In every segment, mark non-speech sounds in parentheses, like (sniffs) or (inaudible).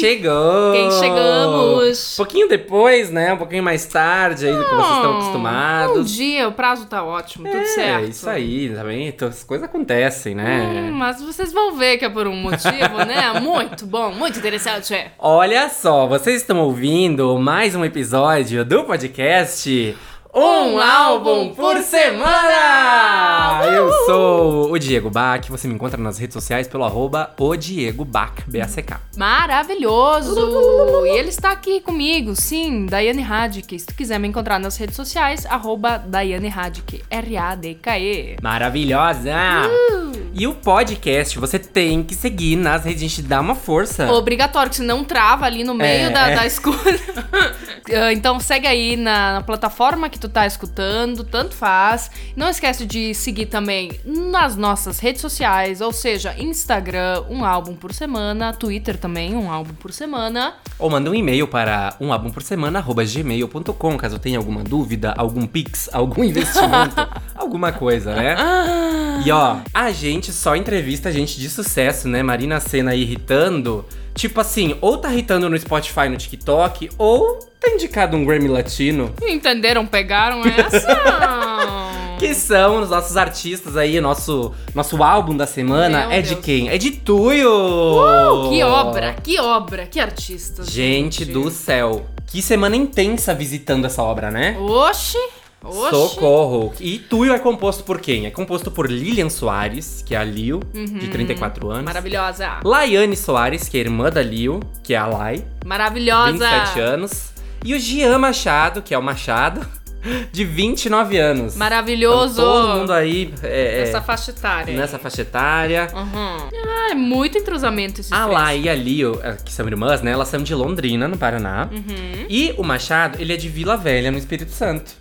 chegou! Quem chegamos? Um pouquinho depois, né? Um pouquinho mais tarde aí do que vocês estão Um acostumados. dia, o prazo tá ótimo, tudo certo. É, isso aí, também. Então, as coisas acontecem, né? Hum, mas vocês vão ver que é por um motivo, né? (laughs) Muito bom, muito interessante. Olha só, vocês estão ouvindo mais um episódio do podcast Um Álbum por Semana! Eu sou o Diego Bach, você me encontra nas redes sociais pelo arroba o Diego Bach, B-A-C-K. Maravilhoso! E ele está aqui comigo, sim, Daiane Radic. Se tu quiser me encontrar nas redes sociais, arroba Daiane Radic, R-A-D-K-E. Maravilhosa! E o podcast você tem que seguir nas redes, a gente dá uma força. Obrigatório, que senão trava ali no meio É, da, é. da escuta. (laughs) Ah, então segue aí na, na plataforma que tu tá escutando, tanto faz. Não esquece de seguir também nas nossas redes sociais, ou seja, Instagram, um álbum por semana, Twitter também, um álbum por semana. Ou manda um e-mail para umálbumporsemana.gmail.com caso tenha alguma dúvida, algum pix, (laughs) algum investimento, alguma coisa, né? E ó, a gente só entrevista gente de sucesso, né? Marina Senna irritando. Tipo assim, ou tá irritando no Spotify, no TikTok, ou tá indicado um Grammy Latino. Entenderam? Pegaram essa? (laughs) Que são os nossos artistas aí, nosso, nosso álbum da semana Meu é de Deus. quem? É de Tuyo! Uh, que obra, que obra, que artistas. Gente do céu, que semana intensa visitando essa obra, né? Oxi, oxi. Socorro! E Tuyo é composto por quem? É composto por Lilian Soares, que é a Lil, de 34 anos. Maravilhosa. Laiane Soares, que é irmã da Lil, que é a Lai, Maravilhosa. 27 anos. E o Gian Machado, que é o Machado, (laughs) de 29 anos. Maravilhoso. Então, todo mundo aí é, é, Nessa faixa etária. nessa faixa etária. Uhum. Ah, é muito entrosamento esses A três. Lai e a Lil, eh, que são irmãs, né? Elas são de Londrina, no Paraná. Uhum. E o Machado, ele é de Vila Velha, no Espírito Santo.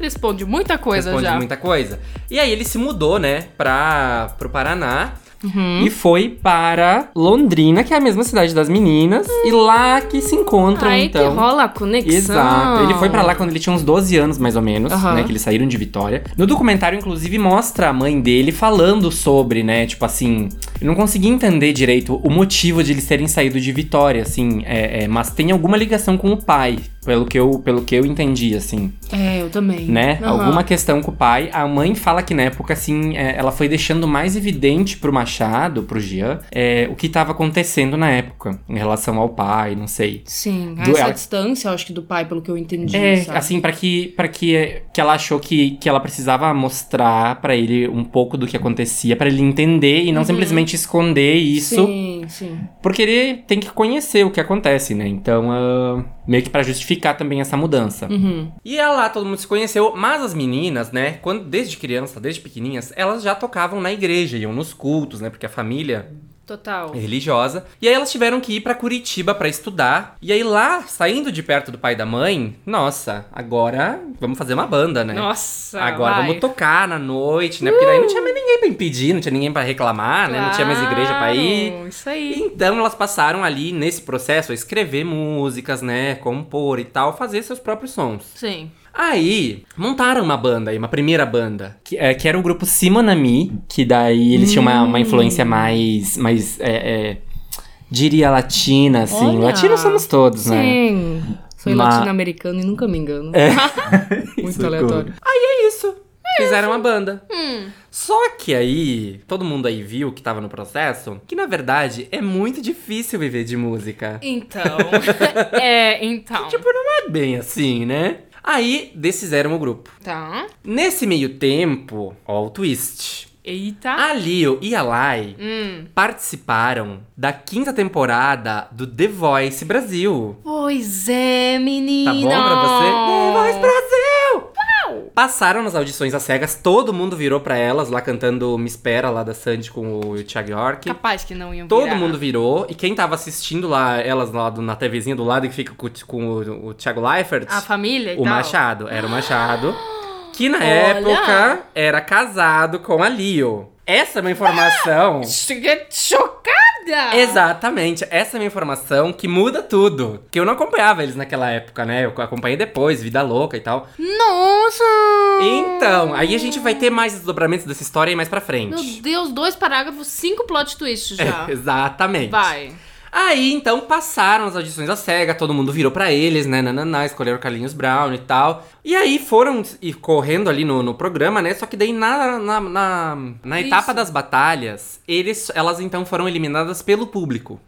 Responde muita coisa Responde já. muita coisa. E aí ele se mudou, né, pra, pro Paraná. Uhum. E foi para Londrina, que é a mesma cidade das meninas. E lá que se encontram, Aí então. que rola a conexão. Exato. Ele foi pra lá quando ele tinha uns 12 anos, mais ou menos, Aham. né? Que eles saíram de Vitória. No documentário, inclusive, mostra a mãe dele falando sobre, né? Tipo assim, eu não consegui entender direito o motivo de eles terem saído de Vitória, assim. é, é, mas tem alguma ligação com o pai, pelo que eu, pelo que eu entendi, assim É, eu também. né? Aham. Alguma questão com o pai. A mãe fala que na época, assim, é, ela foi deixando mais evidente pro Machado, pro Jean, é, o que tava acontecendo na época, em relação ao pai, não sei. Sim, Do- essa ela- distância, eu acho que do pai, pelo que eu entendi. É, sabe? assim, pra que, pra que, é, que ela achou que, que ela precisava mostrar pra ele um pouco do que acontecia, pra ele entender e não simplesmente esconder isso, Sim, sim. porque ele tem que conhecer o que acontece, né? Então, ah, meio que pra justificar também essa mudança. Uhum. E é lá todo mundo se conheceu, mas as meninas, né, quando desde criança, desde pequenininhas, elas já tocavam na igreja, iam nos cultos, né, porque a família Total. religiosa. E aí elas tiveram que ir pra Curitiba pra estudar. E aí lá, saindo de perto do pai e da mãe, nossa, agora vamos fazer uma banda, né? Nossa, Agora vai. vamos tocar na noite, né? Porque daí não tinha mais ninguém pra impedir, não tinha ninguém pra reclamar, né? Não tinha mais igreja pra ir. Claro, Isso aí. Então elas passaram ali nesse processo a escrever músicas, né? Compor e tal, fazer seus próprios sons. Sim. Aí, montaram uma banda aí, uma primeira banda, que, é, que era o grupo Simonami, que daí eles tinham uma, uma influência mais, mais é, é, diria latina, assim. Olha. Latinos somos todos, né? Sim. Sou Ma- latino-americano e nunca me engano. É. (laughs) (laughs) Muito aleatório. Aí é isso. Fizeram uma banda. Hum. Só que aí, todo mundo aí viu que tava no processo, que na verdade é muito difícil viver de música. Então. (laughs) é, então. Tipo, não é bem assim, né? Aí, desfizeram o grupo. Tá. Nesse meio tempo, ó o twist. Eita. A Leo e a Lai Hum. participaram da quinta temporada do The Voice Brasil. Pois é, menina. Tá bom pra você? The Voice Brasil! Passaram nas audições às cegas, todo mundo virou pra elas lá cantando Me Espera lá da Sandy com o Thiago York. Capaz que não iam Todo virar. mundo virou, e quem tava assistindo lá, elas lá do- na TVzinha do lado, que fica com, o- com o, o Thiago Leifert, A família e o tal. Machado, era o Machado, que na Olha! época era casado com a Leo. Essa é uma informação Cheguei chocada! Nada! Exatamente, essa é uma informação que muda tudo. Que eu não acompanhava eles naquela época, né? Eu acompanhei depois, Vida Louca e tal. Nossa! Então, aí a gente vai ter mais desdobramentos dessa história aí mais pra frente. Meu Deus, dois parágrafos, cinco plot twists já. (laughs) Exatamente. Vai. Aí, então, passaram as audições da SEGA, todo mundo virou pra eles, né, nananá, escolheram o Carlinhos Brown e tal. E aí foram e correndo ali no, no programa, né, só que daí na, na, na, na etapa das batalhas, eles, elas então foram eliminadas pelo público,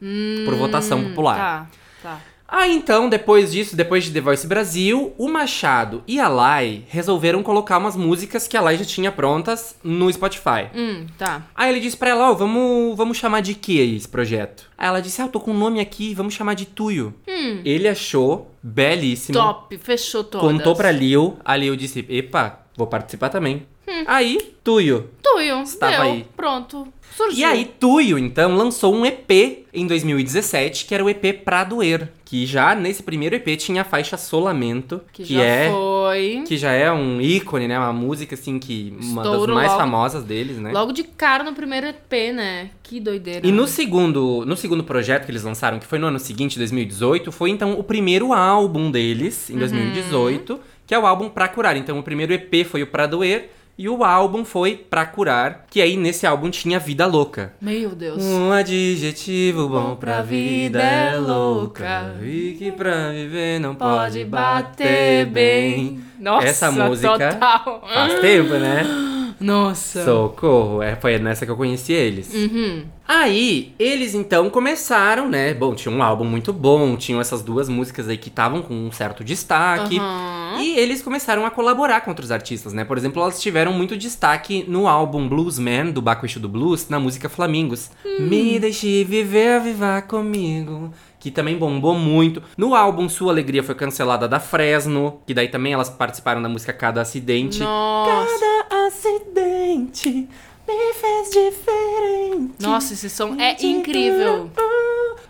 por votação popular. Tá, tá. Aí então, depois disso, depois de The Voice Brasil, o Machado e a Lai resolveram colocar umas músicas que a Lai já tinha prontas no Spotify. Hum, tá. Aí ele disse pra ela, ó, vamos, vamos chamar de que esse projeto? Aí ela disse, ah, eu tô com um nome aqui, vamos chamar de Tuyo. Hum. Ele achou belíssimo. Top, fechou todas. Contou pra Lil, a Lil disse, epa, vou participar também. Hum. Aí, Tuyo. Tuyo, Estava deu, aí. pronto. Surgiu. E aí, Tuyo, então, lançou um EP em 2017, que era o EP Pra Doer. Que já nesse primeiro EP tinha a faixa Solamento, que, que, já é... foi. Que já é um ícone, né? Uma música, assim, que... Uma das Estouro mais logo. famosas deles, né? Logo de cara no primeiro EP, né? Que doideira. E no segundo, no segundo projeto que eles lançaram, que foi no ano seguinte, 2018, foi então o primeiro álbum deles, Uhum. em 2018, que é o álbum Pra Curar. Então o primeiro EP foi o Pra Doer e o álbum foi Pra Curar, que aí nesse álbum tinha Vida Louca. Meu Deus. Um adjetivo bom pra vida é louca e que pra viver não pode bater bem. Nossa, Essa música total. Faz tempo, né? (gasps) Nossa. Socorro, é, foi nessa que eu conheci eles. Uhum. Aí, eles então começaram, né? Bom, tinha um álbum muito bom, tinham essas duas músicas aí que estavam com um certo destaque. Aham. E eles começaram a colaborar com outros artistas, né? Por exemplo, elas tiveram muito destaque no álbum Bluesman, do Baco Exu do Blues, na música Flamingos. Me deixe viver, viva comigo. Que também bombou muito. No álbum Sua Alegria foi cancelada da Fresno, que daí também elas participaram da música Cada Acidente. Nossa. Cada acidente me fez diferente. Nossa, esse som é incrível.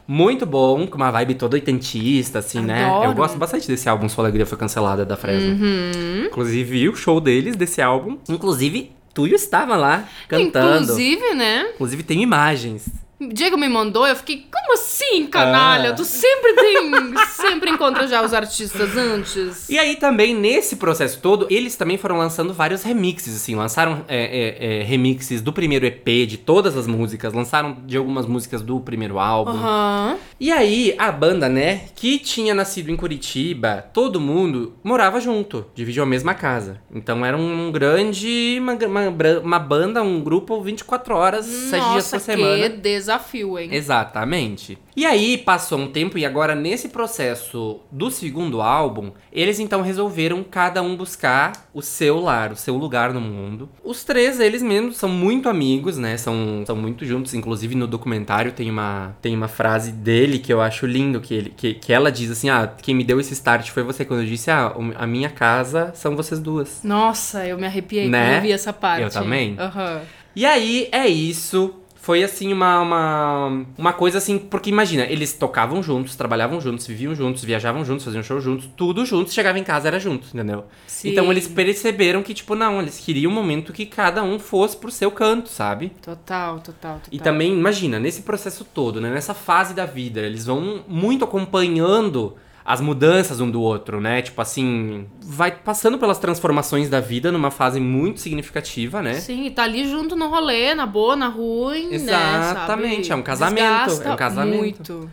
Muito bom, com uma vibe toda oitentista, assim, né? Adoro. Eu gosto bastante desse álbum Sua Alegria Foi Cancelada da Fresno. Uhum. Inclusive, o show deles, desse álbum. Inclusive, Tuyo estava lá, cantando. Inclusive, né? Inclusive, tem imagens. Diego me mandou, eu fiquei, como assim, canalha? Ah. Tu sempre tem. sempre encontra já os artistas antes. E aí, também, nesse processo todo, eles também foram lançando vários remixes, assim. Lançaram é, é, é, remixes do primeiro EP, de todas as músicas. Lançaram de algumas músicas do primeiro álbum. Aham. E aí, a banda, né, que tinha nascido em Curitiba, todo mundo morava junto, dividiu a mesma casa. Então era um grande. Uma, uma, uma banda, um grupo 24 horas, 7 dias Nossa, por semana. que desafio, hein? Exatamente. E aí passou um tempo e agora nesse processo do segundo álbum, eles então resolveram cada um buscar o seu lar, o seu lugar no mundo. Os três, eles mesmos, são muito amigos, né? São, são muito juntos. Inclusive no documentário tem uma, tem uma frase dele que eu acho lindo, que, ele, que, que ela diz assim, ah, quem me deu esse start foi você. Quando eu disse, ah, a minha casa são vocês duas. Nossa, eu me arrepiei Né? quando eu vi essa parte. Eu também. Aham. E aí, é isso. Foi assim uma, uma, uma coisa assim, porque imagina, eles tocavam juntos, trabalhavam juntos, viviam juntos, viajavam juntos, faziam show juntos, tudo juntos, chegava em casa era junto, entendeu? Sim. Então eles perceberam que, tipo, não, eles queriam um momento que cada um fosse pro seu canto, sabe? Total, total, total. E também, imagina, nesse processo todo, né, nessa fase da vida, eles vão muito acompanhando as mudanças um do outro, né? Tipo assim, vai passando pelas transformações da vida numa fase muito significativa, né? Sim, e tá ali junto no rolê, na boa, na ruim, né? Exatamente, sabe? é um casamento, Desgasta é um casamento. Muito.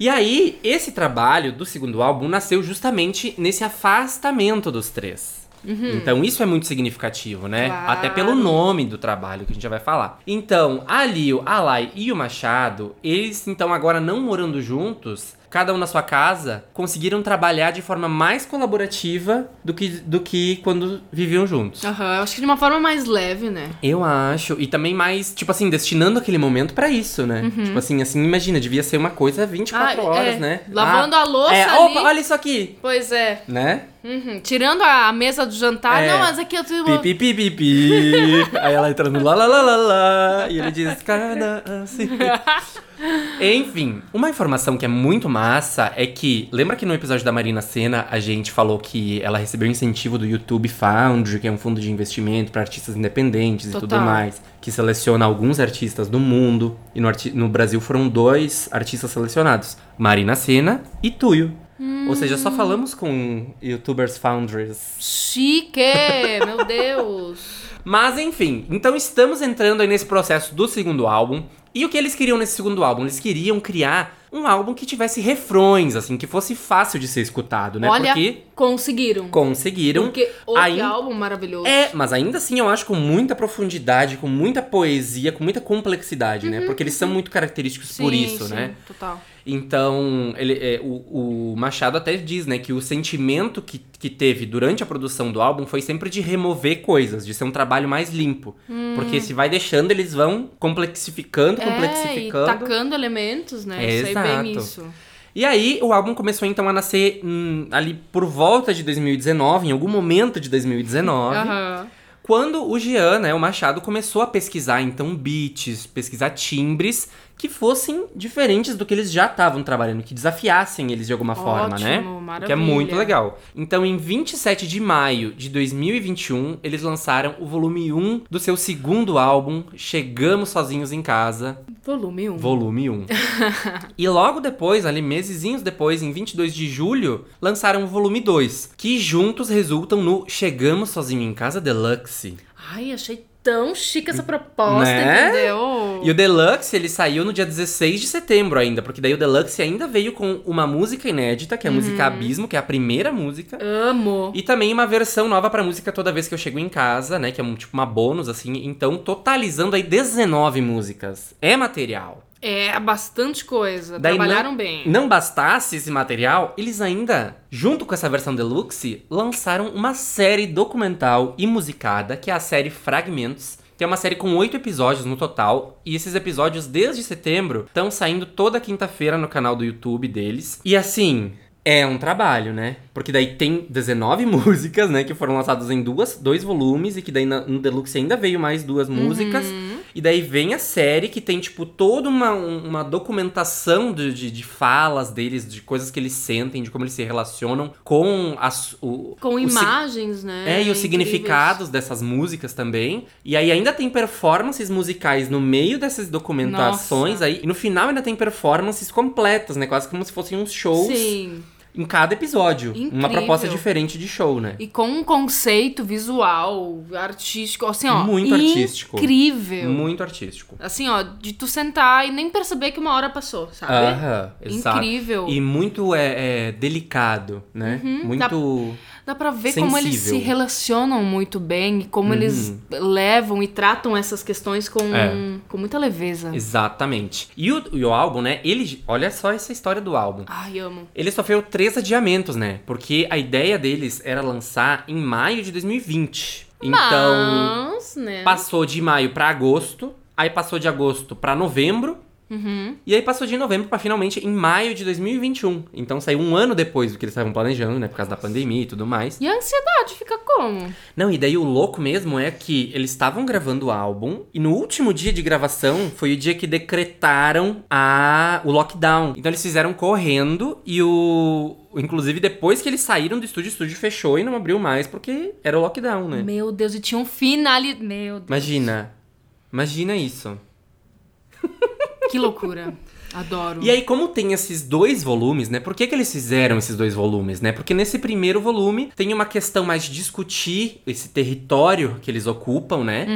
E aí, esse trabalho do segundo álbum nasceu justamente nesse afastamento dos três. Então isso é muito significativo, né? Uhum. Claro. Até pelo nome do trabalho que a gente já vai falar. Então, a Lio, a Lai e o Machado, eles então agora não morando juntos, cada um na sua casa, conseguiram trabalhar de forma mais colaborativa do que, do que quando viviam juntos. Aham, eu acho que de uma forma mais leve, né? Eu acho. E também mais, tipo assim, destinando aquele momento pra isso, né? Tipo assim, assim, imagina, devia ser uma coisa 24 Uhum. Ah, horas, é. né? Lavando a louça é, ali. Opa, olha isso aqui, Pois é. né? Uhum. Tirando a mesa do jantar, É. não, mas aqui eu tenho Pi, uma... pi, pi, pi, pi. Aí ela entrando lá, lá, lá, lá, lá. E ele diz, cada assim. (laughs) Enfim, uma informação que é muito massa é que. Lembra que no episódio da Marina Senna a gente falou que ela recebeu incentivo do YouTube Foundry, que é um fundo de investimento para artistas independentes e tudo Total. mais, que seleciona alguns artistas do mundo. E no, no Brasil foram dois artistas selecionados: Marina Senna e Tuyo. Ou seja, só falamos com YouTubers Foundries. Chique! Meu Deus! (laughs) Mas enfim, então estamos entrando aí nesse processo do segundo álbum. E o que eles queriam nesse segundo álbum? Eles queriam criar um álbum que tivesse refrões, assim, que fosse fácil de ser escutado, né? Olha, Porque conseguiram. conseguiram. Porque o álbum maravilhoso. É, mas ainda assim eu acho com muita profundidade, com muita poesia, com muita complexidade, né? Porque eles são muito característicos Sim, por isso, sim, né? Total. Então, ele, é, o, o Machado até diz, né, que o sentimento que, que teve durante a produção do álbum foi sempre de remover coisas, de ser um trabalho mais limpo. Porque se vai deixando, eles vão complexificando, É, e complexificando. tacando elementos, né? Eu sei Exato. bem isso. E aí, o álbum começou então a nascer hum, ali por volta de 2019, em algum momento de 2019. Aham. Quando o Jean, né, o Machado, começou a pesquisar, então, beats, pesquisar timbres que fossem diferentes do que eles já estavam trabalhando, que desafiassem eles de alguma forma, né? Ótimo, O Que é muito maravilha. legal. Então, em 27 de maio de 2021, eles lançaram o volume 1 do seu segundo álbum, Chegamos Sozinhos em Casa, Volume 1. volume 1. (laughs) e logo depois, ali mesezinhos depois, em 22 de julho, lançaram o volume 2, que juntos resultam no Chegamos Sozinho em Casa Deluxe. Ai, achei tão chique essa proposta, Né? entendeu? E o Deluxe, ele saiu no dia 16 de setembro ainda, porque daí o Deluxe ainda veio com uma música inédita, que é a música Abismo, que é a primeira música. Amo. E também uma versão nova pra música Toda Vez Que Eu Chego em Casa, né? Que é um, tipo uma bônus, assim. Então, totalizando aí 19 músicas. É material. É bastante coisa. Daí Trabalharam não, bem. Não bastasse esse material, eles ainda, junto com essa versão deluxe, lançaram uma série documental e musicada, que é a série Fragmentos. Que é uma série com oito episódios no total. E esses episódios, desde setembro, estão saindo toda quinta-feira no canal do YouTube deles. E assim. É um trabalho, né? Porque daí tem 19 (laughs) músicas, né? Que foram lançadas em duas, dois volumes. E que daí no Deluxe ainda veio mais duas músicas. E daí vem a série que tem, tipo, toda uma, um- uma documentação de, de, de falas deles, de coisas que eles sentem, de como eles se relacionam com as, o, Com o imagens, né? É, e os Incríveis. significados dessas músicas também. E aí ainda tem performances musicais no meio dessas documentações Nossa. aí. E no final ainda tem performances completas, né? Quase como se fossem uns shows Sim. Em cada episódio. Uma Incrível. proposta diferente de show, né? E com um conceito visual, artístico, assim, ó. Muito artístico. Incrível. Muito artístico. Assim, ó, de tu sentar e nem perceber que uma hora passou, sabe? Aham, exato. Incrível. E muito é, é, delicado, né? muito. Dá pra ver como eles se Sensível. relacionam muito bem e como eles levam e tratam essas questões com, Uhum. É. com muita leveza. Exatamente. E o, e o álbum, né? Ele. Olha só essa história do álbum. Ai, amo. Ele sofreu três adiamentos, né? Porque a ideia deles era lançar em maio de 2020. Então, Mas, né? passou de maio pra agosto, aí passou de agosto pra novembro, Uhum. e aí passou de novembro pra finalmente em maio de 2021. Então saiu um ano depois do que eles estavam planejando, né? Por causa da pandemia e tudo mais. E a ansiedade fica como? Não, e daí o louco mesmo é que eles estavam gravando o álbum e no último dia de gravação foi o dia que decretaram a o lockdown. Então eles fizeram correndo e o inclusive depois que eles saíram do estúdio, o estúdio fechou e não abriu mais porque era o lockdown, né? Meu Deus, e tinha um finale. Meu Deus. Imagina. Imagina isso. (laughs) Que loucura. Adoro. E aí, como tem esses dois volumes, né? Por que, que eles fizeram esses dois volumes, né? Porque nesse primeiro volume tem uma questão mais de discutir esse território que eles ocupam, né?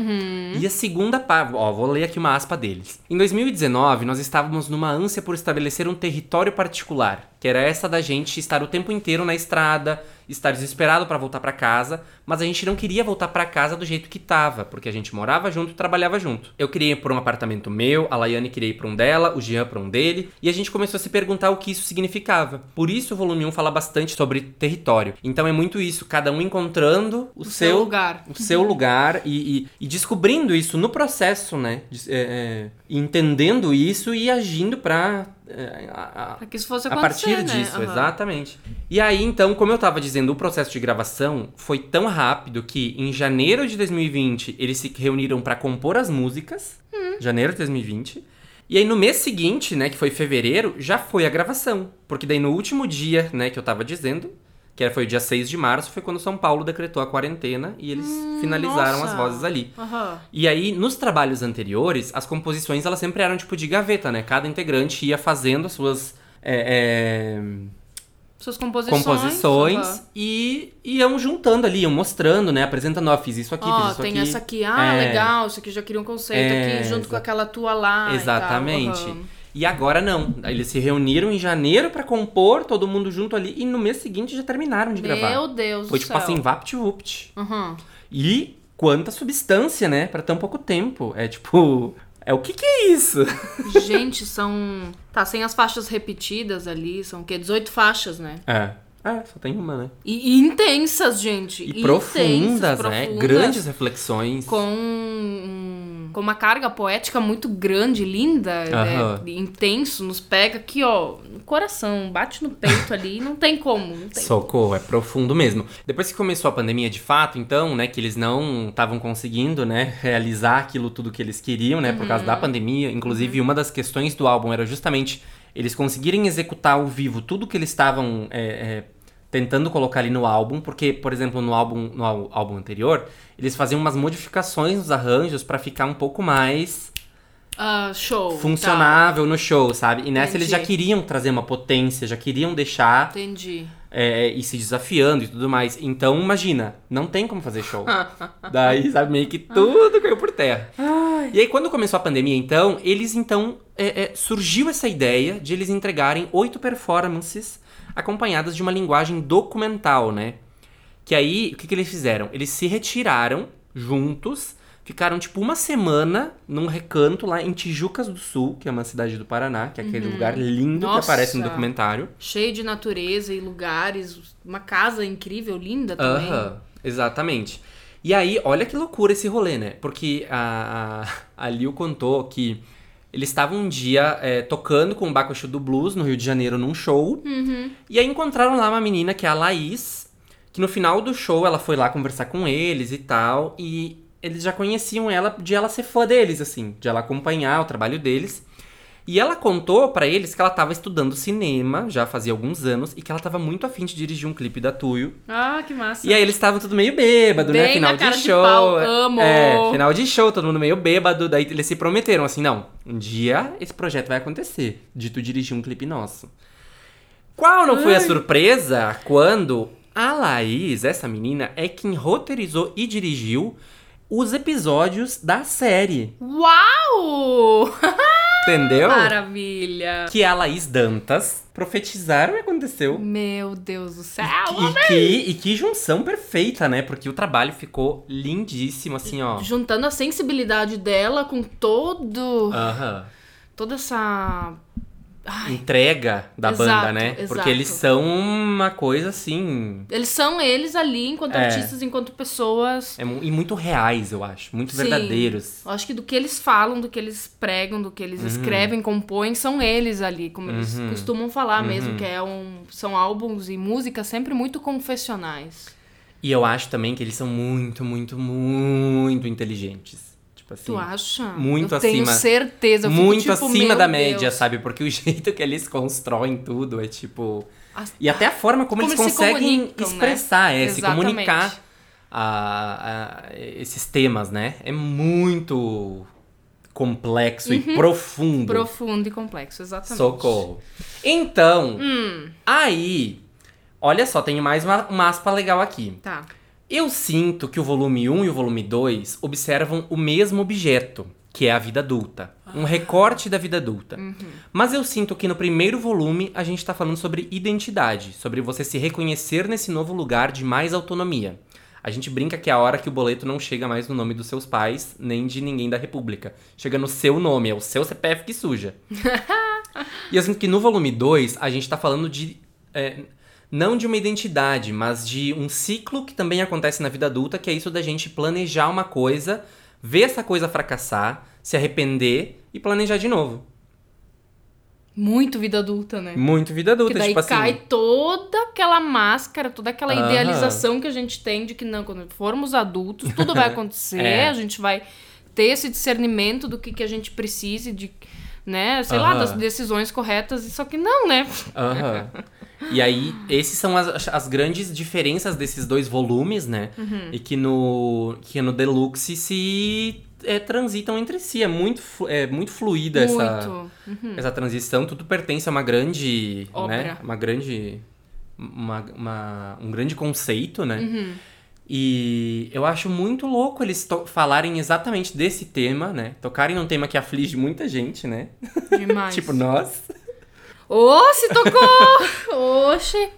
E a segunda parte, ó, vou ler aqui uma aspa deles. Em 2019, nós estávamos numa ânsia por estabelecer um território particular, que era essa da gente estar o tempo inteiro na estrada, estar desesperado pra voltar pra casa, mas a gente não queria voltar pra casa do jeito que tava, porque a gente morava junto e trabalhava junto. Eu queria ir por um apartamento meu, a Laiane queria ir pra um dela, o Jean pra um dele, e a gente começou a se perguntar o que isso significava. Por isso o volume 1 fala bastante sobre território. Então é muito isso, cada um encontrando o, O seu lugar. o seu lugar e, e- e descobrindo isso no processo, né? É, é, entendendo isso e agindo pra. é, a- que isso fosse a partir né? disso, Aham. exatamente. E aí, então, como eu tava dizendo, o processo de gravação foi tão rápido que em janeiro de 2020 eles se reuniram pra compor as músicas. Hum. Janeiro de 2020. E aí no mês seguinte, né, que foi fevereiro, já foi a gravação. Porque daí no último dia, né, que eu tava dizendo, que foi o dia 6 de março, foi quando São Paulo decretou a quarentena e eles finalizaram Hum, nossa. as vozes ali. Aham. E aí, nos trabalhos anteriores, as composições elas sempre eram tipo de gaveta, né? Cada integrante ia fazendo as suas é, é, Suas composições. composições e iam juntando ali, iam mostrando, né? Apresentando, ó, fiz isso aqui, Ó, fiz isso tem aqui. essa aqui. Ah, É. legal. Isso aqui já queria um conceito É, aqui, junto com aquela tua lá. e. Exatamente. Aham. E agora não. Eles se reuniram em janeiro pra compor, todo mundo junto ali, e no mês seguinte já terminaram de gravar. Meu Deus Foi do tipo céu. assim, vapt-vupt. Aham. E quanta substância, né? Pra tão pouco tempo. É tipo. É o que que é isso? (laughs) Gente, são. Tá, sem as faixas repetidas ali, são o quê? 18 faixas, né? É. É, só tem uma, né? E, e intensas, gente. E intensas, profundas, né? profundas, Grandes reflexões. Com, com uma carga poética muito grande, linda, Aham. né? intenso, nos pega aqui, ó, no coração, bate no peito ali, não tem como. Não tem Socorro, é profundo mesmo. Depois que começou a pandemia de fato, então, né, que eles não estavam conseguindo, né, (laughs) realizar aquilo tudo que eles queriam, né, por causa da pandemia. Inclusive, uma das questões do álbum era justamente eles conseguirem executar ao vivo tudo que eles estavam é, é, tentando colocar ali no álbum, porque, por exemplo, no álbum, no ál- álbum anterior, eles faziam umas modificações nos arranjos pra ficar um pouco mais Ah, show. tá. funcionável no show, sabe? E nessa eles já Entendi. queriam trazer uma potência, já queriam deixar Tá, entendi. é, e se desafiando e tudo mais. Então, imagina, não tem como fazer show. (laughs) Daí, sabe, meio que tudo caiu por terra. E aí, quando começou a pandemia, então, eles, então, é, é, surgiu essa ideia de eles entregarem oito performances acompanhadas de uma linguagem documental, né? Que aí, o que, que eles fizeram? Eles se retiraram juntos, ficaram, tipo, uma semana num recanto lá em Tijucas do Sul, que é uma cidade do Paraná, que é aquele lugar lindo que Nossa. aparece no documentário. Cheio de natureza e lugares, uma casa incrível, linda também. Aham, exatamente. E aí, olha que loucura esse rolê, né? Porque a, a, (laughs) a Liu contou que eles estavam um dia é, tocando com o Bakushu do Blues no Rio de Janeiro num show. Uhum. E aí encontraram lá uma menina que é a Laís, que no final do show ela foi lá conversar com eles e tal. E eles já conheciam ela de ela ser fã deles, assim, de ela acompanhar o trabalho deles. E ela contou pra eles que ela tava estudando cinema já fazia alguns anos e que ela tava muito afim de dirigir um clipe da Tuyo. Ah, que massa. E aí eles estavam tudo meio bêbado, né? Bem Final na cara de de show. pau, amo. É, final de show, todo mundo meio bêbado. Daí eles se prometeram assim: não, um dia esse projeto vai acontecer. De tu dirigir um clipe nosso. Qual não foi a surpresa quando a Laís, essa menina, é quem roteirizou e dirigiu os episódios da série. Uau! (laughs) Entendeu? Maravilha! Que a Laís Dantas profetizaram e aconteceu. Meu Deus do céu! E que, e que junção perfeita, né? Porque o trabalho ficou lindíssimo, assim, ó. Juntando a sensibilidade dela com todo. Aham. toda essa. Entrega da Exato, banda, né? exato. Porque eles são uma coisa assim. Eles são eles ali enquanto É. artistas, enquanto pessoas. É, e muito reais, eu acho. Muito Sim. verdadeiros. Eu acho que do que eles falam, do que eles pregam, do que eles Uhum. escrevem, compõem, são eles ali, como eles costumam falar mesmo, Uhum. que é um, são álbuns e músicas sempre muito confessionais. E eu acho também que eles são muito, muito, muito inteligentes. Tipo assim. Tu acha? muito eu tenho acima- certeza. Eu fico, muito tipo, acima da média, Deus. sabe? Porque o (laughs) jeito que eles constroem tudo é tipo. As- E até a forma como, Como eles eles se conseguem né? expressar, é, se comunicar a- a- esses temas, né? É muito complexo e profundo. Uhum. Profundo e complexo, exatamente. Socorro. Então, Hum, aí, olha só, tem mais uma, uma aspa legal aqui. tá. Eu sinto que o volume 1 e o volume 2 observam o mesmo objeto, que é a vida adulta. Um recorte da vida adulta. Mas eu sinto que no primeiro volume a gente tá falando sobre identidade, sobre você se reconhecer nesse novo lugar de mais autonomia. A gente brinca que é a hora que o boleto não chega mais no nome dos seus pais, nem de ninguém da república. Chega no seu nome, é o seu CPF que suja. (laughs) E eu sinto que no volume 2, a gente tá falando de. é, não de uma identidade, mas de um ciclo que também acontece na vida adulta, que é isso da gente planejar uma coisa, ver essa coisa fracassar, se arrepender e planejar de novo. Muito vida adulta, né? Muito vida adulta, Porque daí tipo assim. cai toda aquela máscara, toda aquela Aham. idealização que a gente tem de que não, quando formos adultos, tudo vai (laughs) acontecer, É. a gente vai ter esse discernimento do que, que a gente precisa e de, né? Sei lá, Aham. das decisões corretas, só que não, né? Aham. (laughs) E aí, esses são as, as grandes diferenças desses dois volumes, né? Uhum. E que no, que no Deluxe se é, transitam entre si. É muito, é muito fluida essa, Muito. essa transição. Tudo pertence a uma grande. Obra. Né? Uma grande. Uma, uma- um grande conceito, né? Uhum. E eu acho muito louco eles falarem exatamente desse tema, né? Tocarem num tema que aflige muita gente, né? Demais. (laughs) tipo, nós. Ô, se tocou! (laughs) Oxe.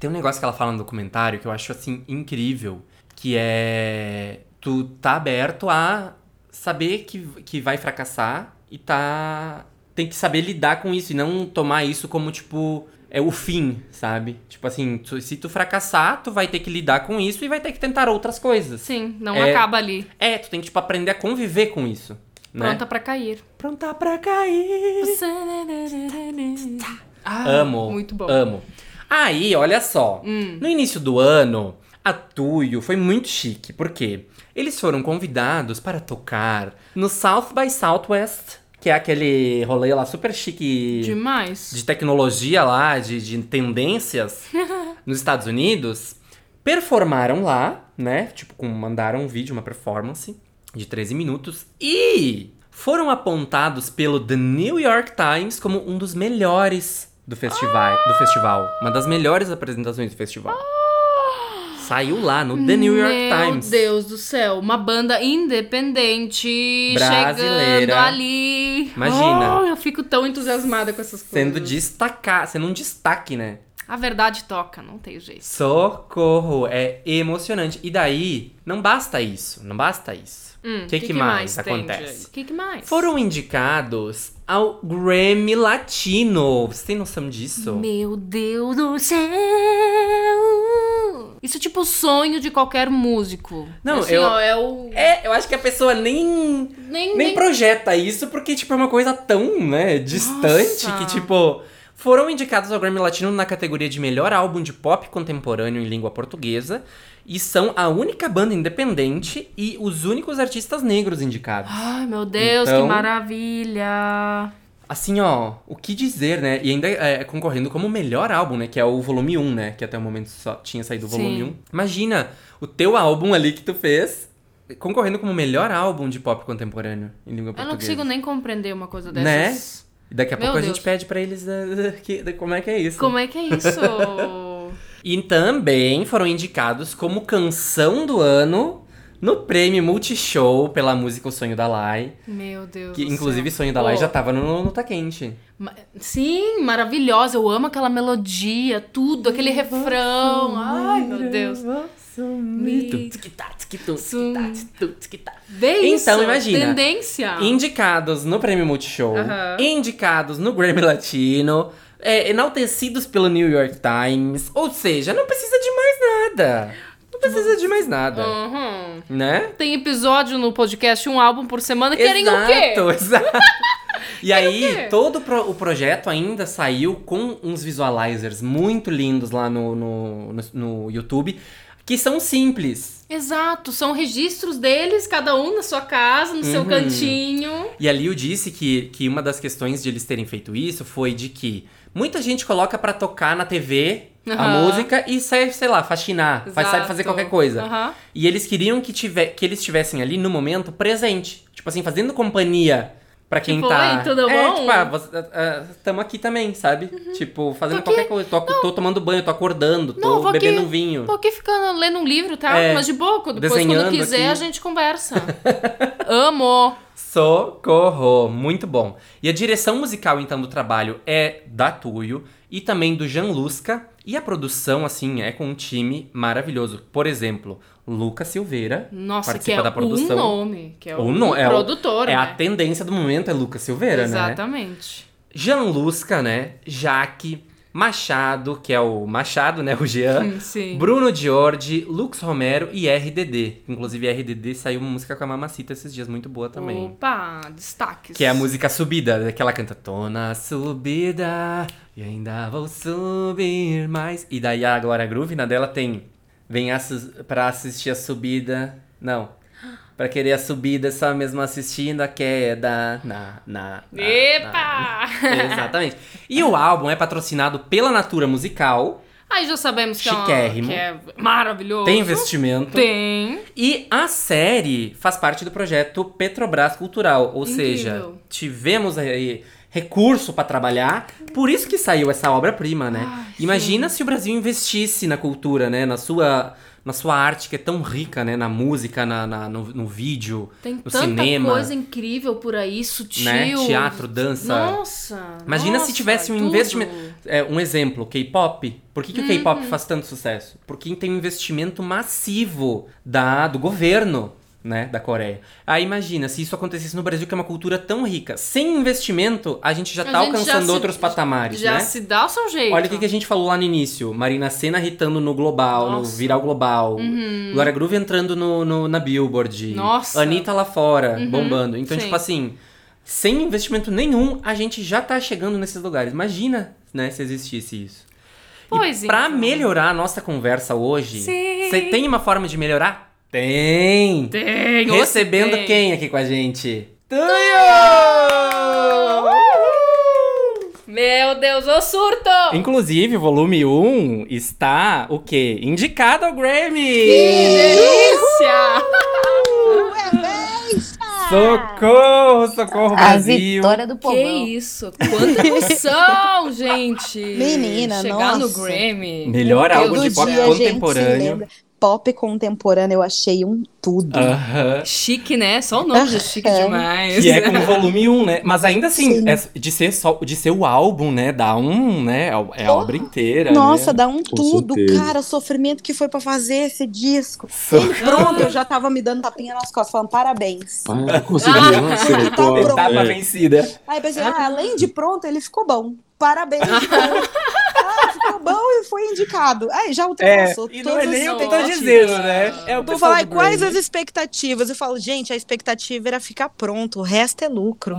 Tem um negócio que ela fala no documentário que eu acho, assim, incrível. Que é... Tu tá aberto a saber que, que vai fracassar e tá... Tem que saber lidar com isso e não tomar isso como, tipo... É o fim, sabe? Tipo assim, tu- se tu fracassar, tu vai ter que lidar com isso e vai ter que tentar outras coisas. Sim, não É. acaba ali. É, tu tem que, tipo, aprender a conviver com isso. Né? Pronta pra cair. Pronta pra cair. Ah, Amo. Muito bom. Amo. Aí, olha só. Hum. No início do ano, a Tuyo foi muito chique. Por quê? Eles foram convidados para tocar no South by Southwest, que é aquele rolê lá super chique Demais. de tecnologia lá, de, de tendências (laughs) nos Estados Unidos. Performaram lá, né? Tipo, com- mandaram um vídeo, uma performance de 13 minutos. E foram apontados pelo The New York Times como um dos melhores do festival. Do festival. Uma das melhores apresentações do festival. Saiu lá no The New York Meu Times. Deus do céu, uma banda independente Brasileira. chegando ali. Imagina. Oh, eu fico tão entusiasmada com essas Sendo coisas. destacar, sendo um destaque, né? A verdade toca, não tem jeito. Socorro, é emocionante. E daí, não basta isso, não basta isso. Hum, que que mais tem, acontece? O que, que mais? Foram indicados ao Grammy Latino. Você tem noção disso? Meu Deus do céu! Isso é tipo o sonho de qualquer músico. Não, assim, eu- ó, é o. É, eu acho que a pessoa nem, Nem, nem nem... projeta isso, porque, tipo, é uma coisa tão, né, distante Nossa. que, tipo. Foram indicados ao Grammy Latino na categoria de melhor álbum de pop contemporâneo em língua portuguesa. E são a única banda independente e os únicos artistas negros indicados. Ai, meu Deus, Então- que maravilha! Assim, ó, o que dizer, né? E ainda é, concorrendo como melhor álbum, né? Que é o volume 1, né? Que até o momento só tinha saído o volume Sim. 1. Imagina, o teu álbum ali que tu fez concorrendo como melhor álbum de pop contemporâneo em língua Eu portuguesa. não consigo nem compreender uma coisa Né? dessas. E daqui a Meu pouco a Deus. gente pede pra eles eh, (laughs) que- como é que é isso. Como é que é isso? (laughs) E também foram indicados como canção do ano no prêmio Multishow pela música O Sonho da Lai. Meu Deus. Que inclusive. Sonho da Lai Pô, já tava no, no Tá Quente. ma- Sim, maravilhosa. Eu amo aquela melodia, tudo, aquele refrão. Ai, meu Deus. Vê isso. Então, imagina. Tendência. Indicados no Prêmio Multishow, Aham. indicados no Grammy Latino, é, enaltecidos pelo New York Times. Ou seja, não precisa de mais nada. Não precisa de mais nada, Uhum. né? Tem episódio no podcast, um álbum por semana. Querem o quê? Exato, (laughs) exato. (laughs) E aí, todo pro- o projeto ainda saiu com uns visualizers muito lindos lá no, no, no, no YouTube, que são simples. Exato, são registros deles, cada um na sua casa, no seu Uhum. cantinho. E a Liu disse que, que uma das questões de eles terem feito isso foi de que muita gente coloca pra tocar na TV a Aham. música e sai, sei lá, faxinar, faz, Exato. fazer qualquer coisa. Aham. E eles queriam que, tiver, que eles estivessem ali no momento presente. Tipo assim, fazendo companhia pra quem Tipo, tá. "Oi, tudo é, bom?" tipo, ah, você- ah, ah, tamo aqui também, sabe? Tipo, fazendo qualquer coisa. Tô, tô tomando banho, tô acordando, tô Não, vou aqui- bebendo um vinho. Tô aqui ficando lendo um livro, tá? É, Mas de boa, depois quando quiser aqui. a gente conversa. (laughs) Amo. Socorro! Muito bom. E a direção musical, então, do trabalho é da Tuyo e também do Jean Lusca. E a produção, assim, é com um time maravilhoso. Por exemplo, Lucas Silveira Nossa, que participa é da produção. um nome, que é O o no- é o- produtor, É né? a tendência do momento, é Lucas Silveira, né? Exatamente. Jean Lusca, né? Jaque, Machado, que é o Machado, né? O Jean. Sim. Bruno Giorgi, Lux Romero e RDD. Inclusive, RDD saiu uma música com a Mamacita esses dias, muito boa também. Opa, destaques. Que é a música Subida, que ela canta Tô na subida e ainda vou subir mais. E daí a Glória Groove, na dela tem Vem assis pra assistir a subida. Não. Pra querer a subida só mesmo assistindo a queda. Na, na, na, Epa! na. Exatamente. E o álbum é patrocinado pela Natura Musical. Aí já sabemos que é, uma, que é maravilhoso. Tem investimento. Tem. E a série faz parte do projeto Petrobras Cultural, ou Incrível. seja, tivemos aí recurso pra trabalhar, por isso que saiu essa obra-prima, né? Ai, Imagina se o Brasil investisse na cultura, né? Na sua, na sua arte que é tão rica, né? Na música, na, na- no, no vídeo, Tem no tanta cinema, coisa incrível por aí, sutil. né? Teatro, dança. Nossa. Imagina se nossa, tivesse um tudo. investimento. É, um exemplo, K-pop. Por que, que o Uhum. K-pop faz tanto sucesso? Porque tem um investimento massivo da, do governo, né, da Coreia. Aí imagina, se isso acontecesse no Brasil, que é uma cultura tão rica. Sem investimento, a gente já tá já alcançando se- outros patamares, Já né? se dá o seu jeito. Olha o que, que a gente falou lá no início. Marina Senna hitando no Global, no Nossa. Uhum. Viral Global. Glória Groove entrando no, no- na Billboard. Nossa. Anitta lá fora, Uhum, bombando. Então, sim. tipo assim, sem investimento nenhum, a gente já tá chegando nesses lugares. Imagina, né, se existisse isso. Pois e pra então. melhorar a nossa conversa hoje, você tem uma forma de melhorar? Tem! Tem. Recebendo tem. quem aqui com a gente? Meu Deus, ô surto! Inclusive, o volume 1 está o quê? Indicado ao Grammy! Delícia! Socorro, socorro, A Brasil! vitória do Que povão. isso? Quanta emoção, (laughs) gente! Menina, Chegar no nossa. Grammy. Melhor álbum de pop céu. contemporâneo. Pop contemporâneo eu achei um tudo. Aham. Chique, né? Só o nome já chique Aham. demais. Que é como volume 1, né? Mas ainda assim, Sim. é de, ser só, de ser o álbum, né? Dá um, né? É a obra inteira. Nossa, né? dá um Com tudo, certeza. cara. O sofrimento que foi pra fazer esse disco. So- Ele pronto, eu já tava me dando tapinha nas costas, falando parabéns. Ah, conseguiu, nossa, Tá pô, Etapa é. vencida. Aí eu pensei, ah, além de pronto, ele ficou bom. Parabéns. (laughs) ah, ficou bom e foi indicado. Aí já ultrapassou e não é todas nem as o que eu tô expectativas. dizendo, né? É o Vou falar, quais as expectativas? Eu falo, gente, a expectativa era ficar pronto, o resto é lucro.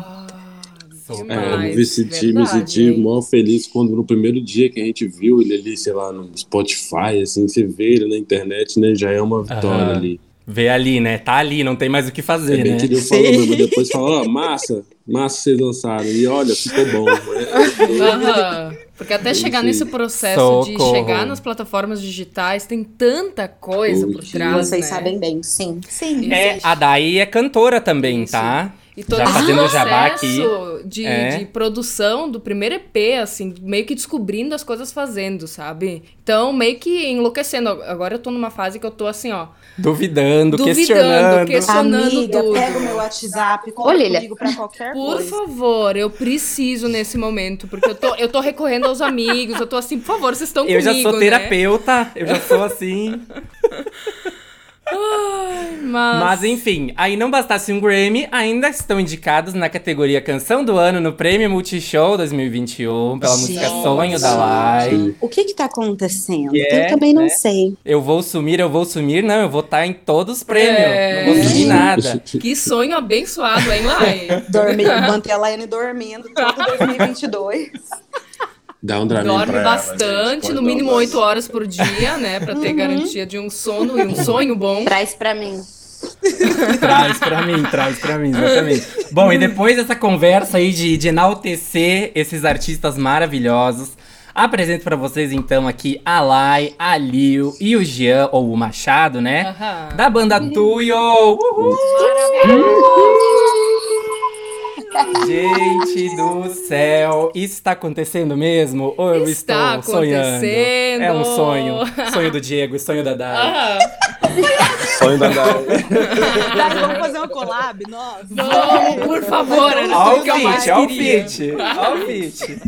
Socorro. É, eu Demais, me senti, me verdade, senti hein? mó feliz quando no primeiro dia que a gente viu ele ali, sei lá, no Spotify, assim, você vê ele na internet, né? Já é uma vitória Aham. ali. Vê ali, né? Tá ali, não tem mais o que É fazer, bem né? que ele falou mesmo, depois falou, ó, massa, massa vocês lançaram. E olha, ficou bom. É, (laughs) Aham. Porque até chegar nesse processo de Socorro. chegar nas plataformas digitais, tem tanta coisa por trás. Vocês né? sabem bem, sim. Sim. É, a Dai é cantora também, Isso. tá? E todo Já esse fazendo processo jabá aqui. De, É. de produção do primeiro EP, assim, meio que descobrindo as coisas fazendo, sabe? Então, meio que enlouquecendo. Agora eu tô numa fase que eu tô assim, ó. Duvidando, Duvidando, questionando. questionando Amiga, tudo. pega o meu WhatsApp, Olha, comigo pra qualquer Por coisa. favor, eu preciso nesse momento, porque eu tô, eu tô recorrendo aos amigos, eu tô assim, por favor, vocês estão Eu comigo, já sou né? terapeuta, eu já sou assim. (laughs) Mas, Mas enfim, aí não bastasse um Grammy, ainda estão indicados na categoria Canção do Ano no Prêmio Multishow 2021 pela música Gente. Sonho da Lai. O que que tá acontecendo? Que é, eu também não né? sei. Eu vou sumir, eu vou sumir, não, eu vou estar em todos os prêmios. É. Não vou sumir nada. (laughs) que sonho abençoado, hein, Lai? Dormir, manter a Laiane dormindo todo 2022. Dá um draminho Dorme pra ela, bastante, pode no mínimo um 8 horas por dia, né? Pra ter garantia de um sono e um sonho bom. Traz pra mim. (laughs) Traz pra mim, traz pra mim, exatamente. Bom, e depois dessa conversa aí de, de enaltecer esses artistas maravilhosos, apresento pra vocês então aqui a Lai, a Liu e o Jean, ou o Machado, né? Da banda Tuyo! Uhul! Gente do céu, isso tá acontecendo mesmo? Ou eu Está estou sonhando? acontecendo. É um sonho. Sonho do Diego e sonho da Dai. Sonho da Dai. Daí vamos fazer uma collab, nossa. Vamos, por favor, era Ó o fit, ó o fit, ó o fit.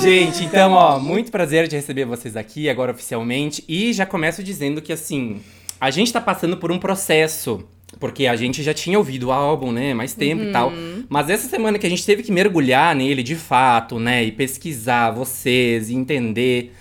Gente, então, ó, muito prazer de receber vocês aqui agora oficialmente. E já começo dizendo que, assim, a gente tá passando por um processo. Porque a gente já tinha ouvido o álbum, né, mais tempo e tal. Mas essa semana que a gente teve que mergulhar nele de fato, né, e pesquisar vocês e entender.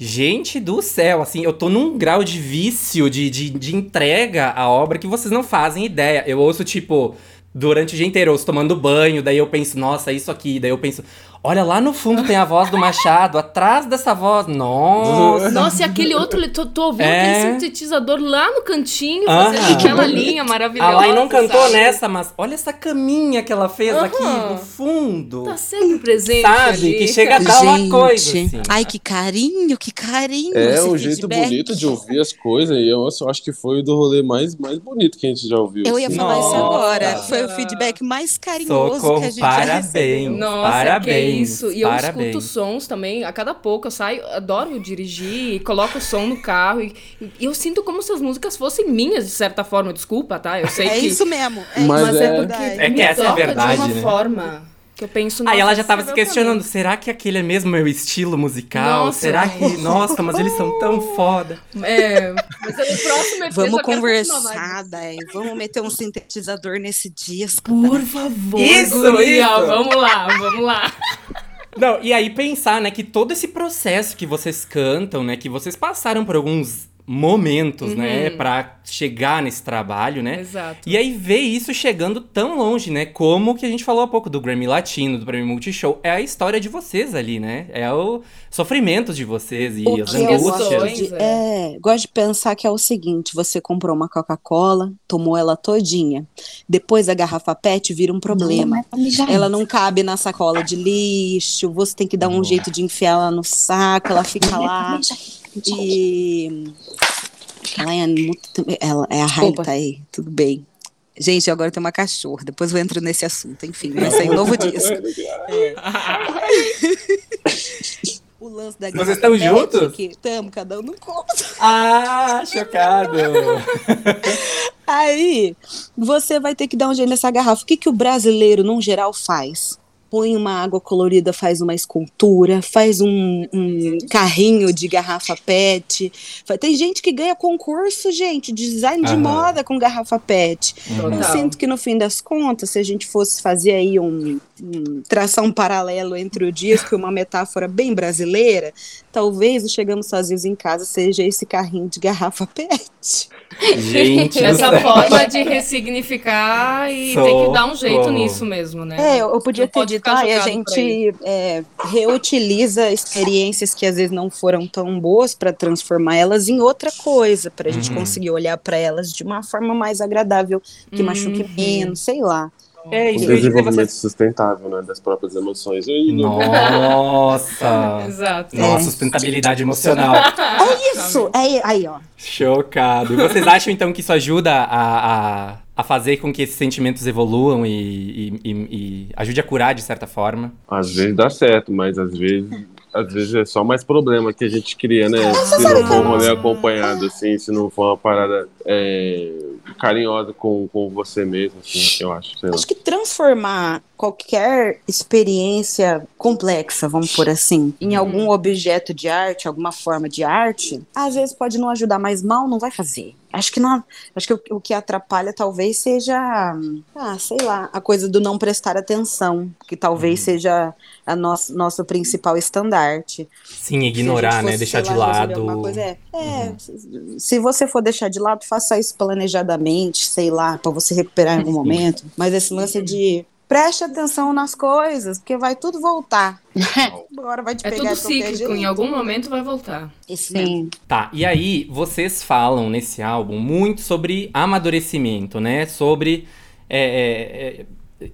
Gente do céu, assim, eu tô num grau de vício, de, de, de entrega à obra que vocês não fazem ideia. Eu ouço, tipo, durante o dia inteiro, eu ouço tomando banho, daí eu penso, nossa, isso aqui, daí eu penso, Olha, lá no fundo tem a voz do Machado, atrás dessa voz. Nossa! Nossa, e aquele outro, tô, tô ouvindo É. aquele sintetizador lá no cantinho, fazendo Que (laughs) aquela bonito. linha maravilhosa. A Lai não cantou sabe? nessa, mas olha essa caminha que ela fez aqui Aham. no fundo. Tá sempre presente. Sabe? ali. Que chega a dar uma coisa. Assim. Ai, que carinho, que carinho. É esse um jeito feedback. bonito de ouvir as coisas, e eu, acho que foi o do rolê mais, mais bonito que a gente já ouviu. Eu ia assim. falar isso Nossa. agora. Foi o feedback mais carinhoso que Socorro, a gente já recebeu. parabéns. Nossa, parabéns. É isso. E eu parabéns. escuto sons também. A cada pouco eu saio, adoro dirigir, e coloco o som no carro. E, e eu sinto como se as músicas fossem minhas, de certa forma. Desculpa, tá? Eu sei É que. isso mesmo. É Mas Mas isso, é, é- porque É que me essa é a verdade, de uma né? forma que eu penso. Aí ela já tava se escreveu pra questionando, será que aquele é mesmo meu estilo musical? Nossa. será que. Nossa, mas eles são tão (laughs) foda. É, mas aí o próximo EP Vamos conversar, daí. Vamos meter um sintetizador nesse dia. Por favor, Isso, guria, isso. vamos lá, vamos lá. (laughs) Não, e aí pensar, né, que todo esse processo que vocês cantam, né, que vocês passaram por alguns momentos, né, Uhum. pra chegar nesse trabalho, né? Exato. E aí ver isso chegando tão longe, né? Como que a gente falou há pouco do Grammy Latino, do Prêmio Multishow. É a história de vocês ali, né? É o sofrimento de vocês e O as que eu angústias. de, é, gosto de pensar que é o seguinte: você comprou uma Coca-Cola, tomou ela todinha. Depois a garrafa PET vira um problema. Ela não cabe na sacola de lixo, você tem que dar um jeito de enfiar ela no saco, ela fica lá. E. Ela é, muito- ela, é a Desculpa. tá aí, tudo bem. Gente, agora tem uma cachorra, depois eu entro nesse assunto. Enfim, vai sair um novo (laughs) disco. (laughs) O lance da Vocês estão juntos? Estamos, cada um no conto. Ah, chocado! Aí, você vai ter que dar um jeito nessa garrafa. O que, que o brasileiro, num geral, faz? Põe uma água colorida, faz uma escultura, faz um, um carrinho de garrafa PET. Tem gente que ganha concurso, gente, de design de Aham. moda com garrafa PET. Eu Total. sinto que no fim das contas, se a gente fosse fazer aí um traçar um paralelo entre o disco e uma metáfora bem brasileira, talvez o Chegamos Sozinhos em Casa seja esse carrinho de garrafa (laughs) PET. Gente, Essa forma de ressignificar e tem que dar um jeito nisso mesmo, né? É, eu eu podia Não ter pode dito, ah, a gente é, reutiliza experiências que às vezes não foram tão boas para transformar elas em outra coisa, para a gente Uhum. conseguir olhar para elas de uma forma mais agradável, que machuque Uhum. menos, sei lá. É, O isso dizer, desenvolvimento vocês... sustentável, né, das próprias emoções. E Nossa! (laughs) Exato. Nossa, sustentabilidade emocional. (laughs) É isso, é aí, ó. Chocado. E vocês (laughs) acham então que isso ajuda a, a, a fazer com que esses sentimentos evoluam e, e, e- e ajude a curar de certa forma? Às vezes dá certo, mas às vezes, às vezes é só mais problema que a gente cria, né? Se não for um rolê acompanhado, assim, se não for uma parada é, carinhosa com, com você mesmo, assim, eu acho. Sei lá. Acho que transformar qualquer experiência complexa, vamos por assim, em algum objeto de arte, alguma forma de arte, às vezes pode não ajudar, mas mal não vai fazer. Acho que não, acho que o, o que atrapalha talvez seja, ah, sei lá, a coisa do não prestar atenção, que talvez seja a nosso, nosso principal estandarte. Sim, ignorar, gente né? fosse, Deixar de lá, lado. coisa, é, é, se- se você for deixar de lado, faça isso planejadamente, sei lá, pra você recuperar em algum momento. Mas esse lance de preste atenção nas coisas, porque vai tudo voltar. (laughs) Agora vai te É pegar tudo cíclico, em algum momento vai voltar. Mesmo. Sim. Tá, e aí vocês falam nesse álbum muito sobre amadurecimento, né? Sobre é, é, é,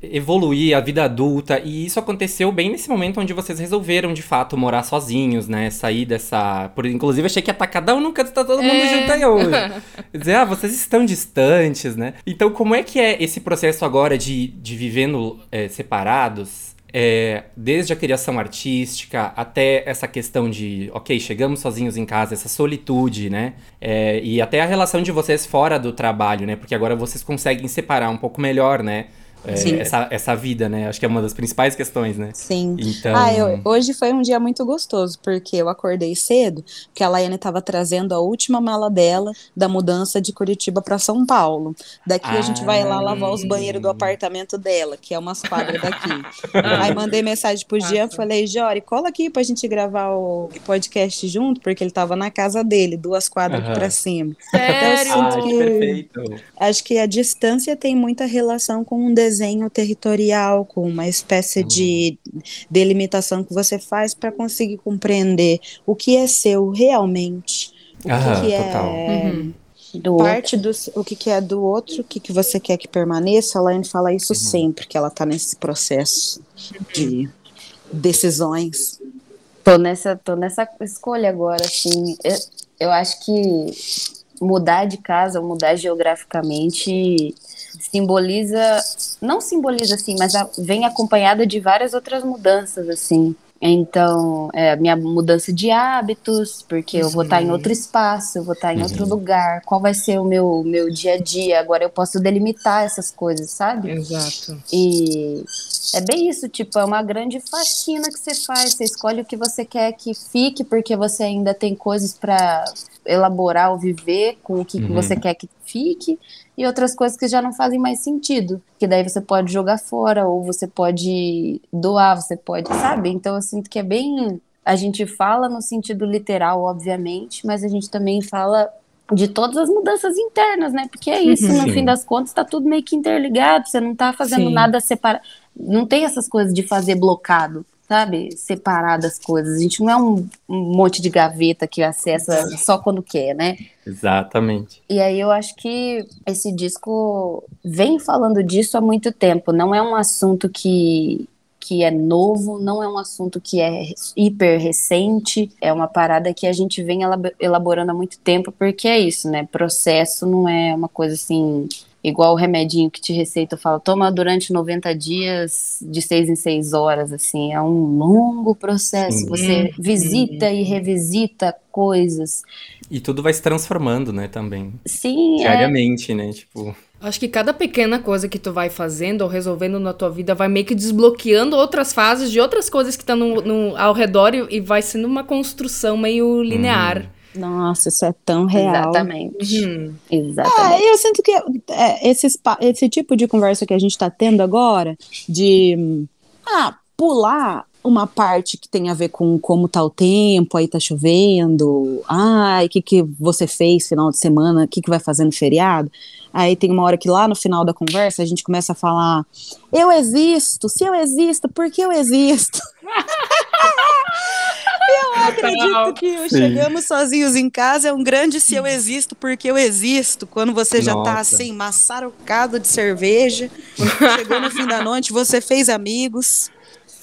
evoluir a vida adulta. E isso aconteceu bem nesse momento onde vocês resolveram, de fato, morar sozinhos, né? Sair dessa. Por, inclusive, achei que ia estar cada um num canto, tá todo mundo É. junto aí hoje. (laughs) Dizer, ah, vocês estão distantes, né? Então, como é que é esse processo agora de, de vivendo é, separados? É, desde a criação artística até essa questão de, ok, chegamos sozinhos em casa, essa solitude, né? É, e até a relação de vocês fora do trabalho, né? Porque agora vocês conseguem separar um pouco melhor, né? É, essa, essa vida, né? Acho que é uma das principais questões, né? Sim. Então. Ah, eu- hoje foi um dia muito gostoso, porque eu acordei cedo, porque a Laiane estava trazendo a última mala dela da mudança de Curitiba para São Paulo. Daqui a gente vai lá lavar os banheiros do apartamento dela, que é umas quadras daqui. (laughs) Aí mandei mensagem pro Jean, falei, Jori, cola aqui pra gente gravar o podcast junto, porque ele tava na casa dele, duas quadras Aham. pra cima. Sério? sinto Ai, que que- perfeito. Acho que a distância tem muita relação com um desejo desenho territorial, com uma espécie Uhum. de delimitação que você faz para conseguir compreender o que é seu realmente, o Aham, que, que total. é Uhum. Do parte do o que, que é do outro, o que, que você quer que permaneça. A Laine fala isso Uhum. sempre, que ela tá nesse processo de decisões. Tô nessa, tô nessa escolha agora, assim. Eu, eu acho que mudar de casa, mudar geograficamente, simboliza, não simboliza assim, mas a- vem acompanhada de várias outras mudanças, assim. Então, é a minha mudança de hábitos, porque eu vou estar em outro espaço, eu vou estar em outro lugar. Qual vai ser o meu, meu dia a dia? Agora eu posso delimitar essas coisas, sabe? Exato. E é bem isso, tipo, é uma grande faxina que você faz. Você escolhe o que você quer que fique, porque você ainda tem coisas para elaborar ou viver com o que, que Uhum. você quer que fique, e outras coisas que já não fazem mais sentido. Que daí você pode jogar fora, ou você pode doar, você pode, sabe? Então eu sinto que é bem. A gente fala no sentido literal, obviamente, mas a gente também fala de todas as mudanças internas, né? Porque é isso, no Sim. fim das contas, tá tudo meio que interligado, você não tá fazendo Sim. nada separado. Não tem essas coisas de fazer blocado, sabe? Separar das coisas. A gente não é um, um monte de gaveta que acessa só quando quer, né? Exatamente. E aí eu acho que esse disco vem falando disso há muito tempo. Não é um assunto que, que é novo, não é um assunto que é hiper recente. É uma parada que a gente vem elab- elaborando há muito tempo, porque é isso, né? Processo não é uma coisa assim. Igual o remedinho que te receita fala, toma durante 90 dias, de seis em seis horas, assim, é um longo processo. Sim. Você visita e revisita coisas. E tudo vai se transformando, né, também. Sim, é, Diariamente, né? Tipo, Acho que cada pequena coisa que tu vai fazendo ou resolvendo na tua vida vai meio que desbloqueando outras fases de outras coisas que estão no, no- ao redor e, e vai sendo uma construção meio linear. Nossa, isso é tão real. Exatamente. Uhum. Exatamente. É, eu sinto que é, esse, esse tipo de conversa que a gente está tendo agora, de hum, ah, pular uma parte que tem a ver com como tá o tempo, aí tá chovendo, ai, o que, que você fez final de semana, o que, que vai fazer no feriado. Aí tem uma hora que lá no final da conversa a gente começa a falar: eu existo, se eu existo, por que eu existo? (laughs) eu acredito que Sim. Chegamos Sozinhos em Casa é um grande se eu existo, porque eu existo. Quando você já tá Nossa. assim, maçarocado de cerveja, chegou no fim da noite, você fez amigos,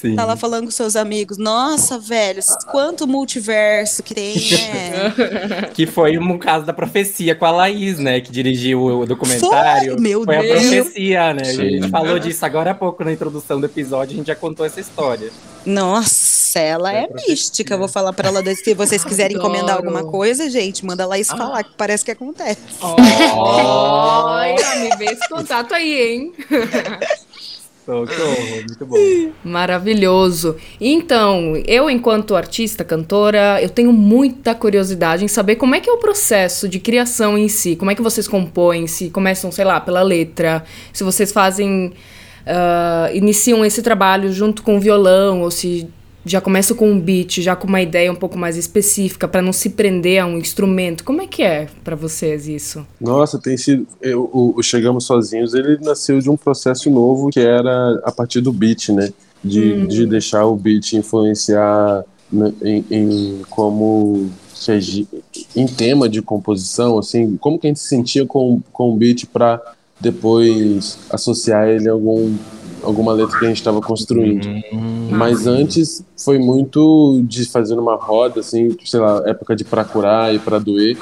sim. tá lá falando com seus amigos. Nossa, velho, quanto multiverso que tem, né? (laughs) Que foi um caso da profecia com a Laís, né? Que dirigiu o documentário. Foi, meu Foi a Deus. profecia, né? A Sim. gente falou disso agora há pouco na introdução do episódio, a gente já contou essa história. Nossa, ela é profecia. mística. Vou falar pra ela se vocês quiserem Adoro. encomendar alguma coisa, gente, manda lá isso falar, que parece que acontece. Olha, me vê esse contato aí, hein? (laughs) Muito bom. Maravilhoso. Então, eu, enquanto artista, cantora, eu tenho muita curiosidade em saber como é que é o processo de criação em si. Como é que vocês compõem, se começam, sei lá, pela letra, se vocês fazem. ah, iniciam esse trabalho junto com o violão, ou se já começam com um beat, já com uma ideia um pouco mais específica, para não se prender a um instrumento. Como é que é pra vocês isso? Nossa, tem sido. eu- o, o Chegamos Sozinhos, ele nasceu de um processo novo que era a partir do beat, né? De, de deixar o beat influenciar né, em, em como em tema de composição, assim, como que a gente se sentia com, com o beat para depois associar ele a algum, alguma letra que a gente estava construindo. Mas antes foi muito de fazer uma roda, assim, sei lá, época de pra curar e pra doer.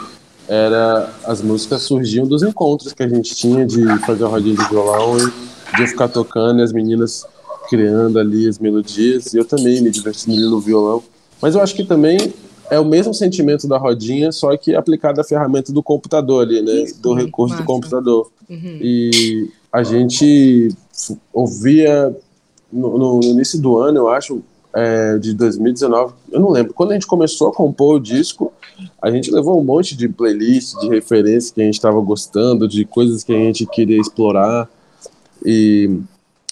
Era as músicas surgiam dos encontros que a gente tinha de fazer uma rodinha de violão e de eu ficar tocando e as meninas criando ali as melodias e eu também me divertindo ali no violão. Mas eu acho que também é o mesmo sentimento da rodinha, só que aplicado à ferramenta do computador ali, né? do recurso massa. do computador. Uhum. E a gente ouvia no, no- no início do ano, eu acho, é, de 2019, eu não lembro. Quando a gente começou a compor o disco, a gente levou um monte de playlist, de referências que a gente estava gostando, de coisas que a gente queria explorar. E,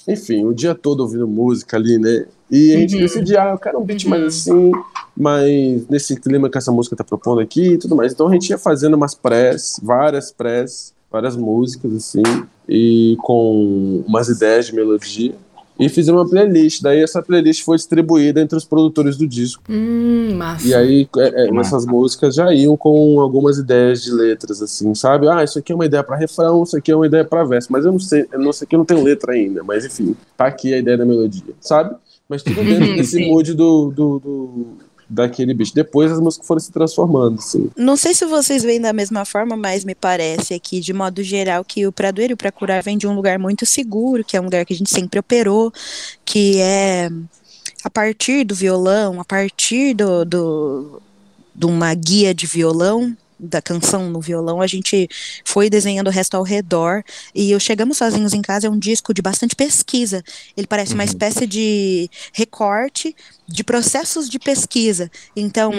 enfim, o dia todo ouvindo música ali, né? E a gente Uhum. decidiu, ah, eu quero um beat Uhum. mais assim, mas nesse clima que essa música tá propondo aqui e tudo mais. Então a gente ia fazendo umas press, várias press, várias músicas, assim, e com umas ideias de melodia. E fizemos uma playlist. Daí essa playlist foi distribuída entre os produtores do disco. Hum, massa. E aí, é, é, essas músicas já iam com algumas ideias de letras, assim, sabe? Ah, isso aqui é uma ideia para refrão, isso aqui é uma ideia para verso. Mas eu não sei, eu não sei que eu não tenho letra ainda. Mas enfim, tá aqui a ideia da melodia, sabe? Mas tudo dentro desse mood do, do, do daquele bicho. Depois as músicas foram se transformando, assim. Não sei se vocês veem da mesma forma, mas me parece aqui, de modo geral, que o Pradoeiro para curar vem de um lugar muito seguro, que é um lugar que a gente sempre operou, que é a partir do violão, a partir do, do de uma guia de violão, da canção no violão, a gente foi desenhando o resto ao redor. E o Chegamos Sozinhos em Casa é um disco de bastante pesquisa. Ele parece uma espécie de recorte de processos de pesquisa. Então,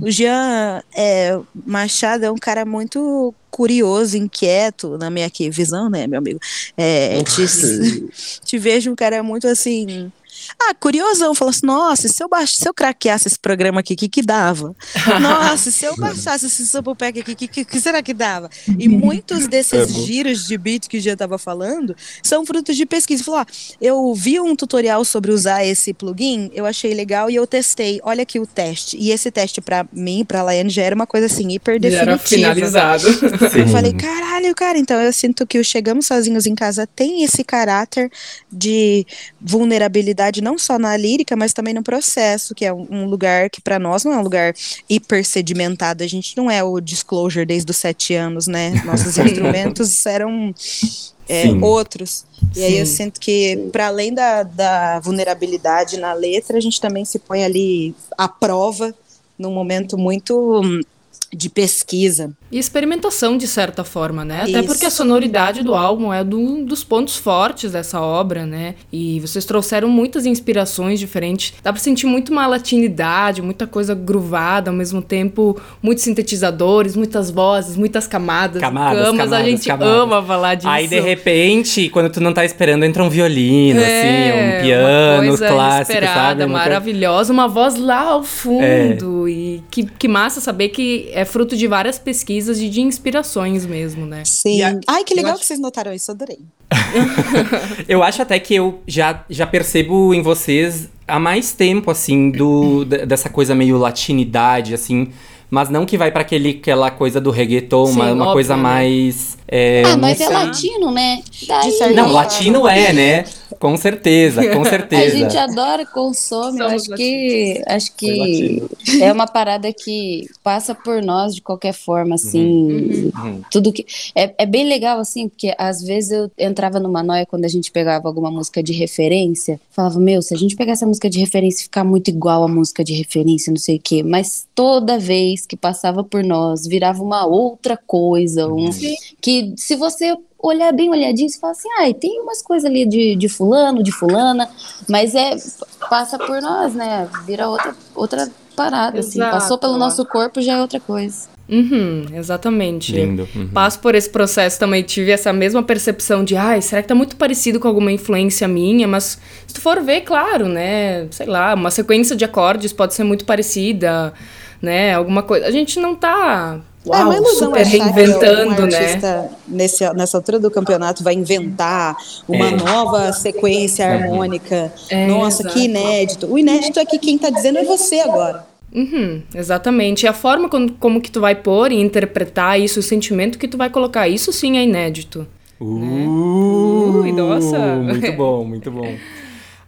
o Jean é, Machado é um cara muito curioso, inquieto, na minha aqui, visão, né, meu amigo? É, te, (laughs) te vejo um cara muito assim ah, curiosão, falou assim: nossa, se eu, baix... se eu craqueasse esse programa aqui, o que, que dava? (laughs) Nossa, se eu baixasse esse Superpack aqui, o que, que, que, será que dava? E muitos desses é giros de beat que já estava falando são frutos de pesquisa. Falou: ah, eu vi um tutorial sobre usar esse plugin, eu achei legal e eu testei. Olha aqui o teste. E esse teste, para mim, para a Laiane, já era uma coisa assim, hiper definitiva. Já era finalizado. Eu falei: caralho, cara, então eu sinto que o Chegamos Sozinhos em Casa tem esse caráter de vulnerabilidade não só na lírica, mas também no processo, que é um lugar que para nós não é um lugar hiper sedimentado. A gente não é o disclosure desde os sete anos, né? Nossos (laughs) instrumentos eram é, outros. E Sim. aí eu sinto que, para além da, da vulnerabilidade na letra, a gente também se põe ali à prova num momento muito de pesquisa. E experimentação, de certa forma, né? Isso. Até porque a sonoridade do álbum é do, dos pontos fortes dessa obra, né? E vocês trouxeram muitas inspirações diferentes. Dá pra sentir muito uma latinidade, muita coisa gruvada, ao mesmo tempo, muitos sintetizadores, muitas vozes, muitas camadas. Camadas, camas, camadas, a gente camadas. ama falar disso. Aí, de repente, quando tu não tá esperando, entra um violino, é, assim, um piano clássico, sabe? Uma maravilhosa, uma voz lá ao fundo. É. E que, que massa saber que é fruto de várias pesquisas e de inspirações mesmo, né? Sim. A, Ai, que legal acho... que vocês notaram isso, adorei. (laughs) eu acho até que eu já, já percebo em vocês há mais tempo, assim, do, dessa coisa meio latinidade, assim. Mas não que vai para aquela coisa do reggaeton, Sim, uma, uma óbvio, coisa né? mais é, ah, mas é latino, né? Daí, não, latino é, né? Com certeza, com (laughs) certeza. A gente adora, consome. Somos acho que, acho que é uma parada que passa por nós de qualquer forma, assim. Uhum. uhum. Tudo que é, é bem legal, assim, porque às vezes eu entrava numa noia quando a gente pegava alguma música de referência. Falava, meu, se a gente pegar essa música de referência e ficar muito igual a música de referência, não sei o quê. Mas toda vez que passava por nós, virava uma outra coisa, um, que se você olhar bem olhadinho, você fala assim, ah, tem umas coisas ali de, de fulano, de fulana, mas é passa por nós, né? Vira outra, outra parada, assim. Exato. assim. Passou pelo nosso corpo, já é outra coisa. Uhum, exatamente. Lindo. Uhum. Passo por esse processo também, tive essa mesma percepção de, ai, será que tá muito parecido com alguma influência minha? Mas se tu for ver, claro, né? Sei lá, uma sequência de acordes pode ser muito parecida, né? Alguma coisa. A gente não tá Uau, é uma ilusão super reinventando, um né? Nesse, nessa altura do campeonato vai inventar uma é. nova sequência harmônica. É, Nossa, exato. que inédito. O inédito é que quem está dizendo é você agora. Uhum, exatamente. E a forma como, como que tu vai pôr e interpretar isso, o sentimento que tu vai colocar, isso sim é inédito. Uh, né? uh nossa! Muito bom, muito bom.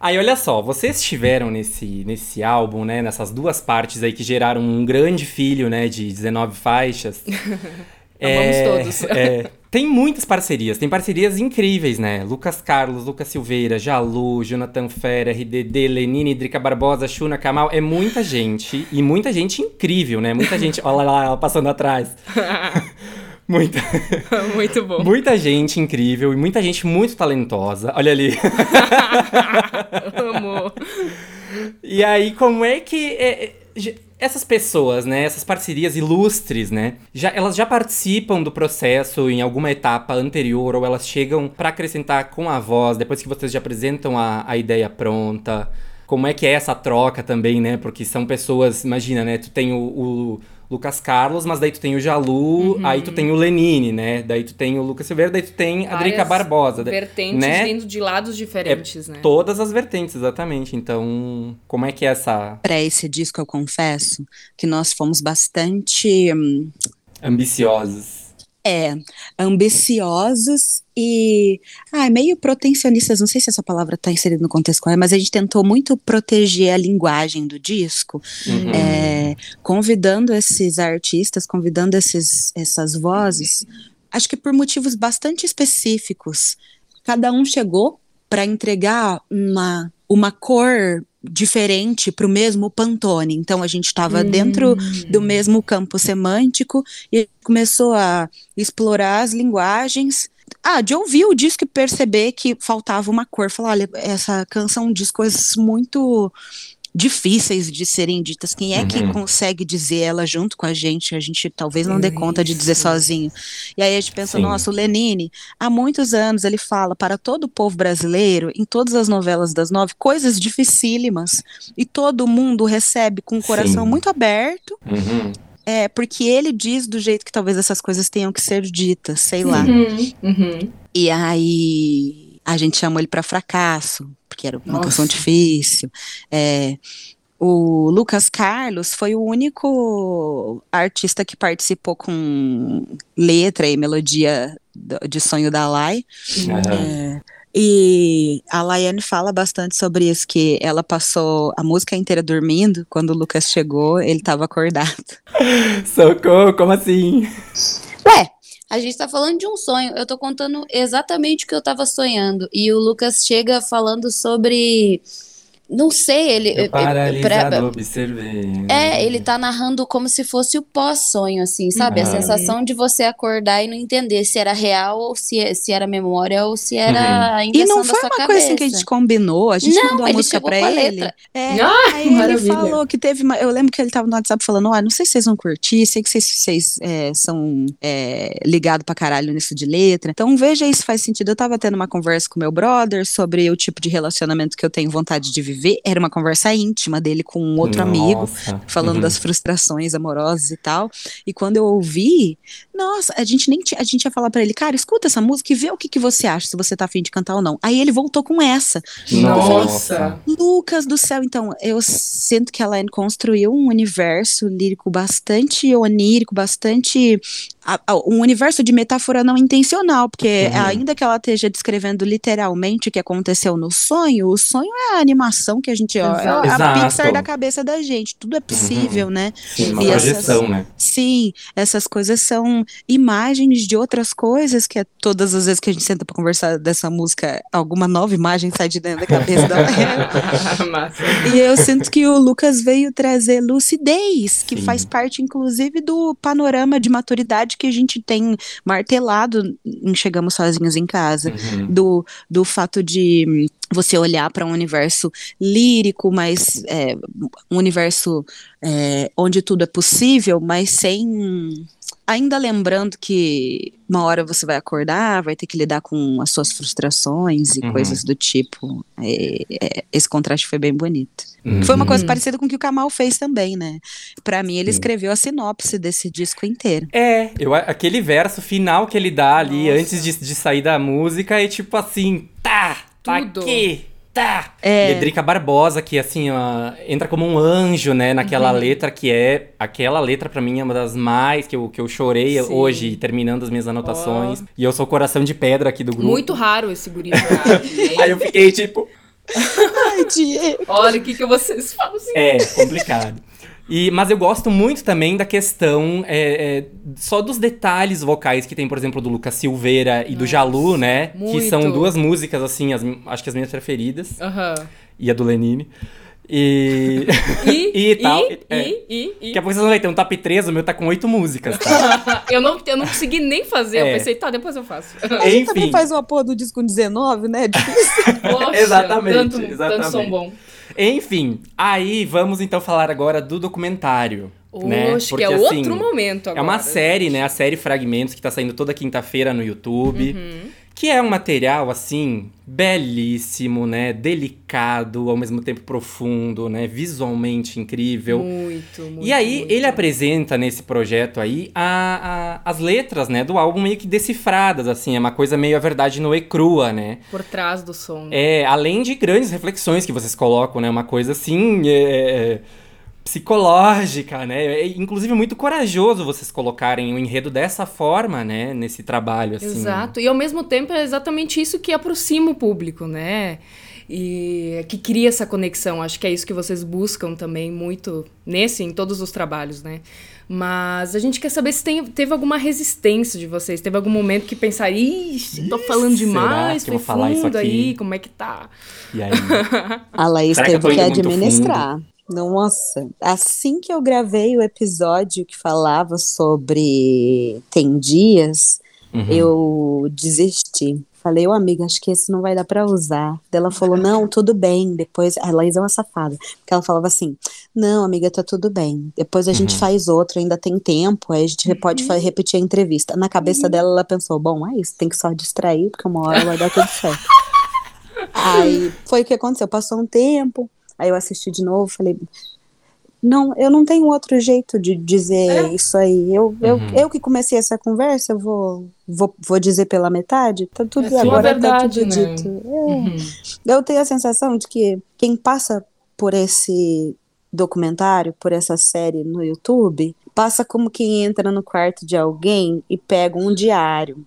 Aí, olha só, vocês estiveram nesse, nesse álbum, né? Nessas duas partes aí que geraram um grande filho, né? De 19 faixas. (laughs) é, todos. É, tem muitas parcerias, tem parcerias incríveis, né? Lucas Carlos, Lucas Silveira, Jalu, Jonathan Fera, RDD, Lenine, Drica Barbosa, Shuna Kamal. É muita gente. E muita gente incrível, né? Muita gente. Olha lá, ela passando atrás. (laughs) Muita. (laughs) muito bom. Muita gente incrível e muita gente muito talentosa. Olha ali. (laughs) Amor. E aí, como é que. É, é essas pessoas, né, essas parcerias ilustres, né, já, elas já participam do processo em alguma etapa anterior ou elas chegam para acrescentar com a voz depois que vocês já apresentam a, a ideia pronta? Como é que é essa troca também, né? Porque são pessoas, imagina, né? Tu tem o, o Lucas Carlos, mas daí tu tem o Jalu, aí tu tem o Lenine, né? Daí tu tem o Lucas Silveira, daí tu tem a Drica Várias Barbosa. Vertentes né? vindo de lados diferentes, né? Todas as vertentes, exatamente. Então, como é que é essa Pra esse disco, eu confesso que nós fomos bastante hum, ambiciosos? É, ambiciosos e ah, meio protecionistas, não sei se essa palavra está inserida no contexto correto, mas a gente tentou muito proteger a linguagem do disco, Uhum. é, convidando esses artistas, convidando esses, essas vozes, acho que por motivos bastante específicos. Cada um chegou para entregar uma, uma cor diferente para o mesmo Pantone. Então a gente estava dentro do mesmo campo semântico e começou a explorar as linguagens. Ah, de ouvir o disco e perceber que faltava uma cor. Falar, olha, essa canção diz coisas muito difíceis de serem ditas. Quem é que Uhum. consegue dizer ela junto com a gente? A gente talvez não dê conta de dizer sozinho. E aí a gente pensa, Sim. nossa, o Lenine, há muitos anos ele fala para todo o povo brasileiro, em todas as novelas das nove, coisas dificílimas. E todo mundo recebe com o coração Sim. muito aberto. Uhum. É, porque ele diz do jeito que talvez essas coisas tenham que ser ditas, sei lá. Uhum, uhum. E aí a gente chamou ele para fracasso, porque era uma Nossa. canção difícil. É, o Lucas Carlos foi o único artista que participou com letra e melodia do- de Sonho da Lai. Aham. E a Laiane fala bastante sobre isso, que ela passou a música inteira dormindo, quando o Lucas chegou, ele estava acordado. (laughs) Socorro, como assim? Ué, a gente tá falando de um sonho. Eu tô contando exatamente o que eu tava sonhando. E o Lucas chega falando sobre. Não sei, ele. Eu pra- paralisado observei. É, ele tá narrando como se fosse o pós-sonho, assim, sabe? A Uhum. sensação de você acordar e não entender se era real ou se, se era memória ou se era a E não da foi sua uma cabeça. coisa assim que a gente combinou, a gente Não, mandou a ele música pra com a ele. letra. É, Ah, aí ele falou que teve uma, eu lembro que ele tava no WhatsApp falando, ó, não sei se vocês vão curtir, sei que vocês, vocês é, são é, ligados pra caralho nisso de letra, então veja aí se faz sentido. Eu tava tendo uma conversa com meu brother sobre o tipo de relacionamento que eu tenho vontade de viver, era uma conversa íntima dele com um outro amigo, Nossa. falando Uhum. das frustrações amorosas e tal. E quando eu ouvi, nossa, a gente nem a gente ia falar pra ele, cara, escuta essa música e vê o que, que você acha, se você tá afim de cantar ou não. Aí ele voltou com essa. Nossa. Lucas do céu, então, eu sinto que a Laine construiu um universo lírico bastante onírico, bastante. A- a- um universo de metáfora não intencional, porque Uhum. ainda que ela esteja descrevendo literalmente o que aconteceu no sonho, o sonho é a animação que a gente. ó, é a Exato. Pixar da cabeça da gente, tudo é possível, né? Sim, uma E essas- projeção, né? Sim, essas coisas são imagens de outras coisas que é todas as vezes que a gente senta pra conversar dessa música, alguma nova imagem sai de dentro da cabeça da. (laughs) E eu sinto que o Lucas veio trazer lucidez, que Sim. faz parte, inclusive, do panorama de maturidade que a gente tem martelado em Chegamos Sozinhos em Casa. Uhum. Do, do fato de você olhar para um universo lírico, mas é, um universo é, onde tudo é possível, mas sem. Ainda lembrando que uma hora você vai acordar, vai ter que lidar com as suas frustrações e Uhum. coisas do tipo. É, é, esse contraste foi bem bonito. Foi uma Uhum. coisa parecida com o que o Kamal fez também, né? Pra mim, ele escreveu a sinopse desse disco inteiro. É, eu, aquele verso final que ele dá ali Nossa. antes de, de sair da música é tipo assim, tá Tudo. aqui, tá. É. E a Drica Barbosa, que assim, ó, entra como um anjo, né, naquela Uhum. letra que é, aquela letra pra mim é uma das mais que eu, que eu chorei Sim. hoje, terminando as minhas anotações. E eu sou o coração de pedra aqui do grupo. Muito raro esse guri. (laughs) Aí eu fiquei tipo, (laughs) Ai, Diego. Olha o que, que vocês fazem. É, complicado. E, mas eu gosto muito também da questão é, é, só dos detalhes vocais que tem, por exemplo, do Lucas Silveira e do Jalu, né? Que muito. são duas músicas, assim, as, acho que as minhas preferidas. Aham. E a do Lenine. E. (laughs) (laughs) E, E tal, e, é. e, e, e. Daqui a pouco vocês vão ver, tem um top 3, o meu tá com oito músicas, tá? (laughs) eu, não, eu não consegui nem fazer. Eu É. pensei, tá, depois eu faço. A gente também faz uma porra do disco com 19, né? É difícil. Poxa, Exatamente, Tanto, tanto exatamente. som bom. Enfim, aí vamos então falar agora do documentário. né? Oxe, que é Porque, assim, outro momento agora. É uma série, né? A série Fragmentos, que tá saindo toda quinta-feira no YouTube. Uhum. Que é um material assim belíssimo, né, delicado, ao mesmo tempo profundo, né, visualmente incrível. Muito, muito. E aí muito. ele apresenta nesse projeto aí a, a- as letras, né, do álbum meio que decifradas, assim, é uma coisa meio a verdade nua e crua, né? Por trás do som. É, além de grandes reflexões que vocês colocam, né, uma coisa assim, é, psicológica, né? É, inclusive muito corajoso vocês colocarem o enredo dessa forma, né, nesse trabalho, assim. Exato. E ao mesmo tempo é exatamente isso que aproxima o público, né? E que cria essa conexão. Acho que é isso que vocês buscam também muito nesse, em todos os trabalhos, né? Mas a gente quer saber se tem, teve alguma resistência de vocês. Teve algum momento que pensaram, ixi, tô falando será demais, que eu foi vou falar isso fundo aqui?" aí, como é que tá? E aí, (laughs) A Laís Será que teve que muito administrar. Nossa, assim que eu gravei o episódio que falava sobre tem dias, Uhum. eu desisti. Falei, ô amiga, acho que esse não vai dar pra usar. Daí ela falou, não, tudo bem. Depois, a Laís é uma safada. Porque ela falava assim, não, amiga, tá tudo bem. Depois a gente Uhum. faz outro, ainda tem tempo, aí a gente pode fa- repetir a entrevista. Na cabeça dela, ela pensou, bom, é isso, tem que só distrair, porque uma hora vai dar tudo certo. (laughs) Aí foi o que aconteceu. Passou um tempo, aí eu assisti de novo, falei. Não, eu não tenho outro jeito de dizer isso aí. Eu, eu, Uhum. eu que comecei essa conversa, eu vou, vou, vou dizer pela metade? Tá tudo É agora verdade, tá tudo né? dito. É. Uhum. Eu tenho a sensação de que quem passa por esse documentário, por essa série no YouTube, passa como quem entra no quarto de alguém e pega um diário.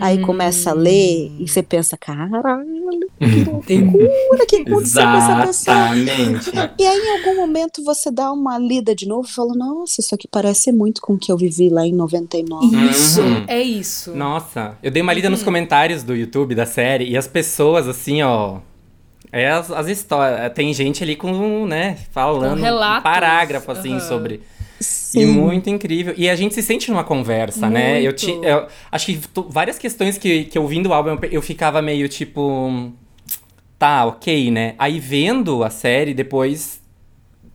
Aí começa a ler e você pensa, caralho, que loucura, que (laughs) aconteceu com essa pessoa? Exatamente. E aí, em algum momento, você dá uma lida de novo e fala, nossa, isso aqui parece muito com o que eu vivi lá em 99. Isso, Uhum. é isso. Nossa, eu dei uma lida nos comentários do YouTube da série e as pessoas, assim, ó. É as, as histórias. Tem gente ali com, né, falando um parágrafo, assim, Aham. sobre. Sim. E muito incrível. E a gente se sente numa conversa, né? Eu, Muito. ti, eu acho que várias questões que, que eu vindo o álbum, eu, eu ficava meio tipo. Tá, ok, né? Aí vendo a série, depois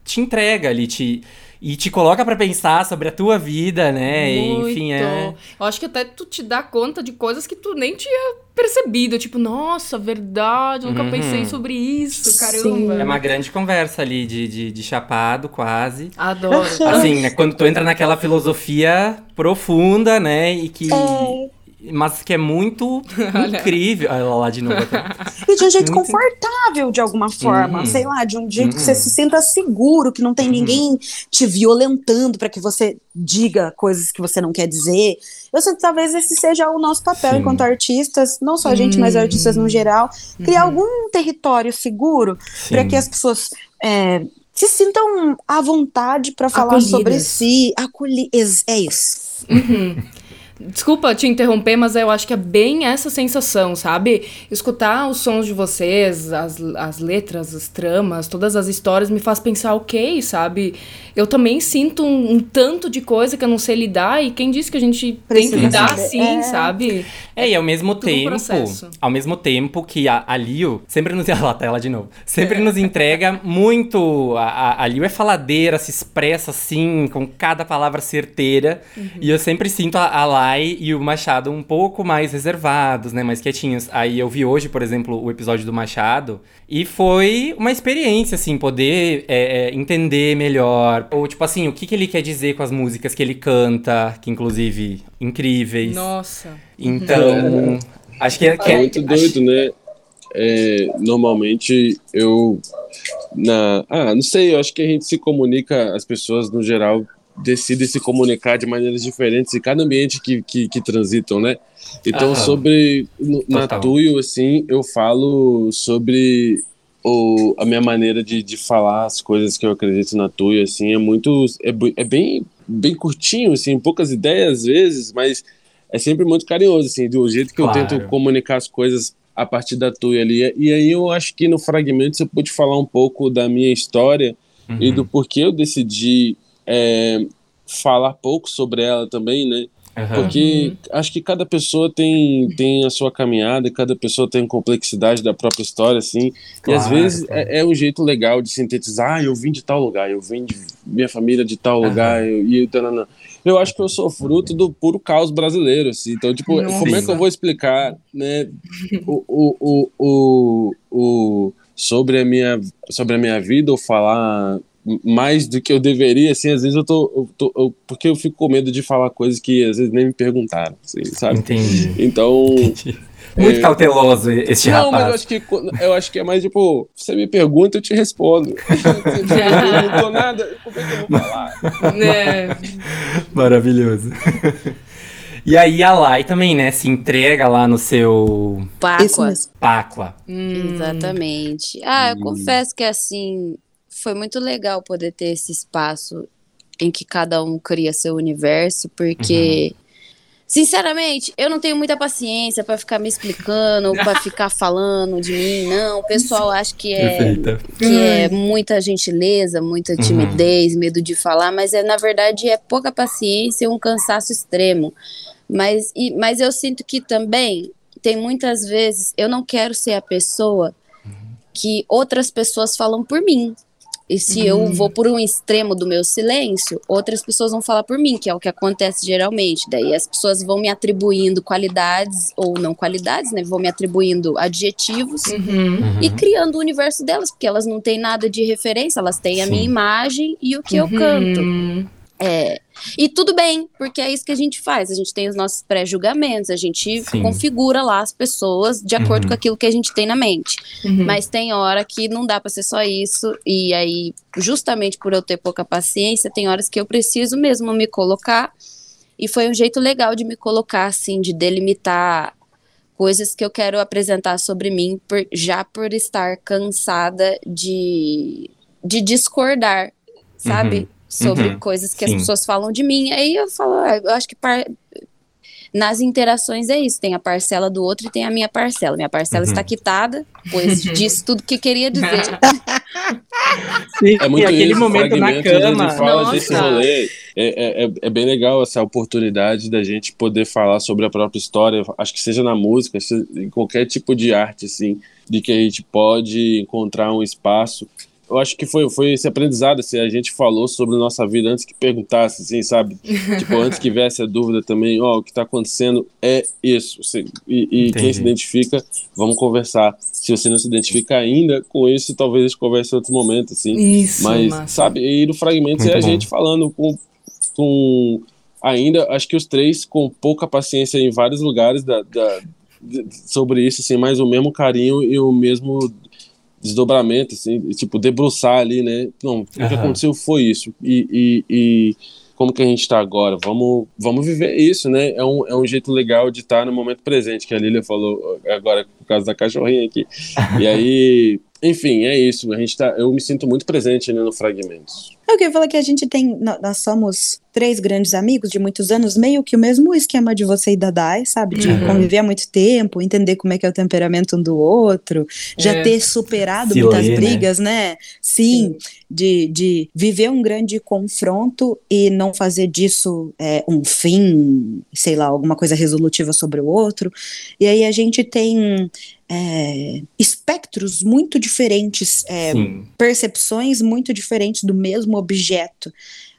te entrega ali, te. E te coloca pra pensar sobre a tua vida, né? E, enfim, é. Muito. Eu acho que até tu te dá conta de coisas que tu nem tinha percebido. Tipo, nossa, verdade, nunca Uhum. pensei sobre isso, Sim. caramba. É uma grande conversa ali de, de, de chapado, quase. Adoro. Assim, né? Quando tu entra naquela filosofia profunda, né? E que. Mas que é muito (laughs) incrível. Olha ela lá de novo. E de um jeito Muito- confortável, de alguma forma. Uhum. Sei lá, de um jeito que Uhum. você se sinta seguro, que não tem ninguém te violentando para que você diga coisas que você não quer dizer. Eu sinto que talvez esse seja o nosso papel Sim. enquanto artistas, não só a gente, mas Uhum. artistas no geral, criar algum território seguro para que as pessoas é, se sintam à vontade para falar Acolhidas. sobre si. Acolhi ex- é isso. Uhum. Desculpa te interromper, mas eu acho que é bem essa sensação, sabe? Escutar os sons de vocês, as, as letras, as tramas, todas as histórias me faz pensar, ok, sabe? Eu também sinto um, um tanto de coisa que eu não sei lidar, e quem disse que a gente tem que Precisa lidar saber. assim, É. sabe? É, e ao mesmo um tempo, processo. ao mesmo tempo que a, a Lio sempre nos. (laughs) Olha lá, tá ela de novo. Sempre nos entrega muito. A, a, a Lio é faladeira, se expressa assim, com cada palavra certeira. E eu sempre sinto a, a E o Machado um pouco mais reservados, né? Mais quietinhos. Aí eu vi hoje, por exemplo, o episódio do Machado. E foi uma experiência, assim, poder é, é, entender melhor. Ou, tipo assim, o que, que ele quer dizer com as músicas que ele canta, que inclusive incríveis. Nossa. Então, acho que é, que É muito acho- doido, né? É, normalmente eu na ah não sei eu acho que a gente se comunica as pessoas no geral decidem se comunicar de maneiras diferentes em cada ambiente que, que, que transitam né então Aham. sobre no, na Total. Tuyo assim eu falo sobre o, a minha maneira de, de falar as coisas que eu acredito na Tuyo assim é muito é, é bem bem curtinho assim poucas ideias às vezes mas é sempre muito carinhoso assim do jeito que Claro. eu tento comunicar as coisas a partir da Tuyo ali e aí eu acho que no fragmento você pode falar um pouco da minha história e Uhum. do porquê eu decidi é, falar pouco sobre ela também, né? Aham. Porque acho que cada pessoa tem, tem a sua caminhada, cada pessoa tem a complexidade da própria história, assim. e às Claro, vezes claro. é, é um jeito legal de sintetizar, ah, eu vim de tal lugar, eu vim de minha família de tal Aham. lugar, eu, e tananã. eu acho que eu sou fruto do puro caos brasileiro, assim. Então, tipo, Nossa. como é que eu vou explicar, né, o, o, o, o, o- sobre, a minha, sobre a minha vida ou falar mais do que eu deveria, assim, às vezes eu tô, eu tô- eu- porque eu fico com medo de falar coisas que às vezes nem me perguntaram, assim, sabe? Entendi. Então, (laughs) Muito É. cauteloso este não, mas eu rapaz. acho que eu acho que é mais tipo, você me pergunta, eu te respondo. (laughs) Você não perguntou nada, como é que eu vou falar? É. (laughs) Maravilhoso. E aí a Lai também, né, se entrega lá no seu Páqua. Pacla. Hum. Exatamente. Ah, eu Hum. confesso que assim, foi muito legal poder ter esse espaço em que cada um cria seu universo, porque sinceramente, eu não tenho muita paciência pra ficar me explicando, pra (laughs) ficar falando de mim, não. O pessoal acha que é Perfeita. que é muita gentileza, muita timidez, medo de falar, mas é na verdade é pouca paciência e um cansaço extremo. Mas, e- mas eu sinto que também tem muitas vezes eu não quero ser a pessoa que outras pessoas falam por mim. E se eu vou por um extremo do meu silêncio, outras pessoas vão falar por mim, que é o que acontece geralmente. Daí as pessoas vão me atribuindo qualidades ou não qualidades, né? Vão me atribuindo adjetivos Uhum. e criando o universo delas, porque elas não têm nada de referência, elas têm a Sim. minha imagem e o que eu canto. É. E tudo bem, porque é isso que a gente faz. A gente tem os nossos pré-julgamentos, a gente Sim. configura lá as pessoas de acordo Uhum. com aquilo que a gente tem na mente. Uhum. Mas tem hora que não dá pra ser só isso, e aí, justamente por eu ter pouca paciência, tem horas que eu preciso mesmo me colocar. E foi um jeito legal de me colocar, assim, de delimitar coisas que eu quero apresentar sobre mim, por- já por estar cansada de, de discordar, sabe? Uhum. Sobre Uhum. coisas que Sim. as pessoas falam de mim. Aí eu falo, ah, eu acho que par- nas interações é isso, tem a parcela do outro e tem a minha parcela. Minha parcela Uhum. está quitada, pois (laughs) disse tudo que queria dizer. (laughs) Sim, É muito aquele isso, momento na fragmentos, cama. Fala desse rolê. É, é, é- é bem legal essa oportunidade da gente poder falar sobre a própria história. Acho que seja na música, seja em qualquer tipo de arte, assim, de que a gente pode encontrar um espaço. Eu acho que foi, foi esse aprendizado, assim, a gente falou sobre nossa vida antes que perguntasse, assim, sabe? (laughs) tipo, antes que viesse a dúvida também, ó, o que tá acontecendo é isso. Você- e e quem se identifica, vamos conversar. Se você não se identifica ainda com isso, talvez a gente converse em outro momento, assim. Isso, Mas, massa. sabe, e no Fragmentos Muito é a bom. gente falando com, com. Ainda, acho que os três com pouca paciência em vários lugares da, da- de- sobre isso, assim, mas o mesmo carinho e o mesmo desdobramento, assim, tipo, debruçar ali, né? Não, o que aconteceu foi isso. E, e, e como que a gente tá agora? Vamos, vamos viver isso, né? É um, é um jeito legal de estar no momento presente, que a Lilia falou agora por causa da cachorrinha aqui. (laughs) E aí, enfim, é isso. A gente tá, eu me sinto muito presente né, no Fragmentos. Eu queria falar que a gente tem. nó- Nós somos três grandes amigos de muitos anos, meio que o mesmo esquema de você e da Dai, sabe? De Uhum. conviver há muito tempo, entender como é que é o temperamento um do outro, já É. ter superado Se muitas ler, né? brigas, né? Sim, De, de viver um grande confronto e não fazer disso é, um fim, sei lá, alguma coisa resolutiva sobre o outro. E aí a gente tem. É, espectros muito diferentes, é, percepções muito diferentes do mesmo objeto.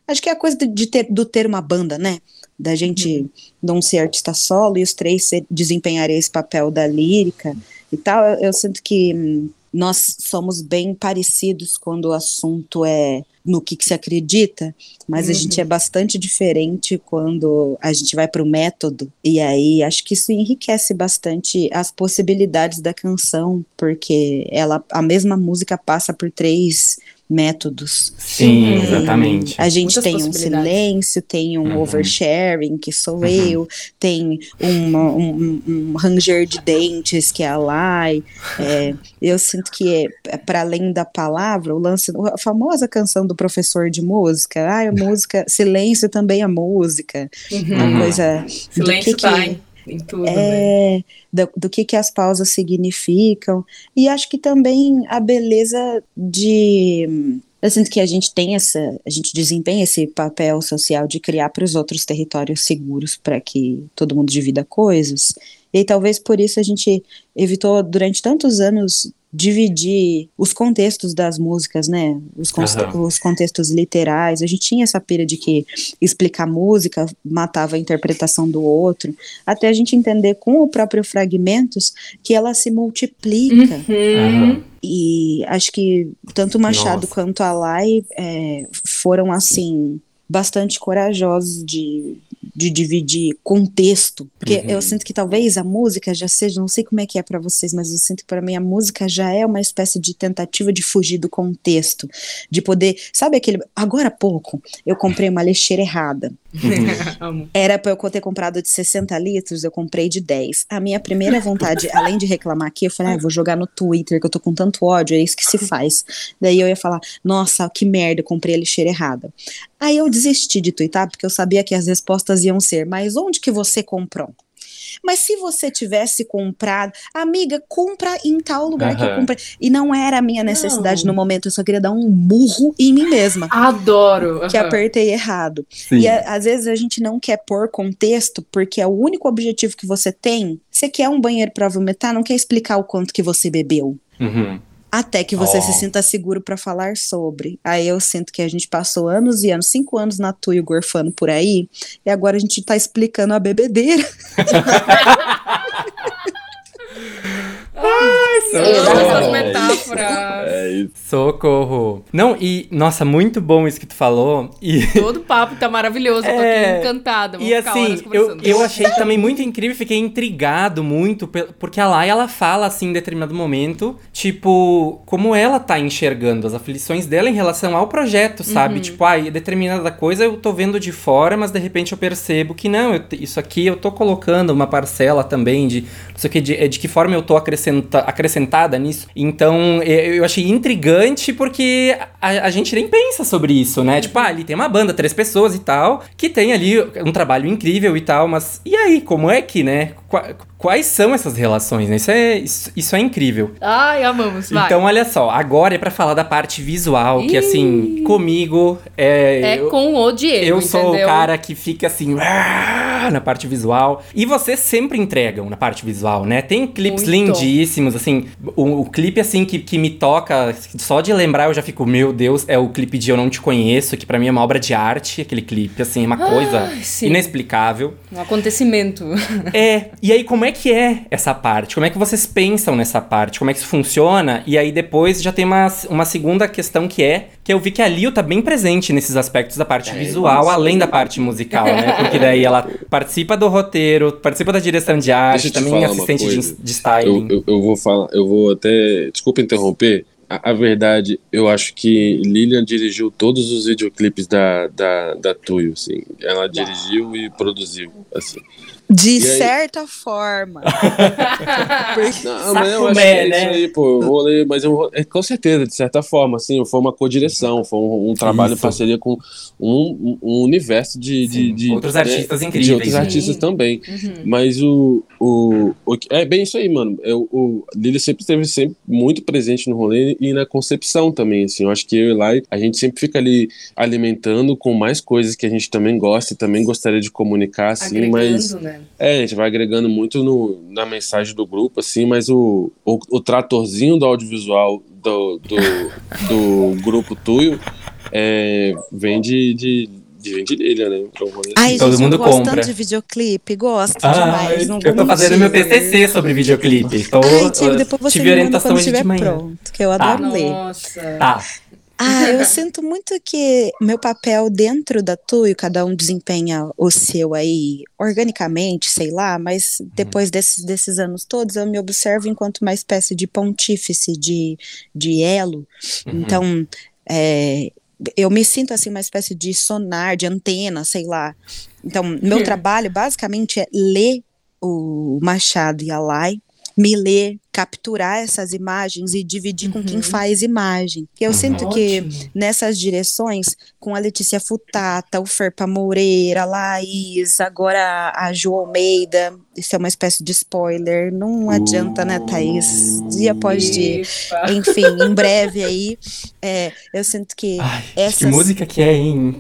Acho que é a coisa de- ter, do ter uma banda, né? Da gente não ser artista solo e os três ser, desempenharem esse papel da lírica e tal. Eu, eu sinto que hum, nós somos bem parecidos quando o assunto é no que, que se acredita, mas a gente é bastante diferente quando a gente vai para o método. E aí acho que isso enriquece bastante as possibilidades da canção, porque ela a mesma música passa por três métodos. Sim, Uhum. exatamente. A gente Muitas tem um silêncio, tem um Uhum. oversharing, que sou Uhum. eu, tem uma- um, um ranger de dentes, que é a Lai. É, eu sinto que, é, para além da palavra, o lance, a famosa canção do professor de música, ah, a música, silêncio também é música, uma Uhum. coisa do Silêncio que que-? Em tudo, né? é, do, do que, que as pausas significam. E acho que também a beleza de. Eu sinto que a gente tem essa. A gente desempenha esse papel social de criar para os outros territórios seguros para que todo mundo divida coisas. E talvez por isso a gente evitou durante tantos anos dividir os contextos das músicas, né? Os, Aham. os contextos literais. A gente tinha essa pira de que explicar música matava a interpretação do outro, até a gente entender com o próprio Fragmentos que ela se multiplica. Uhum. E acho que tanto Machado Nossa. quanto a Lai é, foram, assim, bastante corajosos de, de dividir contexto. Porque Uhum. eu sinto que talvez a música já seja, não sei como é que é pra vocês, mas eu sinto que pra mim a música já é uma espécie de tentativa de fugir do contexto. De poder. Sabe aquele. Agora há pouco, eu comprei uma lixeira errada. (laughs) Amo. Era pra eu ter comprado de 60 litros, eu comprei de 10. A minha primeira vontade, (laughs) além de reclamar aqui, eu falei, ah, vou jogar no Twitter, que eu tô com tanto ódio, é isso que se faz. Daí eu ia falar, nossa, que merda, eu comprei a lixeira errada. Aí eu desisti de twittar, porque eu sabia que as respostas iam ser, mas onde que você comprou? Mas se você tivesse comprado, amiga, compra em tal lugar que eu comprei. E não era a minha necessidade Não. no momento, eu só queria dar um murro em mim mesma. Adoro. Que Aham. apertei errado. Sim. E a- às vezes a gente não quer pôr contexto, porque é o único objetivo que você tem. Você quer um banheiro pra vomitar, não quer explicar o quanto que você bebeu. Uhum. Até que você Oh. se sinta seguro pra falar sobre. Aí eu sinto que a gente passou anos e anos, cinco anos na Tuyo gorfando por aí, e agora a gente tá explicando a bebedeira. (laughs) Amo essas Oh. metáforas. É isso. Socorro. Não, e, nossa, muito bom isso que tu falou. E, (laughs) Todo papo tá maravilhoso. Eu tô É, aqui encantada. Vou e ficar assim, eu, eu achei também muito incrível, fiquei intrigado muito, porque a Lai, ela fala, assim, em determinado momento, tipo, como ela tá enxergando as aflições dela em relação ao projeto, sabe? Tipo, ai, determinada coisa eu tô vendo de fora, mas de repente eu percebo que não, eu isso aqui eu tô colocando uma parcela também de, não sei o que, de, é de que forma eu tô acrescenta, acrescentada nisso. Então, eu, achei intrigante porque a, a gente nem pensa sobre isso, né? Tipo, ah, ali tem uma banda, três pessoas e tal, que tem ali um trabalho incrível e tal, mas e aí, como é que, né? Qua- Quais são essas relações, né? Isso é, isso, isso é incrível. Ai, amamos. Vai. Então, olha só, agora é pra falar da parte visual, que assim, comigo é. é eu- com o Diego, eu sou entendeu? o cara que fica assim "Ah", na parte visual. E vocês sempre entregam na parte visual, né? Tem clipes Muito. lindíssimos, assim. O, o clipe, assim, que, que me toca, só de lembrar eu já fico, meu Deus, é o clipe de Eu Não Te Conheço, que pra mim é uma obra de arte, aquele clipe, assim, é uma coisa Ai, sim. inexplicável. Um acontecimento. (laughs) É, e aí como é que é essa parte? Como é que vocês pensam nessa parte? Como é que isso funciona? E aí depois já tem uma, uma segunda questão que é, que eu vi que a Lio tá bem presente nesses aspectos da parte visual, além da parte musical, né? Porque daí ela participa do roteiro, participa da direção de arte, eu também assistente de, de Eu, styling. eu, eu vou falar, eu vou até. Desculpa interromper. A, a verdade, eu acho que Lilian dirigiu todos os videoclipes da, da, da Tuyo, assim. Ela dirigiu e produziu, assim. De E aí? certa forma. (laughs) Não, mas eu acho que é né? isso aí, pô. Eu vou ler, mas eu vou, é, com certeza, de certa forma, assim, foi uma co-direção, foi um, um trabalho em parceria com um, um universo de, de, de- outros né, artistas De incríveis, outros né? artistas também. Uhum. Mas o, o, o. É bem isso aí, mano. Eu, o Lili sempre esteve sempre muito presente no rolê e na concepção também, assim. Eu acho que eu e Lai, a gente sempre fica ali alimentando com mais coisas que a gente também gosta e também gostaria de comunicar, assim, mas. né? É, a gente vai agregando muito no, na mensagem do grupo, assim, mas o, o, o tratorzinho do audiovisual do, do, (laughs) do grupo Tuyo é, vem de, de, de, Lilian, né? Então, Ai, assim. Todo gente, mundo eu gosto compra. tanto de videoclipe, gosto Ah, demais. Não eu tô fazendo meu. TCC sobre videoclipe. Tô, Ai, Tiago, depois você tive me manda orientação quando estiver manhã. pronto, que eu Tá. adoro ler. Nossa. Tá. Ah, eu (laughs) sinto muito que meu papel dentro da Tuyo, cada um desempenha o seu aí organicamente, sei lá, mas depois desses, desses anos todos eu me observo enquanto uma espécie de pontífice, de, de elo. Uhum. Então, é, eu me sinto assim uma espécie de sonar, de antena, sei lá. Então, meu trabalho basicamente é ler o Machado e a Lai me ler, capturar essas imagens e dividir com quem faz imagem. Eu Uhum. sinto que nessas direções, com a Letícia Futata, o Ferpa Moreira, a Laís, agora a Jo Almeida, isso é uma espécie de spoiler, não adianta, né, Thaís? Dia após dia. Enfim, em breve aí, é, eu sinto que Ai, que essas- música que é, hein?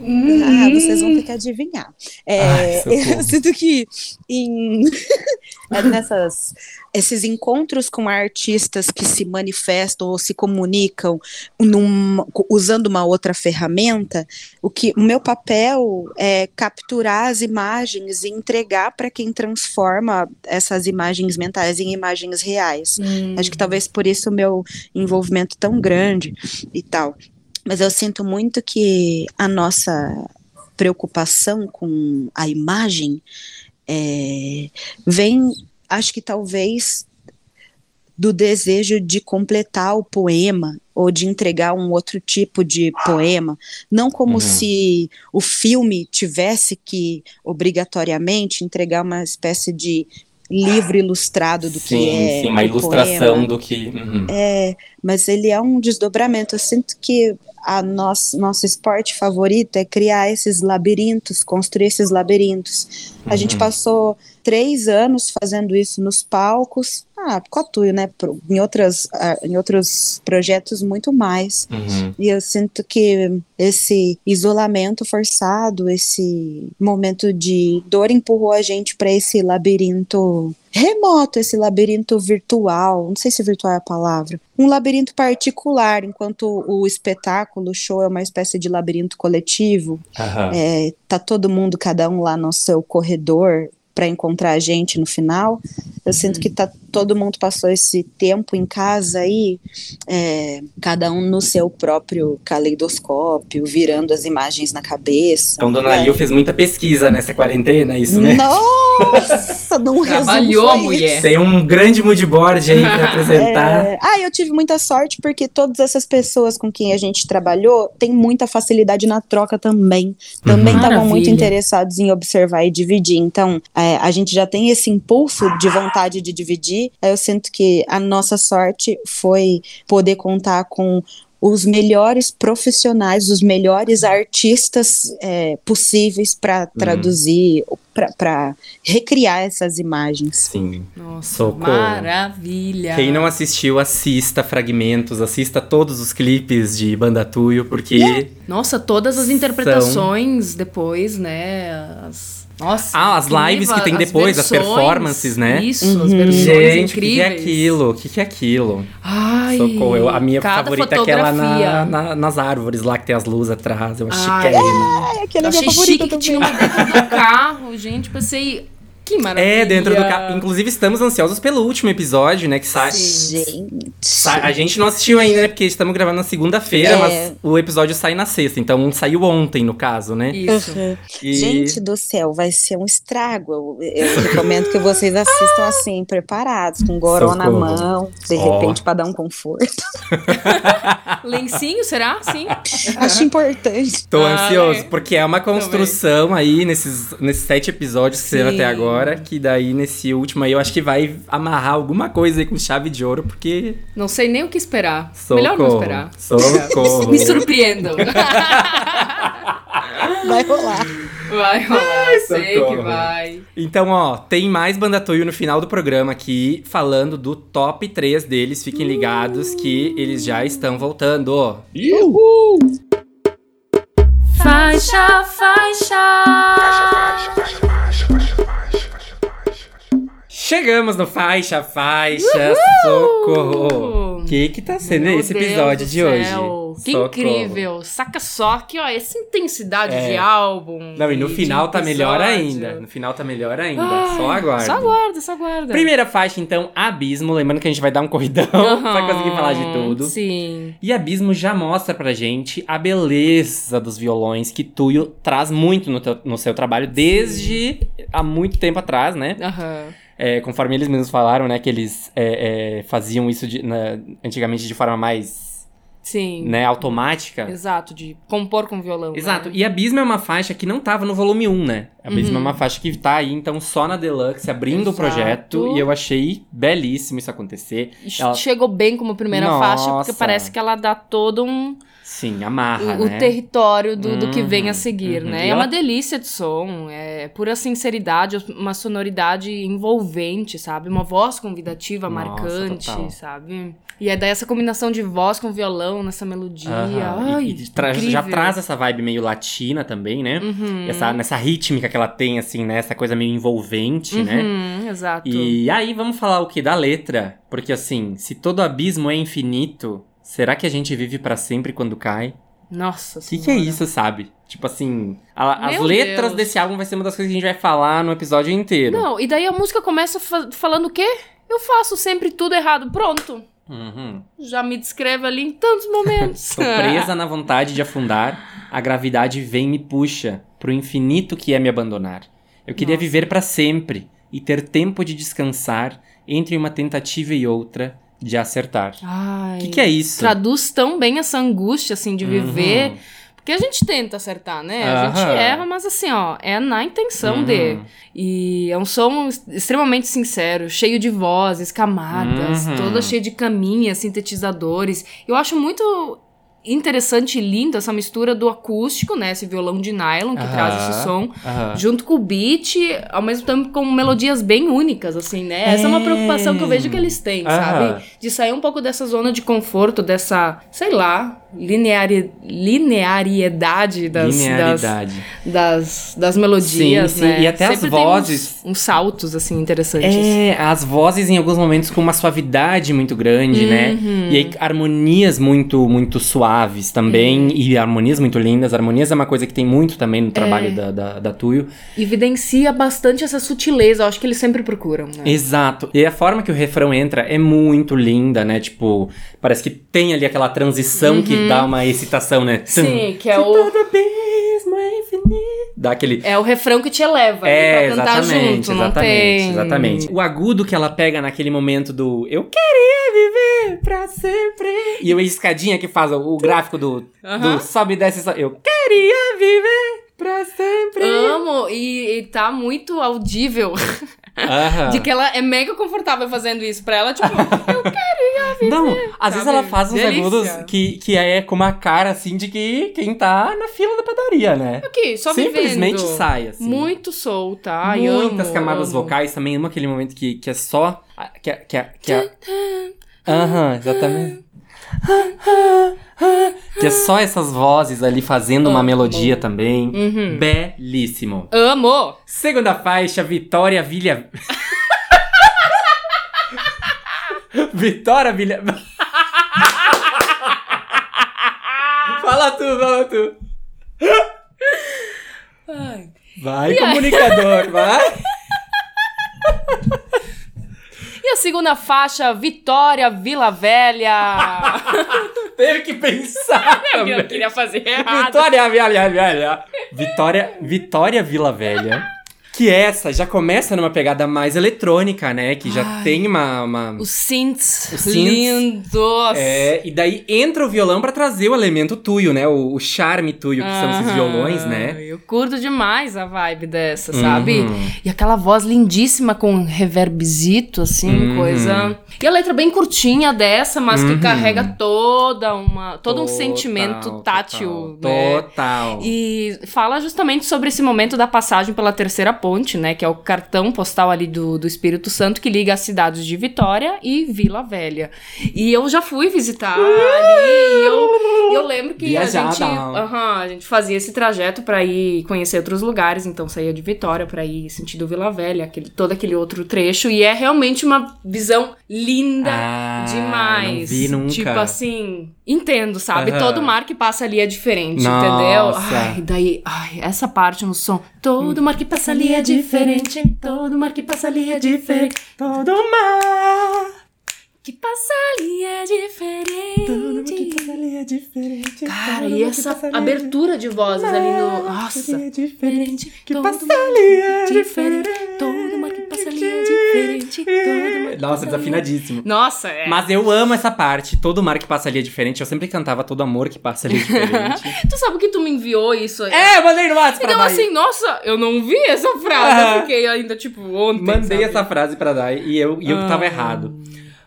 ah, vocês vão ter que adivinhar. É, Ai, (laughs) eu sinto que em (laughs) é nessas esses encontros com artistas que se manifestam ou se comunicam num- usando uma outra ferramenta, o que o meu papel é capturar as imagens e entregar para quem transforma essas imagens mentais em imagens reais. Hum. Acho que talvez por isso o meu envolvimento tão grande e tal. Mas eu sinto muito que a nossa preocupação com a imagem é, vem, acho que talvez do desejo de completar o poema ou de entregar um outro tipo de poema, não como Uhum. se o filme tivesse que obrigatoriamente entregar uma espécie de livro ilustrado do sim, que é sim, uma ilustração poema. do que. Uhum. É, mas ele é um desdobramento. Eu sinto que a nosso, nosso esporte favorito é criar esses labirintos, construir esses labirintos. A gente Uhum. passou três anos fazendo isso nos palcos, ah, Cotuio, né? Em, outras, ah, em outros projetos, muito mais. Uhum. E eu sinto que esse isolamento forçado, esse momento de dor empurrou a gente para esse labirinto remoto, esse labirinto virtual. Não sei se virtual é a palavra. Um labirinto particular, enquanto o espetáculo, o show é uma espécie de labirinto coletivo. Aham. É, tá todo mundo, cada um lá no seu corredor para encontrar a gente no final. Eu sinto que tá todo mundo passou esse tempo em casa aí, é, cada um no seu próprio caleidoscópio, virando as imaens na cabeça. Então, Dona Lil fez muita pesquisa nessa quarentena, é isso, né? Nossa, não resumo Trabalhou, foi isso. mulher. Tem um grande moodboard aí pra (laughs) apresentar. É, ah, eu tive muita sorte porque todas essas pessoas com quem a gente trabalhou têm muita facilidade na troca também. Também Uhum. estavam muito Maravilha. interessados em observar e dividir. Então, é, a gente já tem esse impulso de vontade de dividir. Eu sinto que a nossa sorte foi poder contar com os melhores profissionais, os melhores artistas é, possíveis para traduzir, para recriar essas imagens. Sim. Nossa, Socorro. maravilha. Quem não assistiu, assista fragmentos, assista todos os clipes de Banda Tuyo, porque. Nossa, todas as interpretações depois, né? As... Nossa. Ah, as incrível, lives que tem as depois, as versões. performances, né? Isso, as Uhum. versões Gente, o que, que é incríveis. aquilo? O que, que é aquilo? Ai, Socorro. Eu- a minha cada favorita é aquela na, na- nas árvores lá que tem as luzes atrás. É uma Ai, chiquérrima. Ai, aquele Eu é favorito chique que também. tinha uma dentro do carro, gente. Pensei, que maravilha. É, dentro do carro. Inclusive, estamos ansiosos pelo último episódio, né? Que sai. Gente. sai- A gente não assistiu ainda, né? Porque estamos gravando na segunda-feira, É. mas o episódio sai na sexta. Então saiu ontem, no caso, né? Isso. Uhum. E- Gente do céu, vai ser um estrago. Eu, eu recomendo que vocês assistam assim, preparados, com goró na mão, de Ó. repente, pra dar um conforto. (laughs) Lencinho, será? Sim. Acho importante. Tô Ah, ansioso, é. porque é uma construção aí nesses, nesses sete episódios que você até agora, que daí nesse último aí eu acho que vai amarrar alguma coisa aí com chave de ouro, porque. Não sei nem o que esperar. Socorro. Melhor não esperar. Socorro. Me surpreendam. Vai rolar. Vai rolar, sei que vai. Então, ó, tem mais Banda Tuyo no final do programa aqui, falando do top 3 deles. Fiquem ligados que eles já estão voltando. Uhul! Faixa, faixa. Chegamos no faixa, faixa, socorro. O que que tá sendo Meu esse Deus episódio do de hoje? céu, Que Socorro. incrível. Saca só que, ó, essa intensidade É. de álbum. Não, e no de final tá melhor episódio. ainda. No final tá melhor ainda. Ai, só aguarde. Só aguarda, só aguarda. Primeira faixa, então, Abismo. Lembrando que a gente vai dar um corridão (laughs) pra conseguir falar de tudo. Sim. E Abismo já mostra pra gente a beleza dos violões que Tuyo traz muito no, teu- no seu trabalho desde há muito tempo atrás, né? Aham. É, conforme eles mesmos falaram, né, que eles é, é, faziam isso de- na- antigamente de forma mais Sim. né, automática. Exato, de compor com violão. Exato. Né? E Abismo é uma faixa que não tava no volume 1, né? Abismo é uma faixa que tá aí, então, só na Deluxe, abrindo o Exato. projeto. E eu achei belíssimo isso acontecer. Ela- Chegou bem como primeira faixa, porque Nossa. parece que ela dá todo um. Sim, amarra, o, o né? território do, do que vem a Uhum, seguir, uhum. né? E É ela- uma delícia de som, é pura sinceridade, uma sonoridade envolvente, sabe? Uma voz convidativa, Nossa, marcante, total. sabe? E é daí essa combinação de voz com violão nessa melodia. Aham. Ai, E- e tra- já incrível. traz essa vibe meio latina também, né? Uhum. Essa, nessa rítmica que ela tem, assim, né? Essa coisa meio envolvente, né? Uhum, exato. E aí, vamos falar o que da letra? Porque, assim, se todo abismo é infinito, será que a gente vive pra sempre quando cai? Nossa O que, que é isso, sabe? Tipo assim, a- as letras Deus. desse álbum vai ser uma das coisas que a gente vai falar no episódio inteiro. Não, e daí a música começa fa- falando o quê? Eu faço sempre tudo errado. Pronto. Uhum. Já me descreve ali em tantos momentos. Tô presa na vontade de afundar, a gravidade vem e me puxa pro infinito que é me abandonar. Eu queria Nossa. viver pra sempre e ter tempo de descansar entre uma tentativa e outra de acertar. O que, que é isso? Traduz tão bem essa angústia, assim, de viver. Uhum. Porque a gente tenta acertar, né? A gente erra, mas assim, ó, é na intenção Uhum. de. E é um som extremamente sincero, cheio de vozes, camadas, Uhum. toda cheia de caminhas, sintetizadores. Eu acho muito interessante e lindo essa mistura do acústico, né? Esse violão de nylon que Aham. traz esse som. Aham. Junto com o beat, ao mesmo tempo com melodias bem únicas, assim, né? Essa é uma É. preocupação que eu vejo que eles têm, Aham. sabe? De sair um pouco dessa zona de conforto, dessa, sei lá, lineari lineariedade das, das, Linearidade. das, das melodias, Sim, sim. né? E até as Sempre tem vozes. Uns, uns saltos, assim, interessantes. É, as vozes em alguns momentos com uma suavidade muito grande, né? Uhum. E aí harmonias muito muito suaves também, e harmonias muito lindas. Harmonias é uma coisa que tem muito também no trabalho É. da, da, da Tuyo. Evidencia bastante essa sutileza, eu acho que eles sempre procuram, né? Exato. E a forma que o refrão entra é muito linda, né? Tipo, parece que tem ali aquela transição que dá uma excitação, né? Uhum. Sim, que é o- é. Dá aquele... É o refrão que te eleva É, pra cantar exatamente, junto, exatamente, tem... exatamente. O agudo que ela pega naquele momento do eu queria viver pra sempre. E a escadinha que faz o, gráfico do, Aham. do sobe e desce, sobe. eu queria viver pra sempre. Amo, e, e tá muito audível (laughs) Aham. de que ela é mega confortável fazendo isso. Pra ela, tipo, eu (laughs) queria viver. Não, às vezes sabe? ela faz uns Delícia. agudos que, que é com uma cara assim de que quem tá na fila da padaria, né? Aqui, só Simplesmente vivendo. sai, assim. Muito solta. Ai, Muitas amo, camadas amo. vocais também. Amo aquele momento que, que é só. Que é. Que é, que é Aham, exatamente. Que é só essas vozes ali fazendo uma melodia também. Uhum. Belíssimo. Amo! Segunda faixa, Vitória Vilha. (laughs) Vitória Vilha. (laughs) fala tu, fala tu. Ai. Vai, comunicador, vai. (laughs) Segunda faixa, Vitória Vila Velha. (laughs) Teve que pensar (laughs) eu também. queria fazer errado. Vitória Vila Velha. Vitória, Vitória Vila Velha. Que essa já começa numa pegada mais eletrônica, né? Que já Ai. tem uma. uma- Os synths, Os synths. lindos. É, e daí entra o violão pra trazer o elemento tuyo, né? O, o charme tuyo, que são esses violões, né? Eu curto demais a vibe dessa, sabe? Uhum. E aquela voz lindíssima com reverbzito, assim, Uhum. coisa. E a letra bem curtinha dessa, mas Uhum. que carrega toda uma, todo um Total, sentimento tátil, né? Total. E fala justamente sobre esse momento da passagem pela terceira ponte, né? Que é o cartão postal ali do, do Espírito Santo que liga as cidades de Vitória e Vila Velha. E eu já fui visitar ali e eu, eu lembro que a gente, a gente fazia esse trajeto pra ir conhecer outros lugares, então saía de Vitória pra ir sentido Vila Velha, aquele, todo aquele outro trecho. E é realmente uma visão linda Ah, demais. Não vi nunca. Tipo assim, entendo, sabe? Aham. Todo mar que passa ali é diferente, Nossa. entendeu? Ai, daí, ai, essa parte no som. Todo mar que passa ali é diferente. Todo mar que passa ali é diferente. Todo mar. Que passa ali é diferente. ali é diferente. Cara, e essa abertura de vozes ali no. Nossa. é. Que Todo passa ali é diferente. Diferente. todo- Nossa, desafinadíssimo. Nossa, é. Mas eu amo essa parte. Todo mar que passa ali é diferente. Eu sempre cantava todo amor que passa ali é diferente. (laughs) Tu sabe que tu me enviou isso? é, mandei no WhatsApp Então, assim, nossa, eu não vi essa frase. Ah. Eu fiquei ainda, tipo, ontem. Mandei sabe? essa frase pra Dai e eu, e eu Ah, tava errado.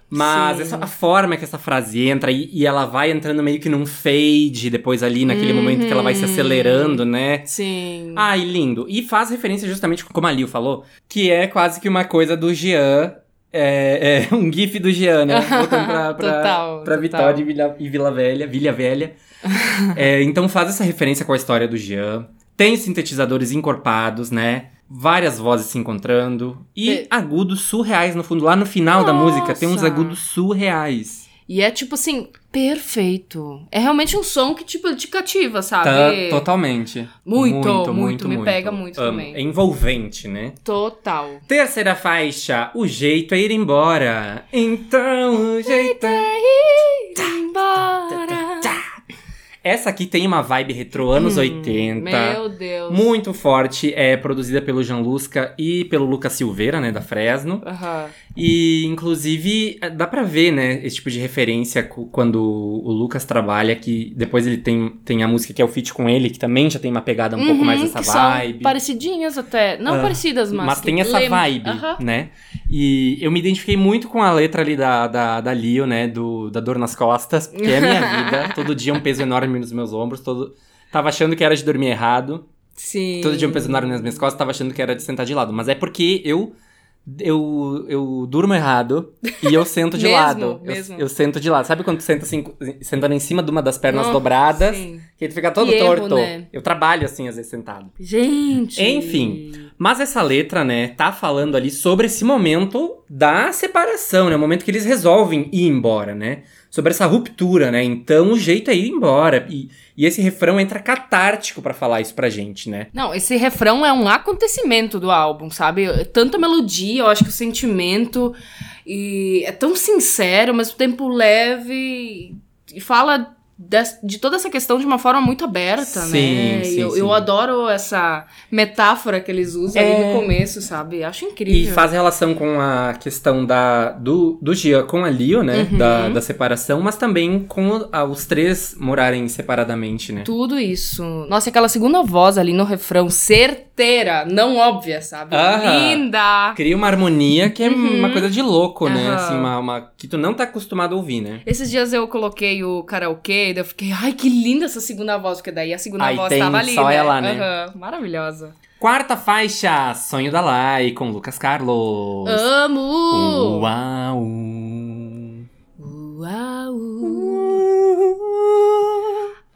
Mas sim. essa, a forma que essa frase entra e, e ela vai entrando meio que num fade depois ali, naquele momento que ela vai se Uhum. acelerando, né? Sim. Ai, lindo. E faz referência justamente como a Liu falou, que é quase que uma coisa do Jean. É, é (laughs) um gif do Jean, né? (laughs) Voltando pra, pra, Total, pra total. Vitória e Vila, e Vila Velha, Vilha Velha. (laughs) É, então faz essa referência com a história do Jean. Tem sintetizadores encorpados, né? Várias vozes se encontrando. E E- agudos surreais no fundo. Lá no final da música tem uns Nossa. agudos surreais. E é tipo assim, perfeito. É realmente um som que, tipo, te cativa, Tá, sabe? totalmente. Muito, muito, me pega muito Amo. também. É envolvente, né? Total. Terceira faixa, o jeito é ir embora. Então o jeito é. Embora. Essa aqui tem uma vibe retrô anos Hum, 80. Meu Deus. Muito forte, é produzida pelo Jean Lusca e pelo Lucas Silveira, né, da Fresno. Aham. E, inclusive, é, dá pra ver, né, esse tipo de referência quando o Lucas trabalha, que depois ele tem, tem a música que é o feat com ele, que também já tem uma pegada um pouco Uhum, mais dessa vibe. Parecidinhas até. Não Ah, parecidas, mas. Mas tem essa lem- vibe, né? E eu me identifiquei muito com a letra ali da, da, da Lio, né? Do, da dor nas costas, porque é a minha (laughs) vida. Todo dia um peso enorme nos meus ombros. Todo... Tava achando que era de dormir errado. Sim. Todo dia peso enorme nas minhas costas. Tava achando que era de sentar de lado. Mas é porque eu. Eu, eu durmo errado e eu sento de (laughs) Mesmo, lado. Eu- mesmo. Eu, sento de lado. Sabe quando tu senta assim, sentando em cima de uma das pernas Nossa, dobradas? sim. Que tu fica todo erro, torto. né? Eu trabalho assim, às vezes, sentado. Gente. Enfim. Mas essa letra, né, tá falando ali sobre esse momento da separação, né? O momento que eles resolvem ir embora, né? Sobre essa ruptura, né? Então o jeito é ir embora. E, e esse refrão entra catártico pra falar isso pra gente, né? Não, esse refrão é um acontecimento do álbum, sabe? Tanta melodia, eu acho que o sentimento. E é tão sincero, ao mesmo tempo leve. E fala de toda essa questão de uma forma muito aberta, Sim, né? sim, eu, sim. eu adoro essa metáfora que eles usam É. ali no começo, sabe? Acho E incrível. faz relação com a questão da, do, do Gia com a Leo, né? Uhum. Da, da separação, mas também com a- os três morarem separadamente, né? Tudo isso. Nossa, e aquela segunda voz ali no refrão, certeira, não óbvia, sabe? Linda! Cria uma harmonia que é Uhum. uma coisa de louco, né? Assim, uma, uma- que tu não tá acostumado a ouvir, né? Esses dias eu coloquei o karaokê e daí eu fiquei, ai, que linda essa segunda voz, porque daí a segunda Aí voz tem tava ali, só né? ela, né? Maravilhosa. Quarta faixa, Sonho da Lai, com Lucas Carlos. Amo! Uau. Uau!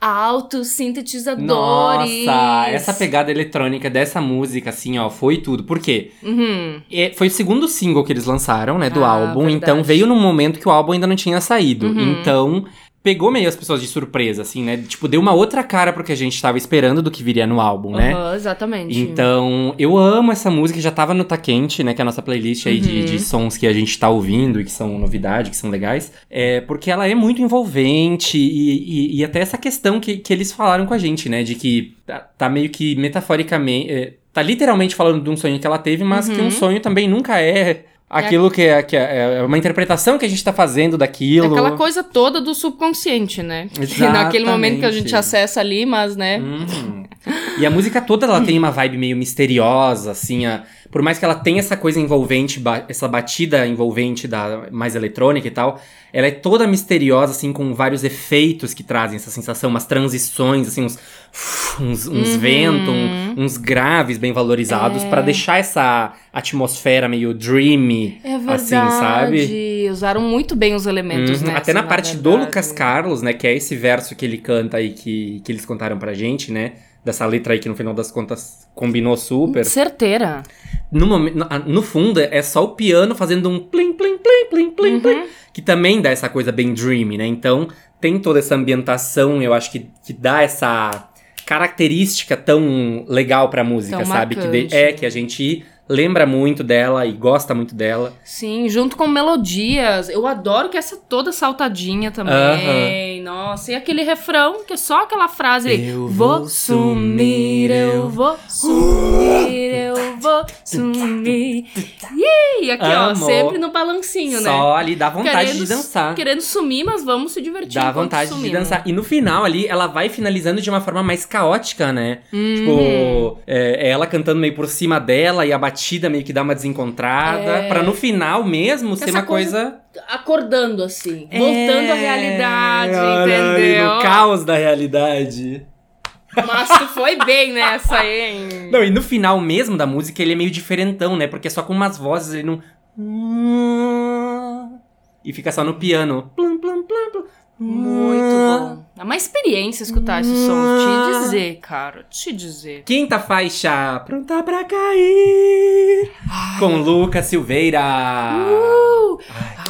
Altos sintetizadores. Nossa, essa pegada eletrônica dessa música, assim, ó, foi tudo. Por quê? Uhum. É, foi o segundo single que eles lançaram, né, do Ah, álbum. verdade. Então veio num momento que o álbum ainda não tinha saído. Uhum. Então pegou meio as pessoas de surpresa, assim, né? Tipo, deu uma outra cara pro que a gente tava esperando do que viria no álbum, né? Aham, exatamente. Então, eu amo essa música, já tava no Tá Quente, né? Que é a nossa playlist aí de, Uhum. de sons que a gente tá ouvindo e que são novidade, que são legais. É, porque ela é muito envolvente e, e, e até essa questão que, que eles falaram com a gente, né? De que tá, tá meio que metaforicamente. é, tá literalmente falando de um sonho que ela teve, mas que um Uhum. sonho também nunca é. Aquilo que, é, que é, é uma interpretação que a gente tá fazendo É daquilo. aquela coisa toda do subconsciente, né? Naquele momento que a gente Exatamente. acessa ali, mas, né? Uhum. E a música toda ela tem uma vibe meio misteriosa, assim, a- por mais que ela tenha essa coisa envolvente, ba- essa batida envolvente da mais eletrônica e tal, ela é toda misteriosa, assim, com vários efeitos que trazem essa sensação, umas transições, assim, uns, (sniffs) uns, uns Uhum. ventos, um- uns graves bem valorizados, É. pra deixar essa atmosfera meio dreamy, É verdade. assim, sabe? Usaram muito bem os elementos, Uhum, né? Até na assim, parte do verdade. Lucas Carlos, né? Que é esse verso que ele canta aí que, que eles contaram pra gente, né? Dessa letra aí que no final das contas combinou super. Certeira. No, momen- no, ah, no fundo é só o piano fazendo um plim, plim, plim, plim, plim, Uhum. plim. Que também dá essa coisa bem dreamy, né? Então tem toda essa ambientação, eu acho que, que dá essa característica tão legal pra música, Tão sabe? Que de- é, que a gente lembra muito dela e gosta muito dela. Sim, junto com melodias. Eu adoro que essa toda saltadinha também. Nossa, e aquele refrão que é só aquela frase. Eu vou sumir, sumir, eu vou sumir, eu (laughs) vou sumir. E aqui, ó, sempre no balancinho, né? Só ali dá vontade Querendo- de dançar. Querendo sumir, mas vamos se divertir. Dá vontade de sumimos. dançar. E no final ali, ela vai finalizando de uma forma mais caótica, né? Uhum. Tipo, é ela cantando meio por cima dela e a batida meio que dá uma desencontrada. É. Pra no final mesmo ser Essa uma coisa. Acordando assim, voltando à É, realidade, ali entendeu? No caos da realidade. Mas tu foi bem nessa, hein? (laughs) Não, e no final mesmo da música ele é meio diferentão, né? Porque é só com umas vozes, ele não. E fica só no piano. Plum, plum, plum, plum. Muito bom. É uma experiência escutar esse som. Te dizer, cara. Te dizer. Quinta faixa, pronta pra cair. Com Lucas Silveira. Uh!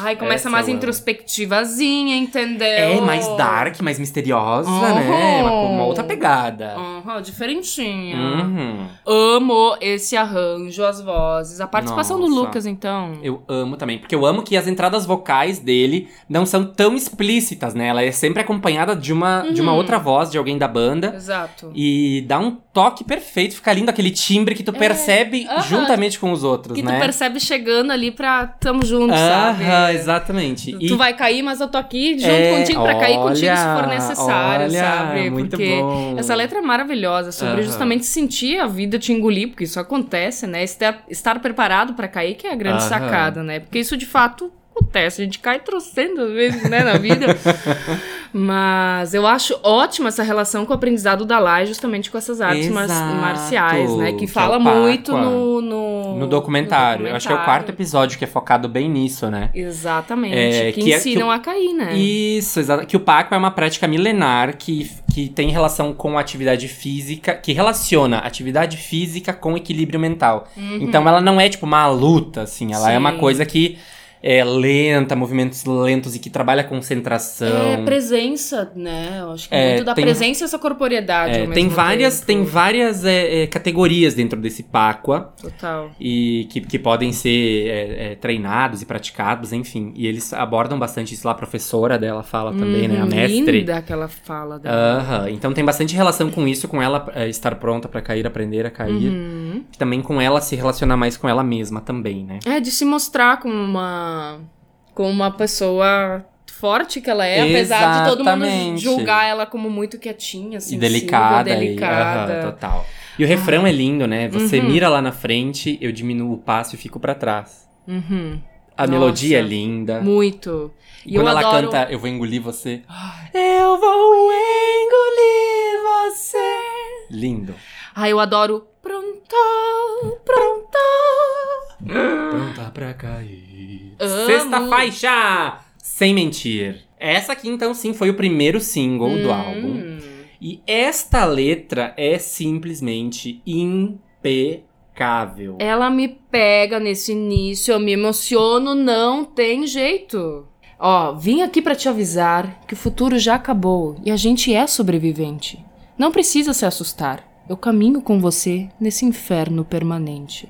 Ai, essa começa mais introspectivazinha, entendeu? É mais dark, mais misteriosa, Uhum. né? Uma, uma outra pegada. Uhum, diferentinha. Uhum. Amo esse arranjo, as vozes. A participação do Nossa. Lucas, então. Eu amo também, porque eu amo que as entradas vocais dele não são tão explícitas, né? Ela é sempre acompanhada de uma, de uma Uhum. outra voz, de alguém da banda. Exato. E dá um toque perfeito, fica lindo aquele timbre que tu percebe É, aham. juntamente com os outros, Que né? tu percebe chegando ali pra tamo junto, sabe? Exatamente. Tu vai cair, mas eu tô aqui junto É, contigo pra cair contigo se for olha, necessário, olha, sabe? muito Porque bom. essa letra é maravilhosa, sobre justamente sentir a vida te engolir, porque isso acontece, né? Estar, estar preparado pra cair que é a grande sacada, né? Porque isso de fato acontece, a gente cai trocentas vezes, né, na vida. (laughs) Mas eu acho ótima essa relação com o aprendizado da Lai, justamente com essas artes mar- marciais, né? que Que é fala Pacua. muito no, no, No documentário. Eu acho que é o quarto episódio que é focado bem nisso, né? Exatamente. É, que, que é- ensinam que o- a cair, né? Isso, exato. Que o Paco é uma prática milenar que, que tem relação com atividade física, que relaciona atividade física com equilíbrio mental. Então ela não é tipo uma luta, assim, ela é uma Uhum. Sim. coisa que é lenta, movimentos lentos e que trabalha concentração. É presença, né? Eu acho que É, muito da tem- presença e essa corporeidade. É, tem várias, tempo. tem várias é, é, categorias dentro desse Pacua. Total. e que, que podem ser é, é, treinados e praticados, enfim. E eles abordam bastante isso lá, a professora dela fala também, né? A Uhum, mestre. Linda aquela fala dela. Então tem bastante relação com isso, com ela estar pronta pra cair, aprender a cair. Uhum. Também com ela se relacionar mais com ela mesma também, né? É, de se mostrar como uma. Como uma pessoa forte que ela é, apesar de todo mundo julgar ela como muito quietinha, E sensível, delicada. delicada. E, aham, total. E o refrão é lindo, né? Você Uhum. mira lá na frente, eu diminuo o passo e fico pra trás. Uhum. A Nossa. melodia é linda. Muito. E Quando eu ela adoro... canta Eu Vou Engolir Você. (gasps) Eu vou engolir você. Lindo. Ai, eu adoro. Pronto, pronto. Pronta pra cair. Amo. Sexta faixa! Sem mentir. Essa aqui, então, sim, foi o primeiro single do Hum. álbum. E esta letra é simplesmente impecável. Ela me pega nesse início, eu me emociono, não tem jeito. Ó, vim aqui pra te avisar que o futuro já acabou e a gente é sobrevivente. Não precisa se assustar. Eu caminho com você nesse inferno permanente.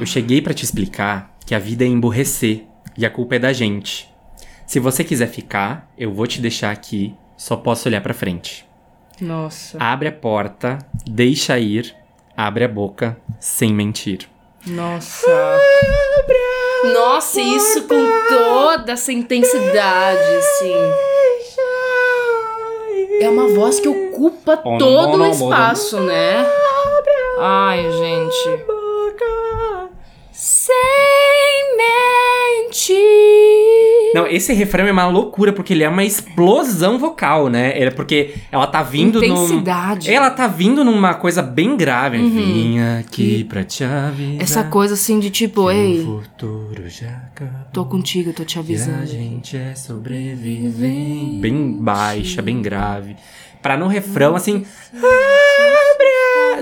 Eu cheguei pra te explicar que a vida é emburrecer e a culpa é da gente. Se você quiser ficar, eu vou te deixar aqui, só posso olhar pra frente. Nossa. Abre a porta, deixa ir, abre a boca, sem mentir. Nossa. Nossa, isso com toda essa intensidade, assim. É uma voz que ocupa todo o espaço, né? Ai, gente. Sem mentir. Não, esse refrão é uma loucura, porque ele é uma explosão vocal, né? É porque ela tá vindo num... Intensidade. Ela tá vindo numa coisa bem grave. Vim aqui pra te avisar. Essa coisa assim de tipo, ei, futuro já acabou. tô contigo, tô te E a avisando. gente é sobrevivente. Bem baixa, bem grave. Pra no refrão, assim.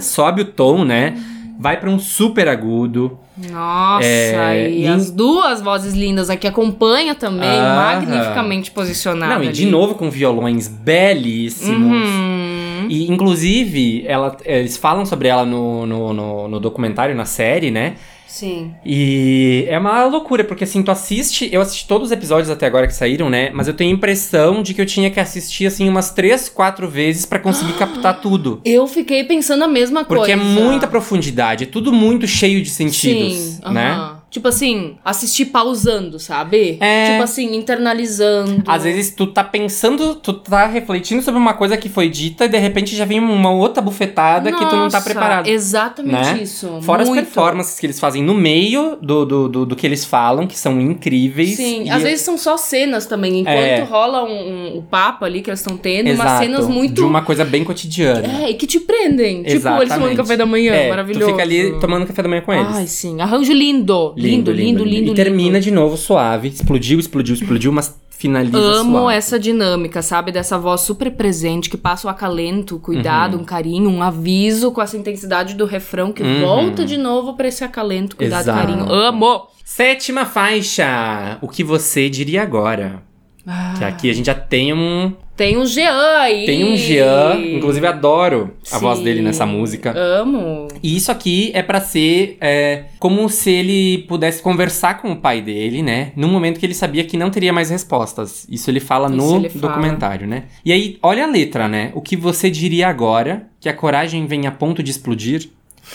Sobe o tom, né? Vai pra um super agudo. Nossa, É, e e- as duas vozes lindas aqui acompanha também, magnificamente posicionada. Não, e de ali. novo com violões belíssimos. Uhum. E, inclusive, ela, eles falam sobre ela no, no, no, no documentário, na série, né? Sim. E é uma loucura, porque assim, tu assiste. Eu assisti todos os episódios até agora que saíram, né? Mas eu tenho a impressão de que eu tinha que assistir, assim, umas três, quatro vezes pra conseguir (gasps) captar tudo. Eu fiquei pensando a mesma Porque coisa. é muita profundidade, é tudo muito cheio de sentidos, Sim, né? aham. Tipo assim, assistir pausando, sabe? É. Tipo assim, internalizando. Às vezes tu tá pensando, tu tá refletindo sobre uma coisa que foi dita e de repente já vem uma outra bufetada que tu não tá Nossa, preparado. Exatamente né? isso. Fora muito. as performances que eles fazem no meio do, do, do, do que eles falam, que são incríveis. Sim, às vezes são só cenas também. Enquanto É. rola um, um- o papo ali que eles estão tendo, umas Exato, cenas muito. De uma coisa bem cotidiana. É, e que te prendem. Tipo, eles tomando Exatamente. café da manhã, É, maravilhoso. Tu fica ali tomando café da manhã com eles. Ai, sim. Arranjo lindo. Lindo, lindo, lindo, E termina de novo suave. Explodiu, explodiu, explodiu, mas finaliza Amo suave. essa dinâmica, sabe? Dessa voz super presente que passa o acalento, cuidado, Uhum. um carinho, um aviso com essa intensidade do refrão que Uhum. volta de novo pra esse acalento, cuidado, Exato. carinho. Amo! Sétima faixa. O que você diria agora? Que aqui a gente já tem um. Tem um Jean aí. Tem um Jean. Inclusive, adoro a voz dele nessa música. Amo. E isso aqui é pra ser é, como se ele pudesse conversar com o pai dele, né? Num momento que ele sabia que não teria mais respostas. Isso ele fala Isso no ele fala. documentário, né? E aí, olha a letra, né? O que você diria agora que a coragem vem a ponto de explodir?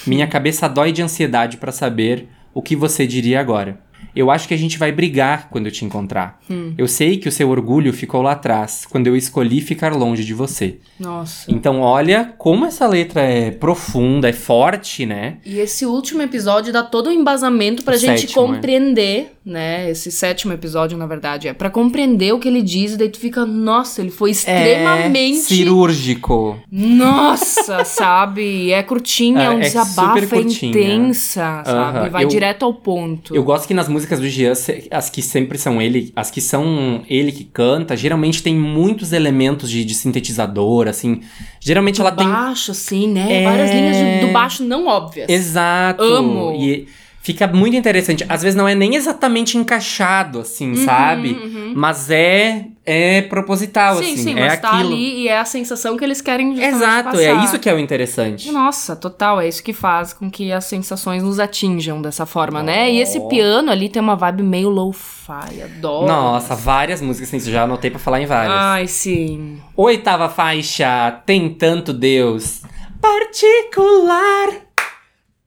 Minha cabeça dói de ansiedade pra saber o que você diria agora. Eu acho que a gente vai brigar quando eu te encontrar. Hum. Eu sei que o seu orgulho ficou lá atrás, quando eu escolhi ficar longe de você. Nossa. Então, olha como essa letra é profunda, é forte, né? E esse último episódio dá todo um embasamento pra O gente sétimo, é. Né? Esse sétimo episódio, na verdade, é pra compreender o que ele diz, e daí tu fica, nossa, ele foi extremamente. É cirúrgico. Nossa, (laughs) sabe? É curtinha, é, É, um é desabafo, super é intensa, sabe? Aham, Vai eu- direto ao ponto. Eu gosto que nas músicas do Jean, as que sempre são ele, as que são ele que canta, geralmente tem muitos elementos de, de sintetizador, assim. Geralmente ela tem. baixo, assim, né? É. Várias linhas de- do baixo não óbvias. Exato. Amo. E fica muito interessante. Às vezes não é nem exatamente encaixado, assim, sabe? uhum. Mas é, é proposital, sim, assim. sim, é mas tá aquilo. ali e é a sensação que eles querem Exato, passar. é isso que é o interessante. Nossa, total, é isso que faz com que as sensações nos atinjam dessa forma, né? E esse piano ali tem uma vibe meio lo-fi, adoro. Nossa, várias músicas, assim, já anotei pra falar em várias. Ai, sim. Oitava faixa, Tem Tanto Deus. Particular.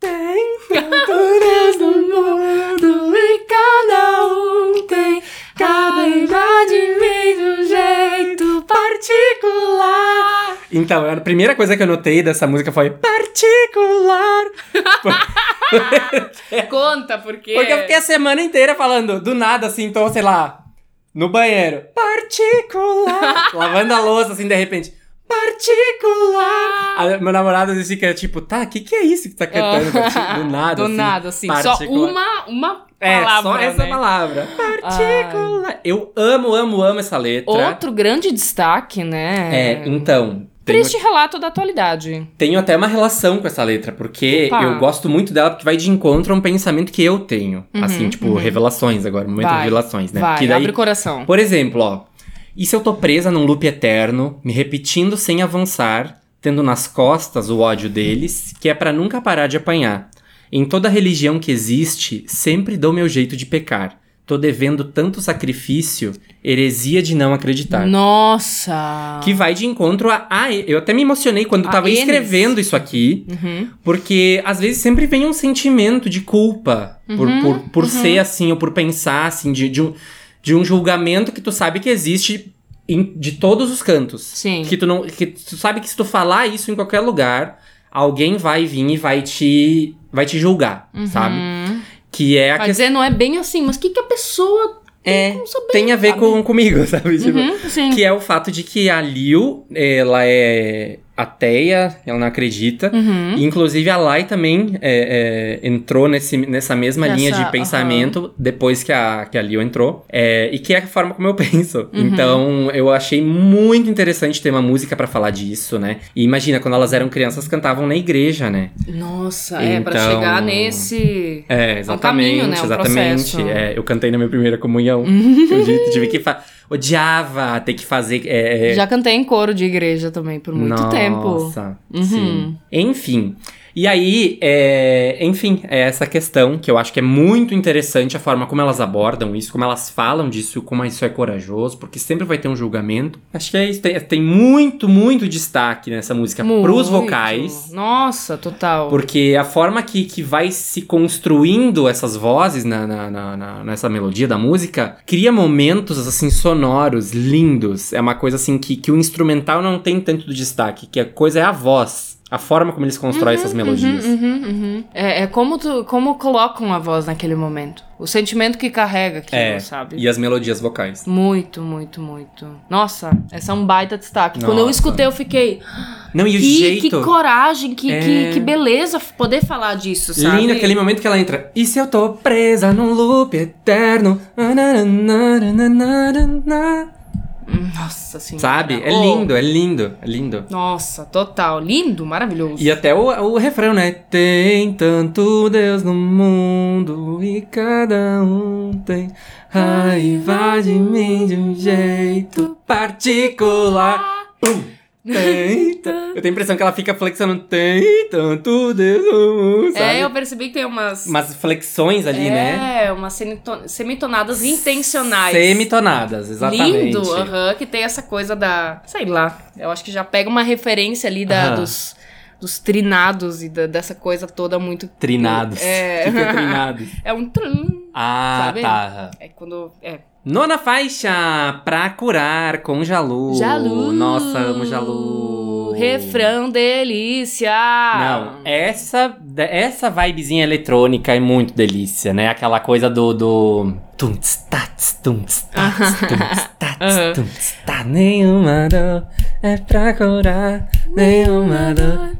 Tem Deus no mundo e cada um tem cada de mim de um jeito particular. Então, a primeira coisa que eu notei dessa música foi particular. (laughs) Conta, porque... Porque eu fiquei a semana inteira falando, do nada, assim, tô, sei lá, no banheiro. Particular. (laughs) lavando a louça, assim, de repente. Particular. Aí, meu namorado às vezes fica tipo, tá, o que, que é isso que tá cantando? Do nada, Do assim. nada, assim. Só particular. uma, uma É, palavra, só essa né? palavra. Particular. Eu amo, amo, amo essa letra. Outro grande destaque, né? É, então. Tenho, Triste relato da atualidade. tenho até uma relação com essa letra, porque Opa. eu gosto muito dela, porque vai de encontro a um pensamento que eu tenho. Uhum, assim, tipo, uhum. revelações agora, momento de Vai, revelações, né? Vai, que daí, abre o coração. Por exemplo, ó. E se eu tô presa num loop eterno, me repetindo sem avançar, tendo nas costas o ódio deles, que é pra nunca parar de apanhar. Em toda religião que existe, sempre dou meu jeito de pecar. Tô devendo tanto sacrifício, heresia de não acreditar. Nossa! Que vai de encontro a. Ah, eu até me emocionei quando A tava Enes. escrevendo isso aqui, Uhum. porque às vezes sempre vem um sentimento de culpa por, Uhum, por, por uhum. ser assim, ou por pensar assim, de, de, um, de um julgamento que tu sabe que existe em- de todos os cantos. Sim. Que tu, não, que tu sabe que se tu falar isso em qualquer lugar, alguém vai vir e vai te, vai te julgar, sabe? Uhum. Que é a questão. dizer, não é bem assim, mas o que, que a pessoa É, tem a ver sabe? com, comigo, (laughs) sabe? Tipo, Uhum, sim. Que é o fato de que a Liu, ela é ateia, ela não acredita. Uhum. E, Inclusive, a Lai também é, é, entrou nesse, nessa mesma linha de pensamento depois que a, que a Liu entrou. É, e que é a forma como eu (laughs) penso. Uhum. Então, eu achei muito interessante ter uma música pra falar disso, né? E imagina, quando elas eram crianças, cantavam na igreja, né? Nossa, é, pra Então- chegar nesse. É, exatamente, caminho, né? Um exatamente. É, eu cantei na minha primeira comunhão. (laughs) eu tive- tive que fa- odiava ter que fazer. é, é, Já cantei em coro de igreja também por muito tempo. Nossa, Uhum. sim. Enfim, E aí, é, enfim, é essa questão que eu acho que é muito interessante a forma como elas abordam isso, como elas falam disso, como isso é corajoso, porque sempre vai ter um julgamento. Acho que é isso. Tem, tem muito, muito destaque nessa música pros Muito. vocais. Nossa, total. Porque a forma que, que vai se construindo essas vozes na, na- na- nessa melodia da música cria momentos, assim, sonoros, lindos. É uma coisa, assim, que, que o instrumental não tem tanto destaque, que a coisa é a voz. A forma como eles constroem essas melodias. Uhum, uhum. É, é como, tu, como colocam a voz naquele momento. O sentimento que carrega aquilo, É, sabe? e as melodias vocais. Muito, muito, muito. Nossa, essa é um baita destaque. Quando eu Nossa. escutei, eu fiquei. Não, e o Que, jeito... que coragem, que, É. que, que beleza poder falar disso, sabe? Lindo aquele momento que ela entra. E se eu tô presa num loop eterno? Nossa senhora. Sabe? É Oh, lindo, é lindo, é lindo. Nossa, total. Lindo, maravilhoso. E até o, o refrão, né? Tem tanto Deus no mundo e cada um tem raiva de mim de um jeito particular. Pum! Eu tenho a impressão que ela fica flexionando. Tem tanto Deus no? É, eu percebi que tem umas. Umas flexões ali, né? É, umas semito- semitonadas intencionais. Semitonadas, exatamente. Lindo, aham, que tem essa coisa da. Sei lá. Eu acho que já pega uma referência ali da, Aham. dos, dos trinados e da- dessa coisa toda muito. Trinados. É. O (laughs) que que é trinados? (laughs) É um trum. Ah, Sabe? tá. É quando. É. Nona faixa, pra curar com Jalu. Jalu. Nossa, amo Jalu. Refrão delícia. Não, essa, essa vibezinha eletrônica é muito delícia, né? Aquela coisa do. do... Tunts, tats, tunts, tats, tunts, (laughs) tats, Aham. tunts, tats. Nenhuma dor é pra curar, nenhuma dor.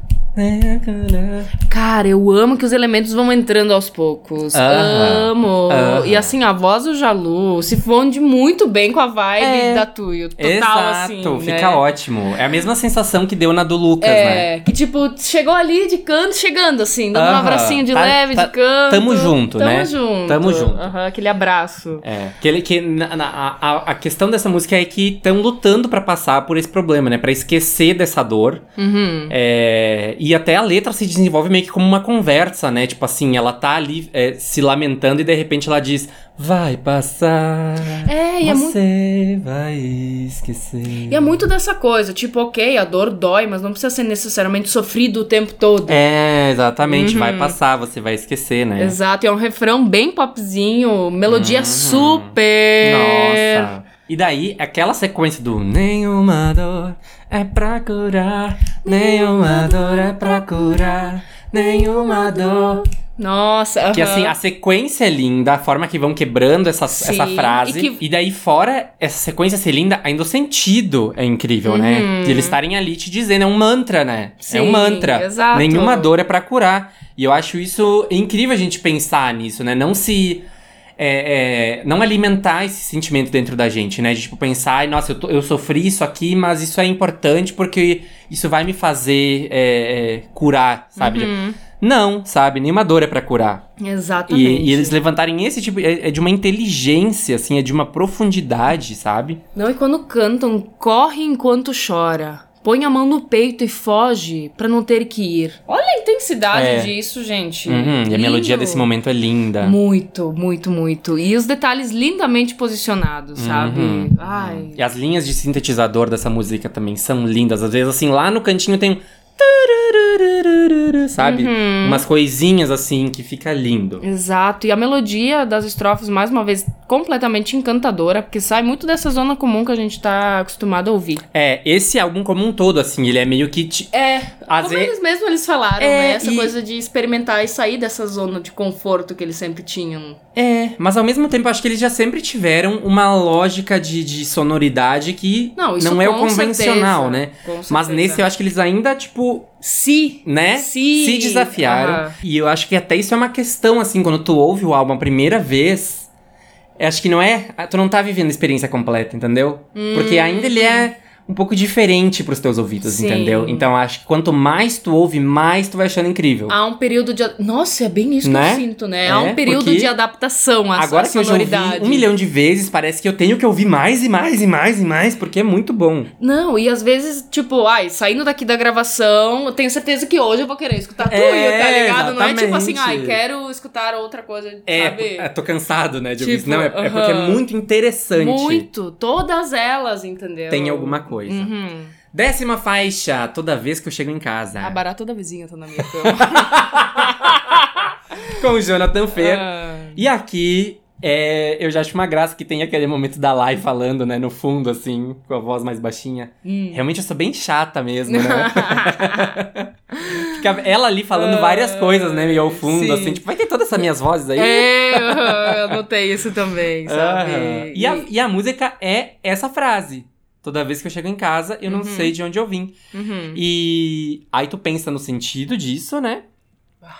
Cara, eu amo que os elementos vão entrando aos poucos. Aham. Amo. Aham. E assim, a voz do Jalu se funde muito bem com a vibe É. da Tuyo. Total, Exato, assim. fica né? ótimo. É a mesma sensação que deu na do Lucas, né? É, que tipo, chegou ali de canto, chegando assim, dando um Aham. abracinho de Tá- leve, tá- de canto. tamo junto, tamo né? Junto. Tamo junto. Aham, aquele abraço. É, que, ele, que na- na- a, a questão dessa música é que estão lutando pra passar por esse problema, né? Pra esquecer dessa dor. Uhum. É, e até a letra se desenvolve meio que como uma conversa, né? Tipo assim, ela tá ali é, se lamentando e de repente ela diz: Vai passar. É, e é muito. Você vai esquecer. E é muito dessa coisa, tipo, ok, a dor dói, mas não precisa ser necessariamente sofrido o tempo todo. É, exatamente. Uhum. Vai passar, você vai esquecer, né? Exato, e é um refrão bem popzinho, melodia Uhum. super. Nossa. E daí, aquela sequência do Nenhuma dor é pra curar, nenhuma dor é pra curar, nenhuma dor. Nossa, Que aham. assim, a sequência é linda, a forma que vão quebrando essa, Sim, essa frase. e E, que- daí, fora essa sequência ser linda, ainda o sentido é incrível, né? Uhum. De eles estarem ali te dizendo, é um mantra, né? é Sim, um mantra. exato. Nenhuma dor é pra curar. E eu acho isso incrível a gente pensar nisso, né? Não se. É, é, não alimentar esse sentimento dentro da gente, né? De tipo pensar, "Ai, nossa, eu, tô- eu sofri isso aqui, mas isso é importante porque isso vai me fazer é, é, curar, sabe? Uhum. Não, sabe? Nenhuma dor é pra curar. Exatamente. E, e eles levantarem esse tipo. É, é de uma inteligência, assim, é de uma profundidade, sabe? Não, e quando cantam, corre enquanto chora. Põe a mão no peito e foge pra não ter que ir. Olha a intensidade É. disso, gente. Uhum, e a melodia desse momento é linda. Muito, muito, muito. E os detalhes lindamente posicionados, sabe? Uhum. Ai. E as linhas de sintetizador dessa música também são lindas. Às vezes, assim, lá no cantinho tem um. Sabe? Uhum. Umas coisinhas assim que fica lindo. Exato. E a melodia das estrofes, mais uma vez, completamente encantadora, porque sai muito dessa zona comum que a gente tá acostumado a ouvir. É, esse álbum como um todo, assim, ele é meio que. É, Às como vezes. eles mesmos eles falaram, É, né? Essa e- coisa de experimentar e sair dessa zona de conforto que eles sempre tinham. É, mas ao mesmo tempo, acho que eles já sempre tiveram uma lógica de, de sonoridade que Não, isso é o convencional, certeza, né? Mas nesse eu acho que eles ainda, tipo, Se. né? Se- desafiaram. Aham. E eu acho que até isso é uma questão, assim, quando tu ouve o álbum a primeira vez. eu Acho que não é. Tu não tá vivendo a experiência completa, entendeu? Porque ainda ele é um pouco diferente pros teus ouvidos, Sim. entendeu? Então acho que quanto mais tu ouve, mais tu vai achando incrível. Há um período de. Nossa, é bem isso Né? que eu sinto, né? Há É, um período de adaptação à, Agora que eu já ouvi sonoridade. um milhão de vezes, parece que eu tenho que ouvir mais e mais e mais e mais, porque é muito bom. Não, e às vezes, tipo, ai, saindo daqui da gravação, eu tenho certeza que hoje eu vou querer escutar tudo, É, tá ligado? Não é tipo assim, exatamente. ai, quero escutar outra coisa, É, sabe? eu tô cansado, né, de ouvir isso. Tipo, Não, é, é porque é aham. muito interessante. Muito, todas elas, entendeu? Tem alguma coisa. Uhum. Décima faixa, toda vez que eu chego em casa. A barata da vizinha tá na minha cama. (laughs) Com o Jonathan Fer. Ah. E aqui, é, eu já acho uma graça que tem aquele momento da Lai falando, né, no fundo, assim, com a voz mais baixinha. Hum. Realmente eu sou bem chata mesmo, né? (laughs) Fica ela ali falando várias coisas, né, meio ao fundo, Sim. assim, tipo, vai ter todas essas minhas vozes aí. É, eu notei isso também, (laughs) sabe? Aham. E, a, e a música é essa frase. Toda vez que eu chego em casa, eu não Uhum. sei de onde eu vim. Uhum. E aí tu pensa no sentido disso, né?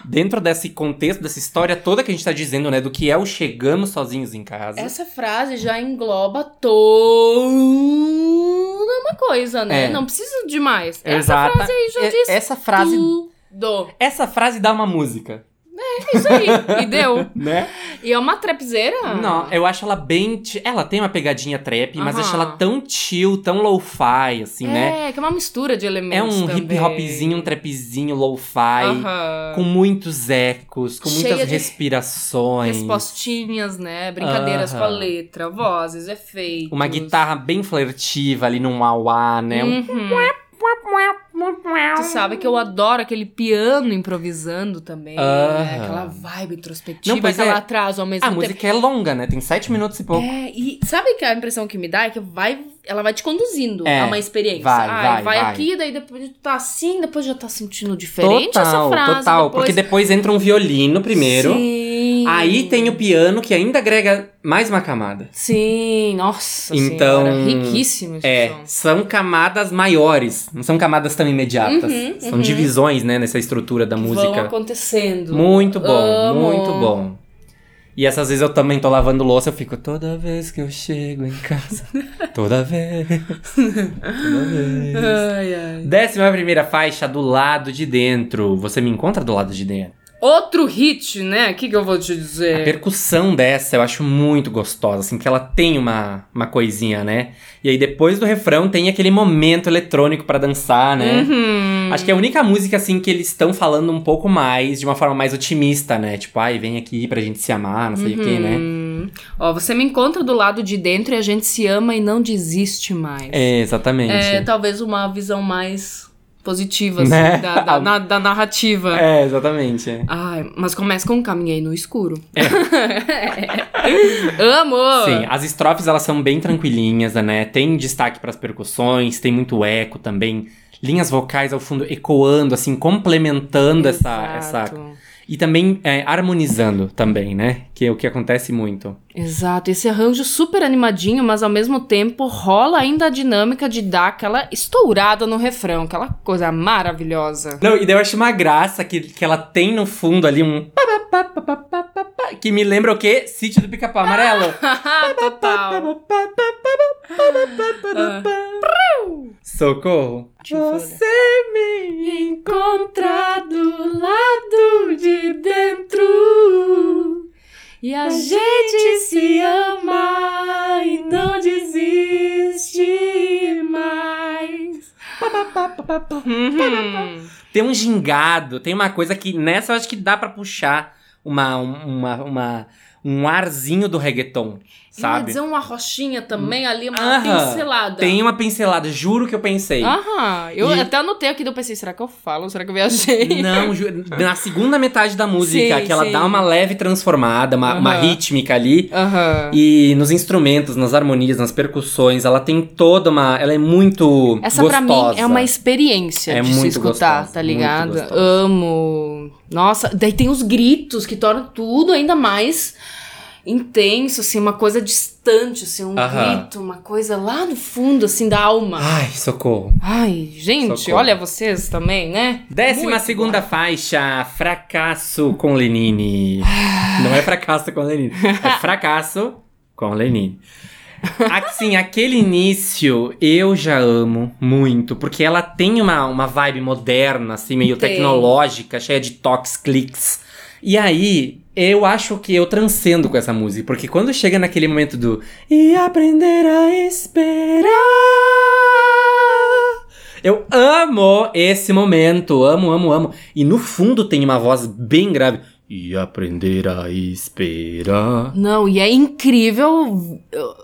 Dentro desse contexto, dessa história toda que a gente tá dizendo, né? Do que é o chegamos sozinhos em casa. Essa frase já engloba toda uma coisa, né? É. Não precisa de mais. Exata. Essa frase aí já É- diz essa frase, tudo. essa frase dá uma música, É isso aí. (laughs) E deu. né? E é uma trapzeira? Não, eu acho ela bem. Ela tem uma pegadinha trap, mas Aham. acho ela tão chill, tão lo-fi, assim, né? É, que é uma mistura de É elementos um também. hip hopzinho, um trapzinho lo-fi. Com muitos ecos, com Cheia muitas respirações. Respostinhas, né? Brincadeiras com a letra, vozes, efeitos. Uma guitarra bem flertiva ali num auá, né? Um- Uhum. Tu sabe que eu adoro aquele piano improvisando também. né? Aquela vibe introspectiva Não, pois que ela é. traz ao mesmo A tempo. música é longa, né? Tem sete minutos e pouco. É, e sabe que a impressão que me dá é que vai, ela vai te conduzindo É, a uma experiência. vai, Ai, vai, vai. aqui, daí depois tu tá assim, depois já tá sentindo diferente essa total, frase. total. depois... Porque depois entra um violino primeiro. Sim. Aí tem o piano que ainda agrega mais uma camada. Sim, nossa Então, senhora, riquíssimo É, som. são camadas maiores, não são camadas tão imediatas. Uhum, são uhum. divisões, né, nessa estrutura da Vão música. acontecendo. Muito bom, Amo. muito bom. E essas vezes eu também tô lavando louça, eu fico toda vez que eu chego em casa. (laughs) toda vez. Toda vez. Ai, ai. Décima primeira faixa do lado de dentro. Você me encontra do lado de dentro. Outro hit, né? O que, que eu vou te A dizer? percussão dessa eu acho muito gostosa, assim, que ela tem uma, uma coisinha, né? E aí depois do refrão tem aquele momento eletrônico pra dançar, né? Uhum. Acho que é a única música, assim, que eles estão falando um pouco mais, de uma forma mais otimista, né? Tipo, ai, vem aqui pra gente se amar, não sei o quê, né? Uhum. Ó, você me encontra do lado de dentro e a gente se ama e não desiste mais. É, exatamente. É talvez uma visão mais positiva, assim, Né? da, da, (laughs) na- da narrativa. É, exatamente. Ai, mas começa com Caminhei no Escuro. (laughs) Amo! Sim, as estrofes elas são bem tranquilinhas, né? Tem destaque pras percussões, tem muito eco também. Linhas vocais ao fundo ecoando, assim, complementando essa, essa. E também é, harmonizando também, né? Que é o que acontece muito. Exato, esse arranjo super animadinho, mas ao mesmo tempo rola ainda a dinâmica de dar aquela estourada no refrão, aquela coisa maravilhosa. Não, e daí eu acho uma graça que, que ela tem no fundo ali um. pá, pá, pá, Que me lembra o quê? Sítio do Pica-Pau Amarelo. (laughs) Total. Socorro. Você me encontra do lado de dentro e a gente se ama e não desiste mais. Uhum. Tem um gingado, tem uma coisa que nessa eu acho que dá pra puxar uma, uma, uma, um arzinho do reggaeton, Eu ia sabe? dizer uma rochinha também ali, uma Aham. pincelada. Tem uma pincelada, juro que eu pensei. Aham, eu E- até anotei aqui, eu pensei, será que eu falo? Será que eu viajei? Não, ju- na (laughs) segunda metade da música, Sim, que ela sim. dá uma leve transformada, uma, uma Aham. rítmica ali. Aham. E nos instrumentos, nas harmonias, nas percussões, ela tem toda uma. Ela é muito Essa gostosa. pra mim é uma experiência É de se muito escutar, gostosa, tá muito ligado? gostosa. Amo. Nossa, daí tem os gritos que tornam tudo ainda mais intenso, assim, uma coisa distante, assim, um Aham. grito, uma coisa lá no fundo, assim, da alma. Ai, socorro. Ai, gente, Socorro. olha vocês também, né? Décima Muito segunda faixa, Fracasso com Lenine. (sighs) Não é fracasso com Lenine, é (laughs) fracasso com Lenine. Assim, aquele início eu já amo muito, porque ela tem uma, uma vibe moderna, assim, meio Tem. tecnológica, cheia de toques, cliques. E aí, eu acho que eu transcendo com essa música, porque quando chega naquele momento do e aprender a esperar. Eu amo esse momento, amo, amo, amo. E no fundo tem uma voz bem grave. E aprender a esperar. Não, e é incrível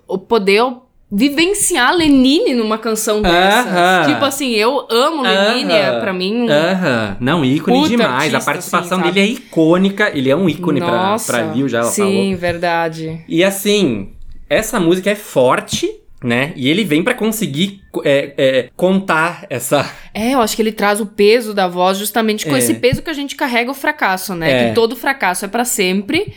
o poder vivenciar Lenine numa canção dessas. Aham. Tipo assim, eu amo Lenine, é Aham. pra mim. um- Aham, não, ícone demais. artista, a participação assim, dele é icônica, ele é um ícone pra, Nossa, pra Lil, já ela Sim, falou. verdade. E assim, essa música é forte, né? E ele vem pra conseguir é, é, contar essa. É, eu acho que ele traz o peso da voz justamente com É. esse peso que a gente carrega o fracasso, né? É. Que todo fracasso é pra sempre.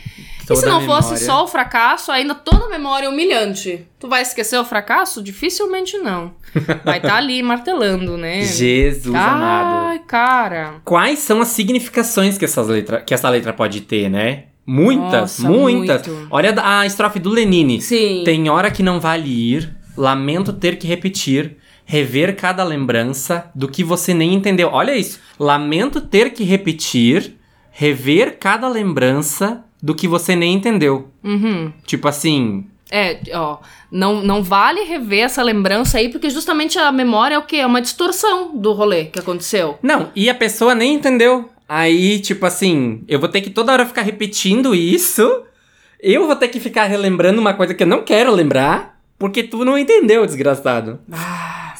Toda e se não memória. fosse só o fracasso, ainda toda a memória é humilhante. Tu vai esquecer o fracasso? Dificilmente não. (laughs) Vai estar ali martelando, né? Jesus amado. Ai, cara. Quais são as significações que, essas letra, que essa letra pode ter, né? Muitas, Nossa, muitas. muito. Olha a estrofe do Lenine. Sim. Tem hora que não vale ir, lamento ter que repetir, rever cada lembrança do que você nem entendeu. Olha isso. Lamento ter que repetir, rever cada lembrança do que você nem entendeu. Uhum. Tipo assim, É, ó, não, não vale rever essa lembrança aí, porque justamente a memória é o quê? É uma distorção do rolê que aconteceu. Não, e a pessoa nem entendeu. Aí, tipo assim, eu vou ter que toda hora ficar repetindo isso. Eu vou ter que ficar relembrando uma coisa que eu não quero lembrar, porque tu não entendeu, desgraçado.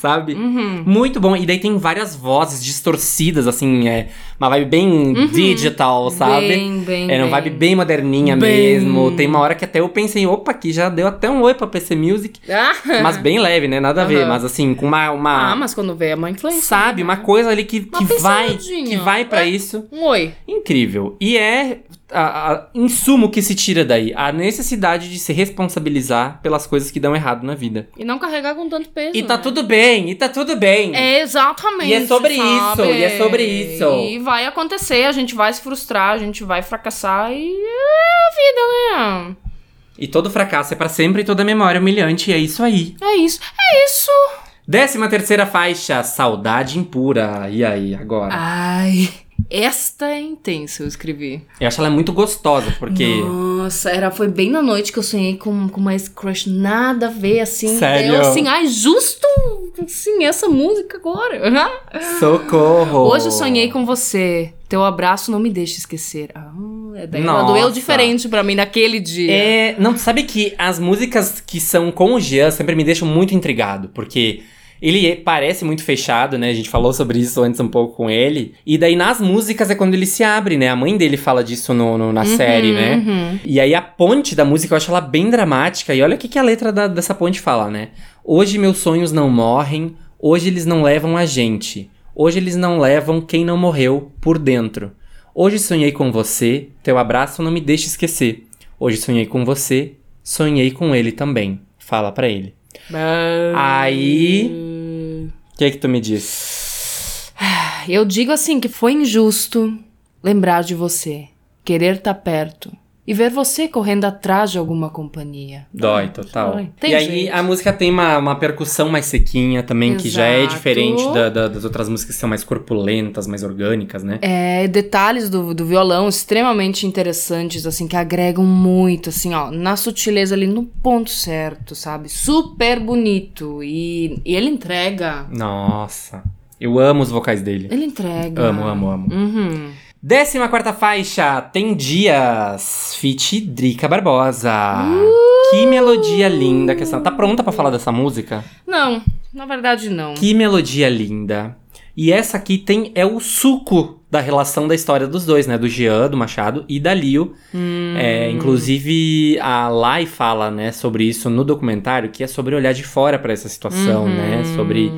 Sabe? Uhum. Muito bom. E daí tem várias vozes distorcidas, assim, é uma vibe bem digital, sabe? Bem, bem, É uma vibe bem moderninha Bem. mesmo. Tem uma hora que até eu pensei, opa, aqui já deu até um oi pra PC Music. Ah, mas bem leve, né? Nada a ver. Aham. Mas assim, com uma. uma ah, mas quando vê é uma influência. Sabe? Uma coisa ali que, que vai. Que vai pra É. isso. Um oi. Incrível. E é a, a insumo que se tira daí. A necessidade de se responsabilizar pelas coisas que dão errado na vida. E não carregar com tanto peso. E tá né? tudo bem, e tá tudo bem. É exatamente. E é sobre sabe? isso, e é sobre isso. E vai acontecer, a gente vai se frustrar, a gente vai fracassar e é a vida, né? E todo fracasso é pra sempre e toda memória é humilhante. E é isso aí. É isso. É isso. Décima terceira faixa, Saudade Impura. E aí, agora? Ai, esta é intensa, eu escrevi. Eu acho ela muito gostosa, porque. Nossa, era, foi bem na noite que eu sonhei com, com uma crush nada a ver, assim. Sério? Eu, assim, ai, justo, assim, essa música agora. (laughs) Socorro! Hoje eu sonhei com você. Teu abraço não me deixa esquecer. Ah, é daí ela Nossa. doeu diferente pra mim naquele dia. É, não, sabe que as músicas que são com o Jean sempre me deixam muito intrigado, porque ele é- parece muito fechado, né? A gente falou sobre isso antes um pouco com ele. E daí nas músicas é quando ele se abre, né? A mãe dele fala disso no, no- na série, né? Uhum. E aí a ponte da música eu acho ela bem dramática. E olha o que, que a letra da- dessa ponte fala, né? Hoje meus sonhos não morrem, hoje eles não levam a gente. Hoje eles não levam quem não morreu por dentro. Hoje sonhei com você, teu abraço não me deixa esquecer. Hoje sonhei com você, sonhei com ele também. Fala pra ele. Aí. O que é que tu me diz? Eu digo assim que foi injusto lembrar de você, querer estar perto e ver você correndo atrás de alguma companhia. Dói, total. dói. Tem e aí a música tem uma, uma percussão mais sequinha também, que já é Exato. diferente da- da- das outras músicas que são mais corpulentas, mais orgânicas, né? É, detalhes do, do violão extremamente interessantes, assim, que agregam muito, assim, ó, na sutileza ali, no ponto certo, sabe? Super bonito. E, e ele entrega. Nossa. Eu amo os vocais dele. Ele entrega. Amo, amo, amo. Uhum. Décima quarta faixa, Tem Dias, feat Drica Barbosa. Que melodia linda que essa... Tá pronta pra falar dessa música? Não, na verdade não. Que melodia linda. E essa aqui tem é o suco da relação da história dos dois, né? Do Jean, do Machado e da Lio. Hum. É, inclusive, a Lai fala, né, sobre isso no documentário, que é sobre olhar de fora pra essa situação, Uhum. né? Sobre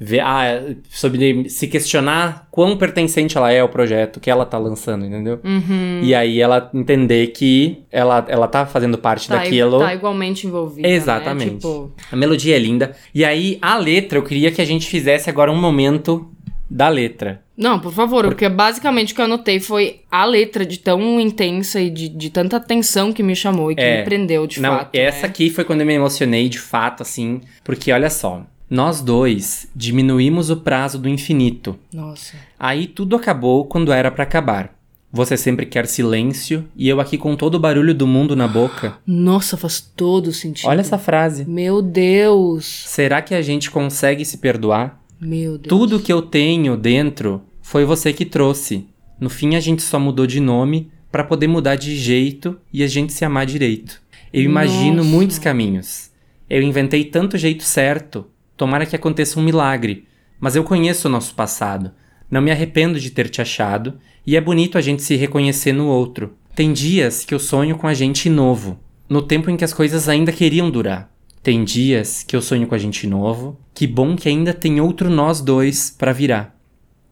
ver, ah, sobre se questionar quão pertencente ela é ao projeto que ela tá lançando, entendeu? Uhum. E aí ela entender que ela, ela tá fazendo parte Tá, daquilo. tá igualmente envolvida. né? Exatamente. Tipo, A melodia é linda. E aí, a letra, eu queria que a gente fizesse agora um momento da letra. Não, por favor, porque basicamente o que eu anotei foi a letra de tão intensa e de, de tanta atenção que me chamou e que É. me prendeu de Não, fato. essa né? aqui foi quando eu me emocionei de fato, assim, porque olha só. Nós dois diminuímos o prazo do infinito. Nossa. Aí tudo acabou quando era pra acabar. Você sempre quer silêncio e eu aqui com todo o barulho do mundo na boca. Nossa, faz todo sentido. Olha essa frase. Meu Deus. Será que a gente consegue se perdoar? Meu Deus. Tudo que eu tenho dentro foi você que trouxe. No fim a gente só mudou de nome pra poder mudar de jeito e a gente se amar direito. Eu imagino Nossa. muitos caminhos. Eu inventei tanto jeito certo. Tomara que aconteça um milagre. Mas eu conheço o nosso passado. Não me arrependo de ter te achado. E é bonito a gente se reconhecer no outro. Tem dias que eu sonho com a gente novo. No tempo em que as coisas ainda queriam durar. Tem dias que eu sonho com a gente novo. Que bom que ainda tem outro nós dois pra virar.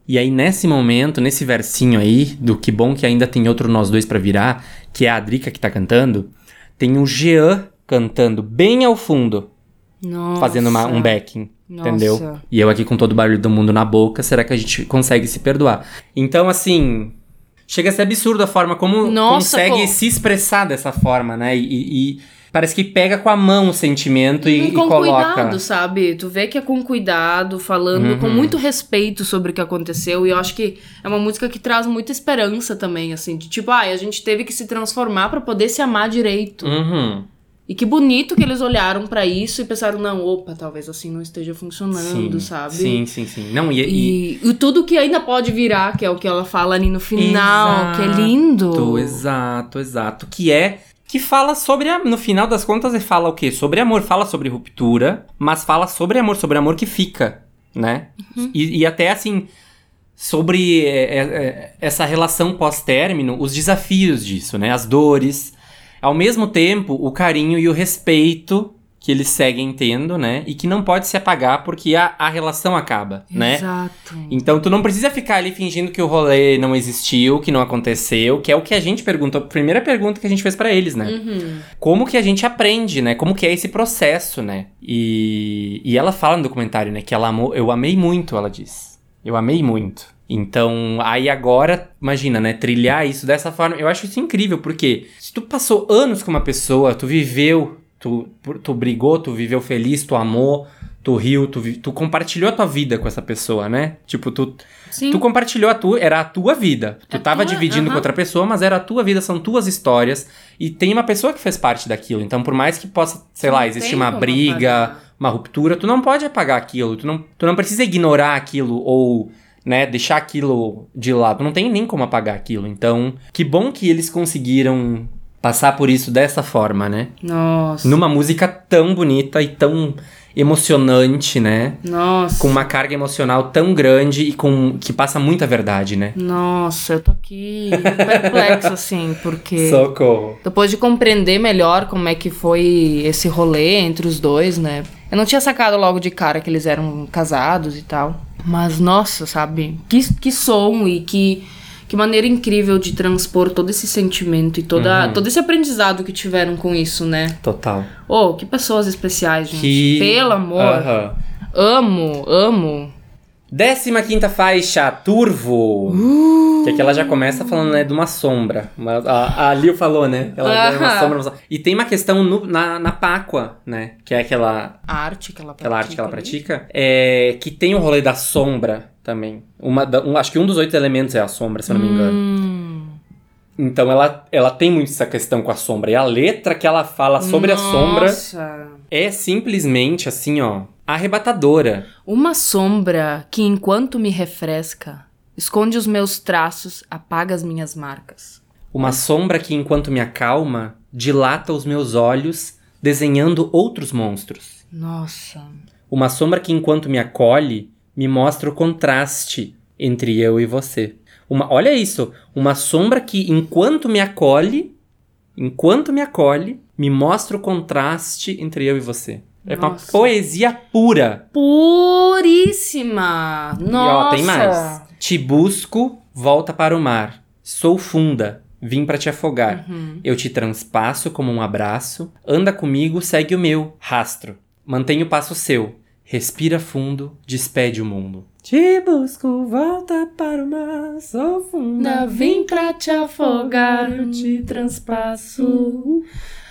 E aí, nesse momento, nesse versinho aí, do que bom que ainda tem outro nós dois pra virar, que é a Drica que tá cantando, tem o Jean cantando bem ao fundo, Nossa. fazendo uma- um backing. Nossa. Entendeu? E eu aqui com todo o barulho do mundo na boca, será que a gente consegue se perdoar? Então, assim. Chega a ser absurdo a forma como Nossa, consegue pô. se expressar dessa forma, né? E, e- e parece que pega com a mão o sentimento e, Hum, e com coloca. cuidado, sabe? Tu vê que é com cuidado, falando com Uhum. muito respeito sobre o que aconteceu. E eu acho que é uma música que traz muita esperança também, assim. De tipo, ai, a gente teve que se transformar pra poder se amar direito. Uhum. E que bonito que eles olharam pra isso e pensaram, não, opa, talvez assim não esteja funcionando, Sim, sabe? Sim, sim, sim. Não, e, e- E, e tudo que ainda pode virar, que é o que ela fala ali no final, que é lindo. Exato, exato, exato. Que é. Que fala sobre. A, no final das contas, ele fala o quê? Sobre amor. Fala sobre ruptura, mas fala sobre amor, sobre amor que fica, né? Uhum. E, e até assim. Sobre é, é, é, essa relação pós-término, os desafios disso, né? As dores. Ao mesmo tempo, o carinho e o respeito que eles seguem tendo, né? E que não pode se apagar porque a, a relação acaba, né? Exato. Então tu não precisa ficar ali fingindo que o rolê não existiu, que não aconteceu, que é o que a gente perguntou, a primeira pergunta que a gente fez pra eles, né? Uhum. Como que a gente aprende, né? Como que é esse processo, né? E, e ela fala no documentário, né, que ela amou, eu amei muito, ela diz. Eu amei muito. Então, aí agora, imagina, né, trilhar isso dessa forma, eu acho isso incrível, porque se tu passou anos com uma pessoa, tu viveu, tu, tu brigou, tu viveu feliz, tu amou, tu riu, tu, tu compartilhou a tua vida com essa pessoa, né? Tipo, tu, Sim. Tu compartilhou a tua, era a tua vida. Tu É tava tua, dividindo com aham. outra pessoa, mas era a tua vida, são tuas histórias. E tem uma pessoa que fez parte daquilo. Então, por mais que possa, sei Tu lá, existir uma briga, apagar. uma ruptura, tu não pode apagar aquilo. Tu não, tu não precisa ignorar aquilo ou, né, deixar aquilo de lado. Não tem nem como apagar aquilo. Então, que bom que eles conseguiram passar por isso dessa forma, né? Nossa. Numa música tão bonita e tão emocionante, né? Nossa. Com uma carga emocional tão grande e com que passa muita verdade, né? Nossa, eu tô aqui perplexa, assim, porque. Socorro. Depois de compreender melhor como é que foi esse rolê entre os dois, né? Eu não tinha sacado logo de cara que eles eram casados e tal. Mas, nossa, sabe? Que, que som e que, que maneira incrível de transpor todo esse sentimento e toda, Uhum. todo esse aprendizado que tiveram com isso, né? Total. Oh, que pessoas especiais, gente. Que... Pelo amor. Aham. Amo, amo. Décima quinta faixa, Turvo. Uh. Que aqui ela já começa falando, né, de uma sombra. Uma- a, a Lil falou, né? Ela é uma Aham. sombra, uma sombra. E tem uma questão no- na, na Páqua, né? Que é aquela, A arte que ela pratica. aquela arte que ela pratica. É, que tem o rolê da sombra também. Uma, um- acho que um dos oito elementos é a sombra, se eu não me engano. Hum. Então ela, ela tem muito essa questão com a sombra. E a letra que ela fala sobre a sombra Nossa. é simplesmente assim, ó, arrebatadora. Uma sombra que, enquanto me refresca, esconde os meus traços, apaga as minhas marcas. Uma sombra que, enquanto me acalma, dilata os meus olhos, desenhando outros monstros. Nossa. Uma sombra que, enquanto me acolhe, me mostra o contraste entre eu e você. Uma, olha isso! Uma sombra que, enquanto me acolhe, enquanto me acolhe, me mostra o contraste entre eu e você. É uma Nossa. poesia pura. Puríssima! E Nossa! ó, tem mais. Te busco, volta para o mar. Sou funda, vim para te afogar. Uhum. Eu te transpasso como um abraço. Anda comigo, segue o meu rastro. Mantenha o passo seu. Respira fundo, despede o mundo. Te busco, volta para o mar, sou funda, vim pra te afogar, eu te transpasso.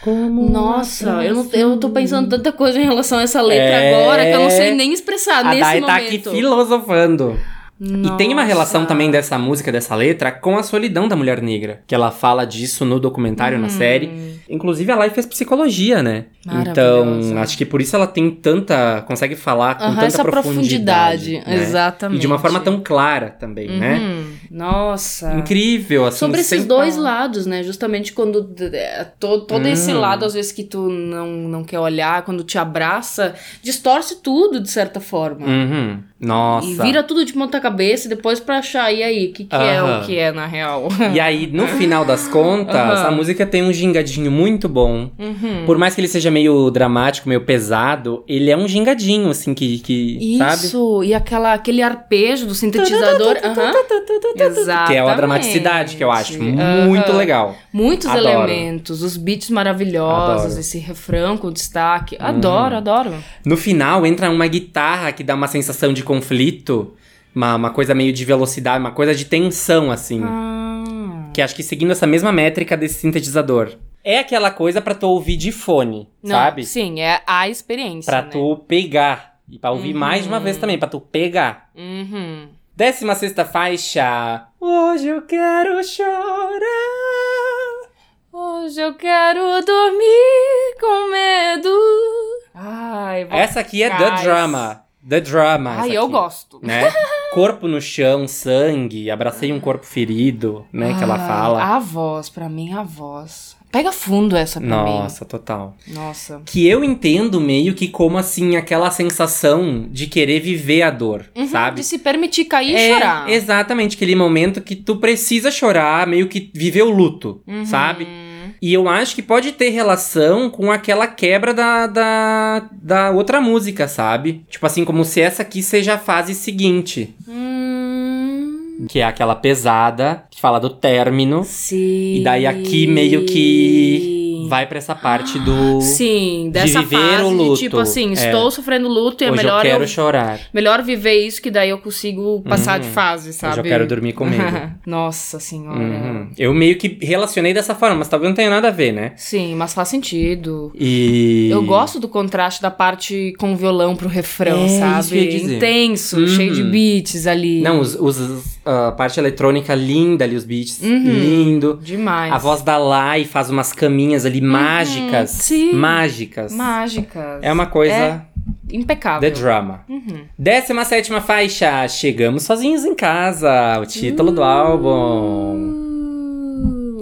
Como Nossa, eu, não, eu tô pensando tanta coisa em relação a essa letra É. agora que eu não sei nem expressar A nesse Dai momento. tá aqui filosofando. E tem uma Nossa. relação também dessa música, dessa letra, com a solidão da mulher negra. Que ela fala disso no documentário, na série. Inclusive, a Lai fez psicologia, né? Então, acho que por isso ela tem tanta. consegue falar com Aham, tanta essa profundidade. profundidade, né? exatamente. E de uma forma tão clara também, né? Uhum. Nossa. Incrível, assim. Sobre esses sem dois falar. lados, né? Justamente quando é, to- todo esse Hum. lado, às vezes, que tu não, não quer olhar, quando te abraça, distorce tudo, de certa forma. Uhum. Nossa. E vira tudo de ponta cabeça e depois pra achar, e aí, o que, que é Aham. o que é na real? E aí, no (laughs) final das contas, Aham. a música tem um gingadinho muito bom. Uhum. Por mais que ele seja meio dramático, meio pesado, ele é um gingadinho, assim, que, que sabe? Isso, e aquela, aquele arpejo do sintetizador. aham. Exatamente. Que é a dramaticidade, que eu acho muito legal. Muitos Adoro. elementos, os beats maravilhosos, Adoro. Uhum. esse refrão com destaque. Adoro, adoro. No final, entra uma guitarra que dá uma sensação de conflito, uma, uma coisa meio de velocidade, uma coisa de tensão, assim. Ah. Que acho que seguindo essa mesma métrica desse sintetizador. É aquela coisa pra tu ouvir de fone, Não, sabe? Sim, é a experiência. Pra né? tu pegar. E pra ouvir mais de uma vez também, pra tu pegar. Uhum. Décima sexta faixa. Hoje eu quero chorar. Hoje eu quero dormir com medo. Ai. Essa aqui é The. Drama. The Drama. Ai, eu aqui, gosto. Né? corpo no chão, sangue, abracei um corpo ferido, né? Que ela fala. A voz, pra mim, a voz. Pega fundo essa pra Nossa, total. mim. Nossa. Que eu entendo meio que como assim aquela sensação de querer viver a dor, Uhum, sabe? De se permitir cair e É, chorar. Exatamente, aquele momento que tu precisa chorar, meio que viver o luto, Uhum. sabe? E eu acho que pode ter relação com aquela quebra da, da, da outra música, sabe? Tipo assim, como se essa aqui seja a fase seguinte. Hum, Que é aquela pesada, que fala do término. sim. E daí aqui meio que vai pra essa parte do. Sim, dessa viver fase o luto. de tipo assim, É. estou sofrendo luto e é Hoje melhor eu quero eu, chorar. melhor viver isso que daí eu consigo passar de fase, sabe? Hoje eu quero dormir comigo. (laughs) Nossa senhora. Uhum. Eu meio que relacionei dessa forma, mas talvez não tenha nada a ver, né? Sim, mas faz sentido. E. Eu gosto do contraste da parte com violão pro refrão, É, sabe? Intenso, Uhum. cheio de beats ali. Não, os, os- a parte eletrônica linda ali, os beats, Uhum. lindo. Demais. A voz da Lai faz umas caminhas ali mágicas. sim. Mágicas. Mágicas. É uma coisa. É impecável. The Drama. Uhum. Décima sétima faixa. Chegamos sozinhos em casa. O título do álbum.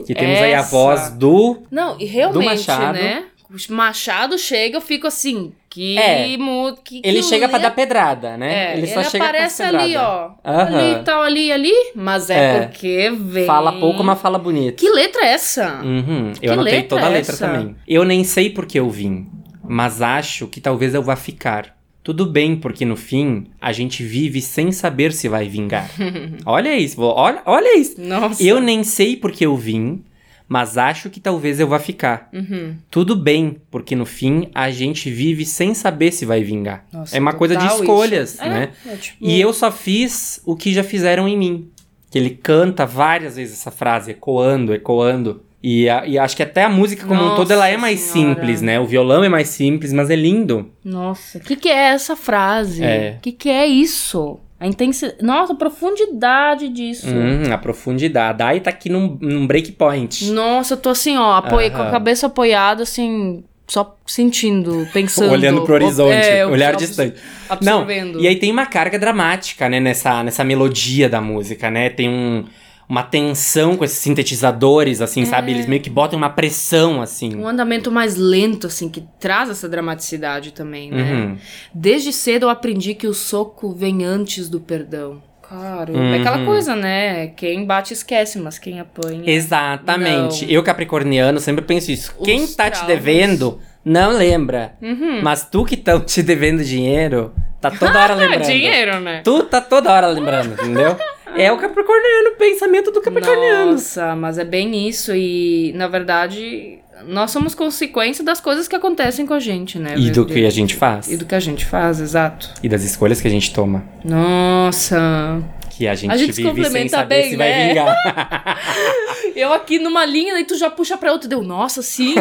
Que temos aí a Essa. voz do. Não, e realmente, Machado. né? O Machado chega, eu fico assim, que... É. mu- que Ele que chega pra letra- dar pedrada, né? É, ele só chega aparece ali, ó. Aham. Ali tal, ali ali, mas é, É. porque vem... Fala pouco, mas fala bonito. Que letra é essa? Uhum. Eu anotei toda a é letra essa? também. Eu nem sei por que eu vim, mas acho que talvez eu vá ficar. Tudo bem, porque no fim a gente vive sem saber se vai vingar. (laughs) olha isso, olha, olha isso. Nossa. Eu nem sei por que eu vim, mas acho que talvez eu vá ficar. Uhum. Tudo bem, porque no fim a gente vive sem saber se vai vingar. Nossa, é uma coisa de escolhas, isso. É, né? é tipo- E eu só fiz o que já fizeram em mim. Que ele canta várias vezes essa frase, ecoando, ecoando. E, a- e acho que até a música como um Nossa todo ela é mais Senhora. simples, né? O violão é mais simples, mas é lindo. Nossa, o que, que é essa frase? É. O que, que é isso? A intensidade. Nossa, a profundidade disso. Hum, a profundidade. A Dai tá aqui num, num break point. Nossa, eu tô assim, ó, apoia, com a cabeça apoiada, assim, só sentindo, pensando. Olhando pro horizonte, É, olhar distante. Não, Absorvendo. e aí tem uma carga dramática, né, nessa, nessa melodia da música, né? Tem um, uma tensão com esses sintetizadores, assim, sabe? Eles meio que botam uma pressão, assim. Um andamento mais lento, assim, que traz essa dramaticidade também, né? Uhum. Desde cedo eu aprendi que o soco vem antes do perdão. Caramba, é aquela Uhum. coisa, né? Quem bate esquece, mas quem apanha. Exatamente. Não. Eu, capricorniano, sempre penso isso. Os Quem tá te traumas. devendo, não lembra. Uhum. Mas tu que tá te devendo dinheiro, tá toda (laughs) hora lembrando. dinheiro, né? Tu tá toda hora lembrando, entendeu? (laughs) É o capricorniano, o pensamento do capricorniano. Nossa, mas é bem isso e, na verdade, nós somos consequência das coisas que acontecem com a gente, né? E do que a gente faz. E do que a gente faz, exato. E das escolhas que a gente toma. Nossa. Que a gente, A gente se vive sem complementa saber bem, se vai né? vingar. (laughs) Eu aqui numa linha, e tu já puxa pra outra. Deu, nossa, sim.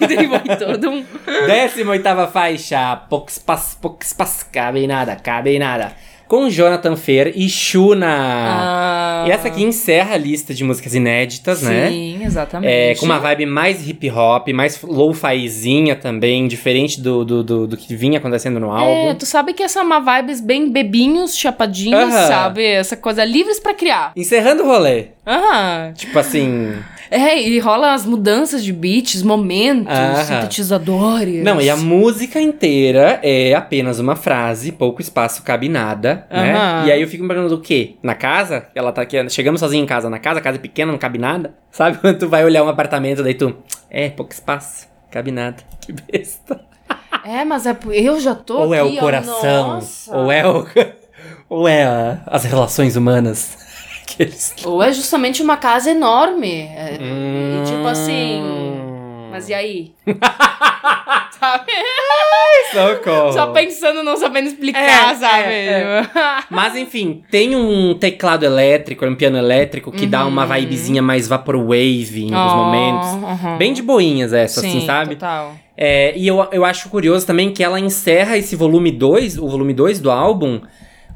e (laughs) daí vai todo um. 18 faixa. Poucos pas, poucos pas, cabe nada, cabe nada. Com Jonathan Fer e Shuna. Ah, E essa aqui encerra a lista de músicas inéditas, né? Sim, exatamente. É, com uma vibe mais hip hop, mais low-fizinha também, diferente do, do, do, do que vinha acontecendo no É, álbum. tu sabe que essa é uma vibes bem bebinhos, chapadinhos, Aham. sabe? Essa coisa livres pra criar. Encerrando o rolê. Aham. Tipo assim. É, e rola as mudanças de beats, momentos, sintetizadores. Não, e a música inteira é apenas uma frase, pouco espaço, cabe nada, né? Aham. E aí eu fico me perguntando o quê? Na casa? Ela tá aqui, chegamos sozinha em casa na casa, a casa é pequena, não cabe nada. (laughs) Sabe quando tu vai olhar um apartamento, daí tu. É, pouco espaço, cabe nada. (laughs) Que besta. É, mas é, eu já tô ou é aqui, o ó, coração, nossa. ou é o. (laughs) Ou é a- as relações humanas. Aqueles. Ou é justamente uma casa enorme. É, Hum. E tipo assim. Mas e aí? (laughs) sabe? Socorro. Só pensando, não sabendo explicar, É, sabe? é, (laughs) Mas enfim, tem um teclado elétrico, um piano elétrico que dá uma vibezinha mais vaporwave em alguns Oh, momentos. aham. Bem de boinhas essa, Sim, assim, sabe? Total. É, e eu, eu acho curioso também que ela encerra esse volume 2, o volume 2 do álbum,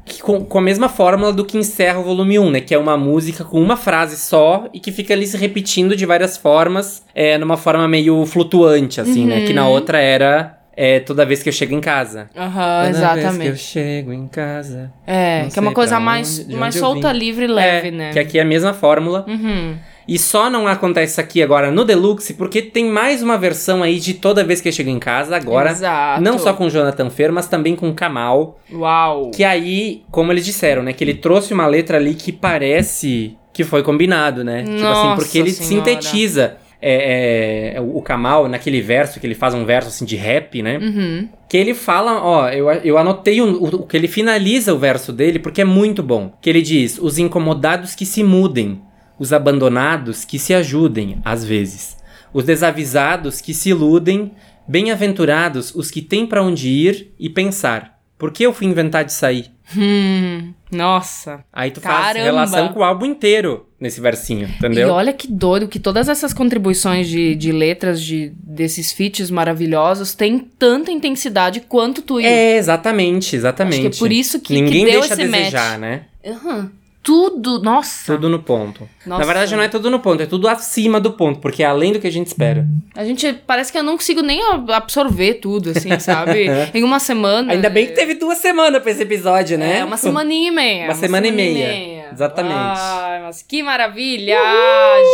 que com, com a mesma fórmula do que encerra o volume 1, né? Que é uma música com uma frase só e que fica ali se repetindo de várias formas, é, numa forma meio flutuante, assim, né? Que na outra era é, toda vez que eu chego em casa. Aham, Toda vez que eu exatamente. chego em casa. É, que é uma coisa mais, onde- de mais eu solta, livre e leve, é, né? Que aqui é a mesma fórmula. Uhum. E só não acontece aqui agora no Deluxe, porque tem mais uma versão aí de toda vez que eu chego em casa, agora. Exato. Não só com Jonathan Fer, mas também com Kamal. Uau. Que aí, como eles disseram, né? Que ele trouxe uma letra ali que parece que foi combinado, né? tipo assim, Nossa porque ele Senhora. sintetiza é, é, o Kamal naquele verso, que ele faz um verso assim de rap, né? Uhum. Que ele fala, ó, eu, eu anotei o, o que ele finaliza o verso dele porque é muito bom. Que ele diz: os incomodados que se mudem, os abandonados que se ajudem, às vezes, os desavisados que se iludem, bem-aventurados os que têm pra onde ir e pensar. Por que eu fui inventar de sair? Hum, nossa. Aí tu faz Caramba. relação com o álbum inteiro nesse versinho, entendeu? E olha que doido que todas essas contribuições de, de letras de, desses feats maravilhosos têm tanta intensidade quanto tu É, exatamente, exatamente. Acho que é por isso que, Ninguém que deu deixa esse desejar, match. né? Aham. Tudo, nossa. Tudo no ponto. Nossa. Na verdade, não é tudo no ponto, é tudo acima do ponto, porque é além do que a gente espera. A gente, parece que eu não consigo nem absorver tudo, assim, sabe? (laughs) em uma semana. Ainda bem que teve duas semanas pra esse episódio, né? É, uma semaninha e meia. Uma semana e meia. Exatamente. Ai, mas que maravilha!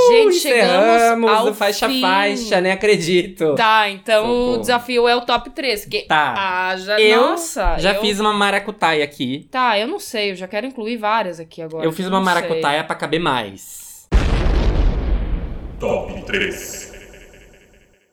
gente, chegamos ao faixa fim. faixa, nem acredito. Tá, então Socorro. o desafio é o top 3. Que... Tá. Ah, já, Eu nossa. já eu- fiz uma maracutaia aqui. Tá, eu não sei, eu já quero incluir várias aqui agora. Eu fiz uma não sei. maracutaia pra caber mais. Top 3.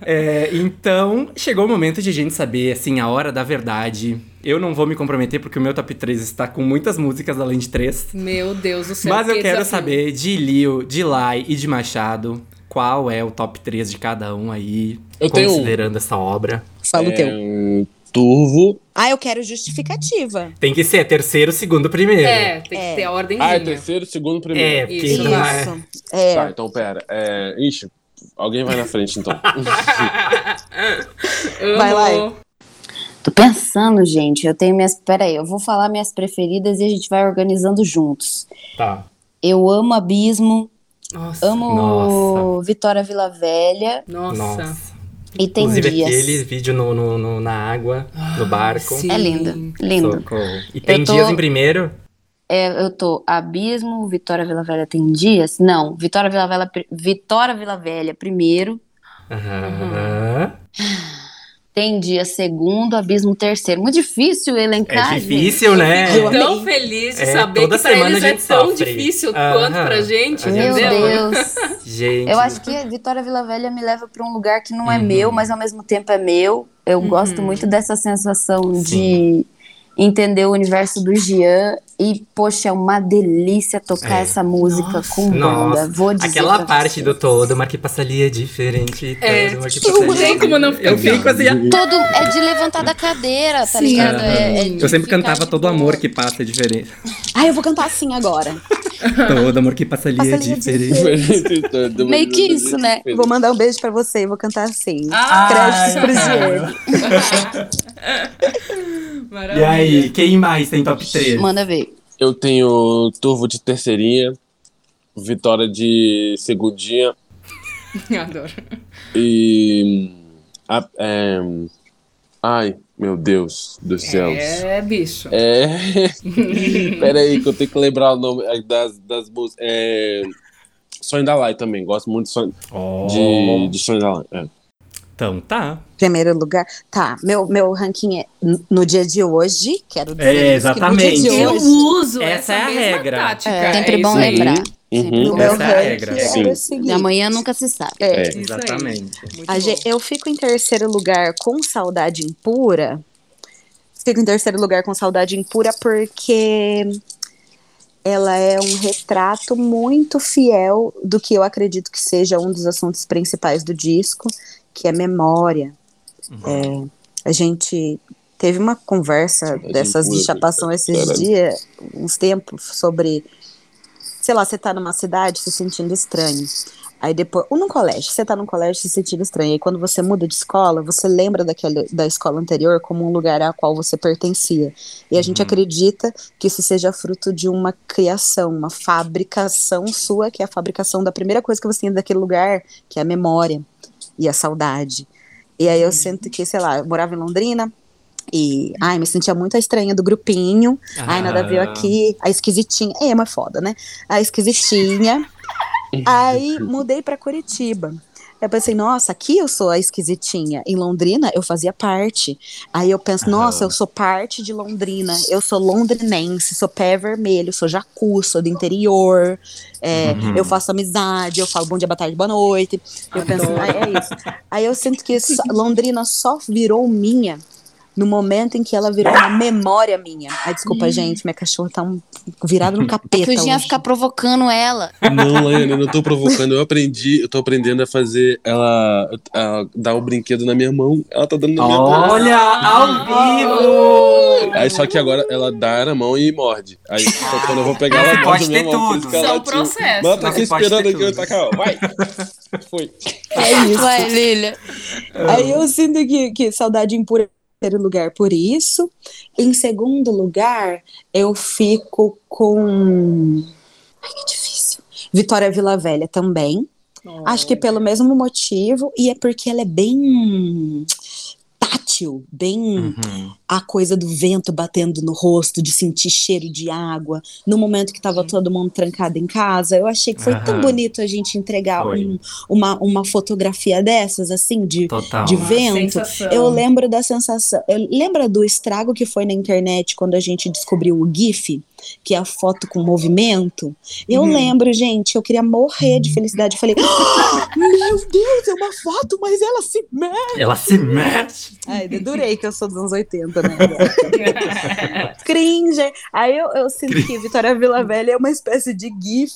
É, então, chegou o momento de a gente saber, assim, a hora da verdade. Eu não vou me comprometer porque o meu top 3 está com muitas músicas além de três. Meu Deus do céu. Mas eu que quero desafio. saber de Lil, de Lai e de Machado qual é o top 3 de cada um aí, Eu tenho considerando essa obra. Fala o teu. É, Turvo. Ah, eu quero justificativa. Tem que ser terceiro, segundo, primeiro. É, tem que É. ter a ordemzinha. Ah, é terceiro, segundo, primeiro. É, porque Isso. não é. Isso. É. Tá, então pera. É, ixi, alguém vai na frente então. (laughs) Vai lá. Tô pensando, gente. Eu tenho minhas. Peraí, eu vou falar minhas preferidas e a gente vai organizando juntos. Tá. Eu amo Abismo, Nossa. amo Nossa. Vitória Vila Velha Nossa. Nossa. E tem Inclusive dias. aquele vídeo no, no- no- na água, no barco. sim. É lindo, lindo. Socorro. E tem tô- dias em primeiro? É, eu tô Abismo, Vitória Vila Velha tem dias? Não, Vitória Vila Velha, Vitória Vila Velha primeiro, Aham. Tem dia segundo, Abismo terceiro. Muito difícil elencar. É difícil, né? Eu Tão amei. feliz de É, saber toda que pra semana eles a é tão sofre. difícil Aham. quanto pra gente, Meu entendeu? Deus. (laughs) Gente. Eu acho que a Vitória Vila Velha me leva pra um lugar que não é Uhum. meu, mas ao mesmo tempo é meu. Eu gosto muito dessa sensação Sim. de entender o universo do Gian E, poxa, é uma delícia tocar É. essa música com banda. Nossa, Vou dizer aquela parte vocês. do todo, Marquei Passalia é diferente. É, todo, Marquei não Passalia- tem como não ficar Eu fico assim, Todo é de levantar da cadeira, tá Sim. ligado? É- é Eu sempre cantava de todo amor que passa é diferente. Ah, eu vou cantar assim agora. (laughs) Todo amor que passa ali é Passa é diferente. (laughs) Meio que isso, né? Vou mandar um beijo pra você e vou cantar assim. Ah, Créditos pro Diego. (laughs) E aí, quem mais tem top 3? Manda ver. Eu tenho Turvo de terceirinha, Vitória de segundinha (laughs) Adoro. e. a- é, ai, meu Deus dos céus. É, bicho. É. (laughs) Pera aí, que eu tenho que lembrar o nome é, das, das músicas. É. Sonho da Lai também. Gosto muito de Sonho, de, de Sonho da Lai. É. Então tá. Primeiro lugar. Tá, meu, meu ranking é no dia de hoje. Quero dizer É, isso, que no dia exatamente. de Eu hoje, uso Essa essa, é a mesma regra. tática. É, sempre é bom aí. Uhum. no meu é a ranking regra. seguinte. De amanhã nunca se sabe. É, É. Exatamente. Gente- eu fico em terceiro lugar com Saudade Impura. Fico em terceiro lugar com Saudade Impura porque ela é um retrato muito fiel do que eu acredito que seja um dos assuntos principais do disco, que é memória. É, a gente teve uma conversa dessas de chapação esses dias, uns tempos, sobre sei lá, você tá numa cidade se sentindo estranho. Aí depois, ou num colégio, você tá num colégio se sentindo estranho. Aí quando você muda de escola, você lembra daquele, da escola anterior como um lugar ao qual você pertencia. E a gente acredita que isso seja fruto de uma criação, uma fabricação sua, que é a fabricação da primeira coisa que você tem daquele lugar, que é a memória e a saudade. E aí eu sinto que, sei lá, eu morava em Londrina, e, ai, me sentia muito a estranha do grupinho. Ai, nada ver Ah. aqui. A esquisitinha. É, mas foda, né? A esquisitinha. (laughs) Aí mudei pra Curitiba. Eu pensei, nossa, aqui eu sou a esquisitinha. Em Londrina, eu fazia parte. Aí eu penso, nossa, eu sou parte de Londrina. Eu sou londrinense, sou pé vermelho, sou jacu, sou do interior. é, Eu faço amizade, eu falo bom dia, boa tarde, boa noite. Eu penso, ah, é isso. Aí eu sinto que Londrina só virou minha no momento em que ela virou uma memória minha. Ai, desculpa, gente, minha cachorra tá um, virada no É capeta. o Jean ia ficar provocando ela. Não, Laiane, eu não tô provocando. Eu aprendi, eu tô aprendendo a fazer ela, a dar o brinquedo na minha mão. Ela tá dando na minha mão. Olha, ao vivo! Aí só que agora ela dá na mão e morde. Aí (laughs) só quando eu vou pegar ela pode ter mão. tudo. isso São latiu. processos. Mas ela tá aqui esperando aqui, eu tacar, ó. Vai! (laughs) Foi. É isso. Vai, Lilia. Aí eu sinto que, que saudade impura em primeiro lugar por isso. Em segundo lugar, eu fico com. Ai, que difícil. Vitória Vila Velha também. Acho que pelo mesmo motivo, e é porque ela é bem tátil, bem Uhum. a coisa do vento batendo no rosto, de sentir cheiro de água. No momento que tava todo mundo trancado em casa, eu achei que foi tão Aham. bonito a gente entregar um- uma, uma fotografia dessas, assim, de, Total. de vento. Eu lembro da sensação. Eu, lembra do estrago que foi na internet quando a gente descobriu o GIF? Que é a foto com movimento. Eu Uhum. lembro, gente, eu queria morrer de felicidade. Eu falei, "Ah, meu Deus, é uma foto, mas ela se mexe. Ela se mexe. Ai, dedurei que eu sou dos anos 80, né? (laughs) Cringe. Aí eu, eu sinto que Vitória Vila Velha é uma espécie de gif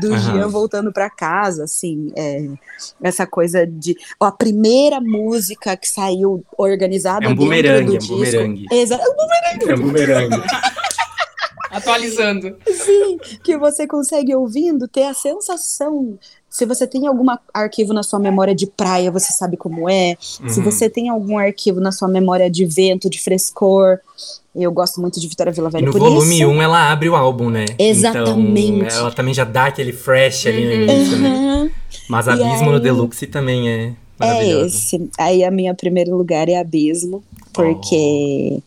do Aham. Jean voltando pra casa, assim. é, essa coisa de. ó, a primeira música que saiu organizada. É um bumerangue, é um bumerangue. Exato. É um bumerangue. Atualizando. Sim, que você consegue ouvindo ter a sensação. Se você tem algum arquivo na sua memória de praia, você sabe como é. Se Uhum. você tem algum arquivo na sua memória de vento, de frescor. Eu gosto muito de Vitória Vila E Velha no por volume isso. 1 ela abre o álbum, né? Exatamente. Então, ela também já dá aquele fresh ali no início, né? Aham, Mas E Abismo no aí- Deluxe também é é esse. Aí a minha primeiro lugar é Abismo, porque.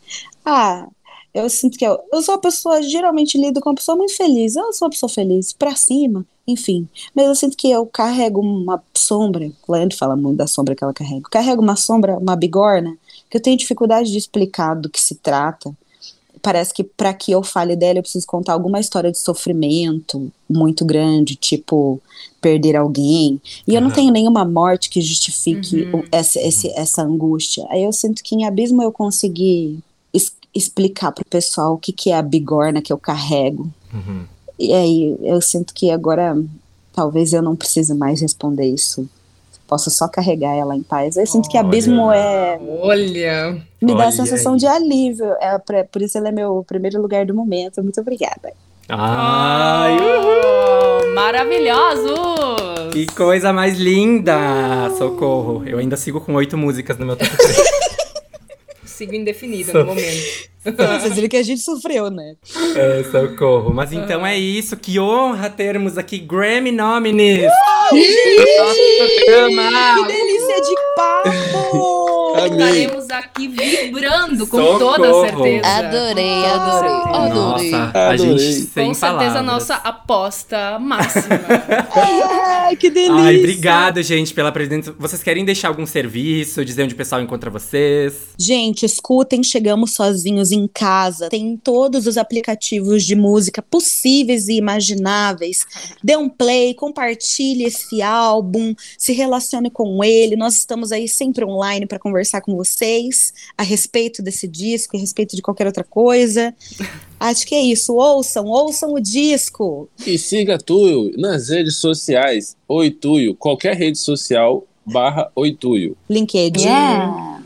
Ah, eu sinto que eu, eu sou uma pessoa, geralmente lido com uma pessoa muito feliz. Eu sou uma pessoa feliz, pra cima, enfim. Mas eu sinto que eu carrego uma sombra. Leandro fala muito da sombra que ela carrega. Eu carrego uma sombra, uma bigorna, que eu tenho dificuldade de explicar do que se trata. Parece que para que eu fale dela, eu preciso contar alguma história de sofrimento muito grande, tipo perder alguém. E eu não tenho nenhuma morte que justifique Uhum. essa, esse- essa angústia. Aí eu sinto que em Abismo eu consegui explicar pro pessoal o que, que é a bigorna que eu carrego. Uhum. E aí eu sinto que agora talvez eu não precise mais responder isso. Posso só carregar ela em paz. Eu sinto que abismo é. Olha. Me dá Olha a sensação aí. de alívio. É, pra- por isso ele é meu primeiro lugar do momento. Muito obrigada. Ai, Oh, maravilhosos! que coisa mais linda! Socorro. Eu ainda sigo com oito músicas no meu top 3. (laughs) Sigo indefinida no momento. (laughs) Vocês viram que a gente sofreu, né? É, socorro. Mas então é isso. Que honra termos aqui Grammy nominees. (laughs) Que delícia de papo! Amei. Estaremos aqui vibrando com Socorro. toda certeza. Adorei, adorei, adorei. Nossa, a Adorei. gente sem Com certeza, palavras. a nossa aposta máxima. (laughs) Ai, que delícia! Ai, obrigado, gente, pela presença. Vocês querem deixar algum serviço, dizer onde o pessoal encontra vocês? Gente, escutem Chegamos Sozinhos em Casa. Tem todos os aplicativos de música possíveis e imagináveis. Dê um play, compartilhe esse álbum, se relacione com ele. Nós estamos aí sempre online para conversar com vocês a respeito desse disco, a respeito de qualquer outra coisa. (laughs) Acho que é isso. Ouçam, ouçam o disco. E siga Tuyo nas redes sociais. Oi Tuyo, qualquer rede social barra Oi Tuyo. LinkedIn. Yeah.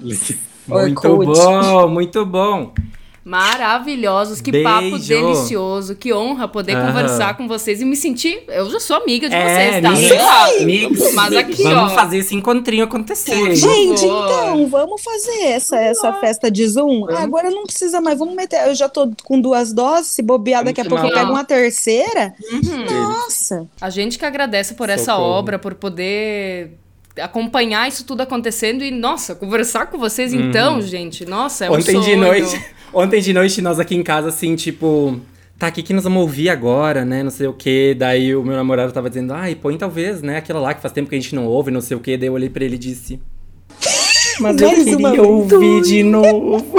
Muito bom, muito bom. Maravilhosos, que Beijo. papo delicioso, que honra poder Aham. conversar com vocês e me sentir. Eu já sou amiga de É, vocês, tá? mix, mix. Mas aqui, Vamos ó. fazer esse encontrinho acontecer. Gente, então, vamos fazer essa, essa festa de Zoom? Agora não precisa mais, vamos meter. Eu já tô com duas doses, se bobear, daqui a pouco eu pego uma terceira. Uhum. Nossa! A gente que agradece por essa Socorro. obra, por poder acompanhar isso tudo acontecendo e, nossa, conversar com vocês então, gente. Nossa, é um Uhum. Ontem de noite, (laughs) ontem de noite nós aqui em casa assim, tipo, tá aqui que nós vamos ouvir agora, né? Não sei o quê. Daí o meu namorado tava dizendo: "Ai, põe talvez, né, aquela lá que faz tempo que a gente não ouve, não sei o quê". Daí eu olhei pra ele e disse: Mas eu queria ouvir de novo. (laughs)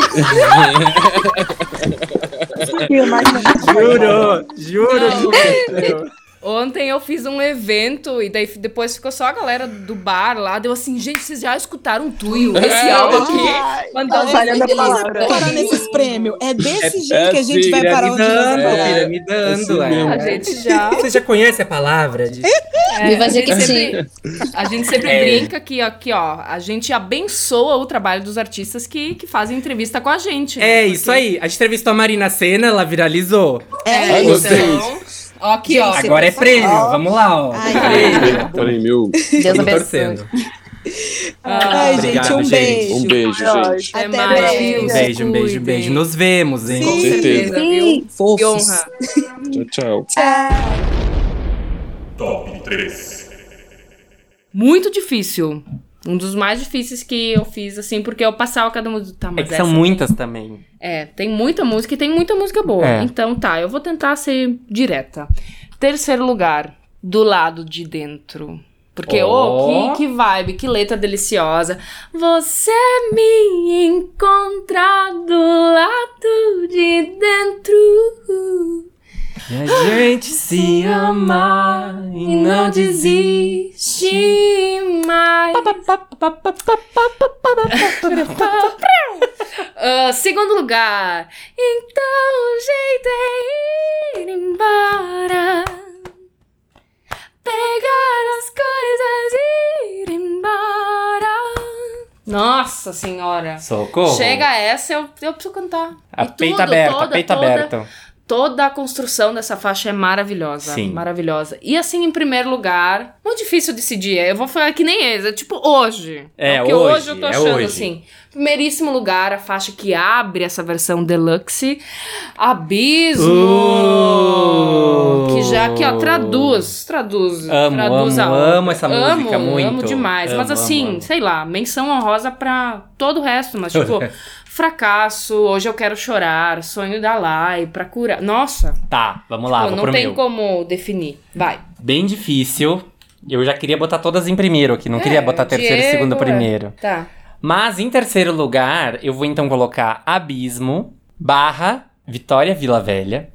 Juro, juro. Ontem eu fiz um evento e daí depois ficou só a galera do bar lá. Deu assim, gente, vocês já escutaram Tuyo? Esse álbum aqui? Mandou Tá falhando a palavra. Parar nesses prêmios. É desse jeito é que a gente assim, vai parar onde nós Piramidando, vamos. É, piramidando. assim é. A gente já. (laughs) Você já conhece a palavra? De... É, Viva a gente sempre, a gente sempre É. brinca que aqui, ó, a gente abençoa o trabalho dos artistas que, que fazem entrevista com a gente. né? É, Porque- isso aí. A gente entrevistou a Marina Senna, ela viralizou. É, Ai, gostei. então. Ó, aqui, ó. Agora é prêmio, vamos lá, ó. Ai, Prêmio. Peraí, meu. Deus abençoe. torcendo. Ai, gente, um gente. beijo. Um beijo, gente. Até Até mais? Um beijo, um beijo, um beijo. Nos vemos, hein? Sim. Com certeza. viu? Fofos. Que honra. Tchau, tchau. Top 3. Muito difícil. Um dos mais difíceis que eu fiz, assim, porque eu passava cada música. Tá, É mas que são muitas também. É, tem muita música e tem muita música boa. É. Então tá, eu vou tentar ser direta. Terceiro lugar, do lado de dentro. Porque, ô, Ó. que, que vibe, que letra deliciosa. Você me encontra do lado de dentro. E a gente se ama E não desiste mais. Ah, segundo lugar. Então o jeito é ir embora. Pegar as coisas e ir embora. Nossa senhora. Socorro. Chega essa, eu, eu preciso cantar. A E peito tudo, aberto, toda, a peito toda- aberto. Toda a construção dessa faixa é maravilhosa. Sim. Maravilhosa. E assim, em primeiro lugar, muito difícil decidir. Eu vou falar que nem eles. É tipo hoje. É, Porque hoje, hoje eu tô é achando hoje. assim. Primeiríssimo lugar, a faixa que abre essa versão deluxe. Abismo! Uh! Que já aqui, ó, traduz. Traduz. Amo, traduz amo, a amo essa música amo, muito. Amo demais. Amo, Mas assim, sei lá, menção honrosa pra todo o resto. Mas tipo, fracasso, hoje eu quero chorar, sonho da Lai, pra curar. Nossa! Tá, vamos lá, vou não tem meu. como definir. Vai. Bem difícil. Eu já queria botar todas em primeiro aqui, não queria É, botar terceiro, segundo, é. primeiro. Tá. Mas em terceiro lugar, eu vou então colocar Abismo barra Vitória Vila Velha.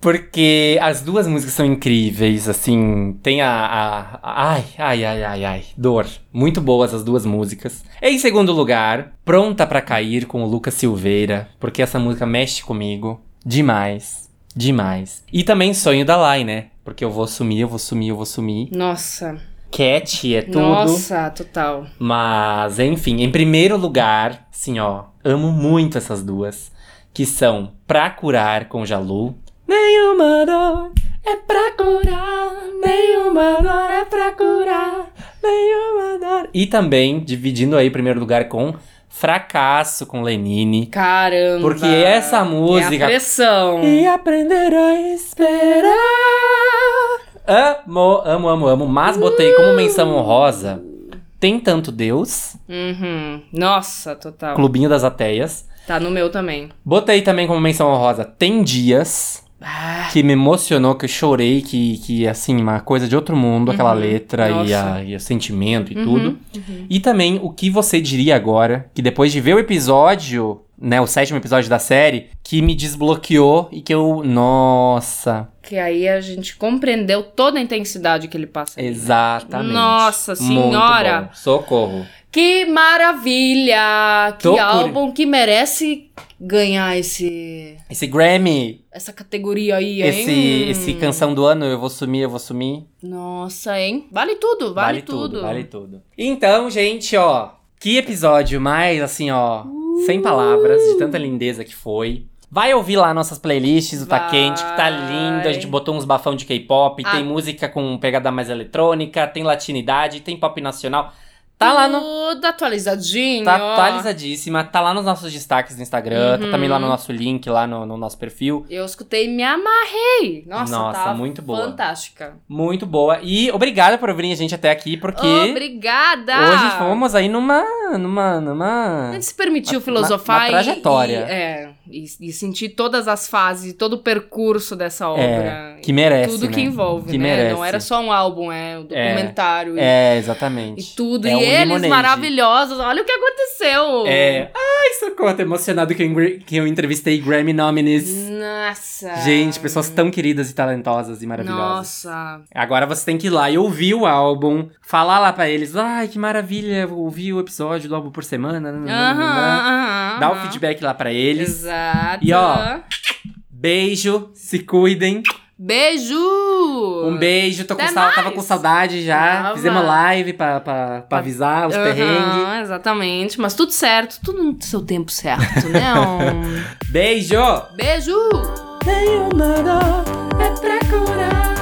Porque as duas músicas são incríveis, assim, tem a, a, a- Ai, ai, ai, ai, ai, dor. Muito boas as duas músicas. Em segundo lugar, Pronta Pra Cair com o Lucas Silveira, porque essa música mexe comigo demais, demais. E também Sonho da Lai, né? Porque eu vou sumir, eu vou sumir, eu vou sumir. Nossa. Cat é tudo. Nossa, total. Mas, enfim, em primeiro lugar, assim, ó, amo muito essas duas. Que são Pra Curar com Jalu. Nenhuma dor é pra curar, nenhuma dor é pra curar, nenhuma dor. E também, dividindo aí primeiro lugar com Fracasso com Lenine. Caramba. Porque essa música- É a pressão. E aprender a esperar. Amo, amo, amo, amo. Mas botei como menção honrosa. Tem tanto Deus, Uhum. Nossa, total. Clubinho das Ateias. Tá no meu também. Botei também como menção honrosa Tem Dias, Ah, que me emocionou, que eu chorei, que, que assim, uma coisa de outro mundo, aquela letra e, Uhum. A, e o sentimento e Uhum, tudo. E também o que você diria agora, que depois de ver o episódio, né, o sétimo episódio da série, que me desbloqueou e que eu. Nossa! que aí a gente compreendeu toda a intensidade que ele passa. ali. Exatamente. Nossa Senhora! Socorro. Que maravilha! Que Tô álbum que merece ganhar esse Esse Grammy, essa categoria aí, hein? esse, esse canção do ano, eu vou sumir, eu vou sumir. Nossa, hein? Vale tudo, vale, tudo. Vale tudo. Então, gente, ó, que episódio mais assim, ó, sem palavras, de tanta lindeza que foi. Vai ouvir lá nossas playlists, o Tá Vai. Quente, que tá lindo. A gente botou uns bafão de K-pop, Ah. tem música com pegada mais eletrônica, tem latinidade, tem pop nacional. Tá lá no. Tudo atualizadinho. Tá ó. atualizadíssima, tá lá nos nossos destaques do Instagram, tá Uhum. também lá no nosso link, lá no, no nosso perfil. Eu escutei e me amarrei. Nossa, Nossa, tá muito boa. Fantástica. Muito boa. E obrigada por virem a gente até aqui, porque Obrigada! hoje fomos aí numa. numa. A numa. gente se permitiu Uma- filosofar uma e- trajetória. E, é, e, e sentir todas as fases, todo o percurso dessa obra. É, que merece. tudo que né? envolve, que né? Merece. Não era só um álbum, é o documentário e- É, exatamente. e, tudo. É e um eles limonade. maravilhosos. Olha o que aconteceu. É. Ai, socorro, tô emocionado que eu, que eu entrevistei Grammy nominees. Nossa. Gente, pessoas tão queridas e talentosas e maravilhosas. Nossa. Agora você tem que ir lá e ouvir o álbum, falar lá pra eles, ai, que maravilha, vou ouvir o episódio do álbum por semana. Aham, aham. Dá o feedback lá pra eles. Exato. E, ó, Beijo, se cuidem. Beijo! Um beijo, tô com sal- tava com saudade já. Tava. Fizemos live pra, pra, pra avisar os Aham, perrengues. exatamente. Mas tudo certo, tudo no seu tempo certo, né? (laughs) Beijo! Beijo! Nenhuma dor é pra curar.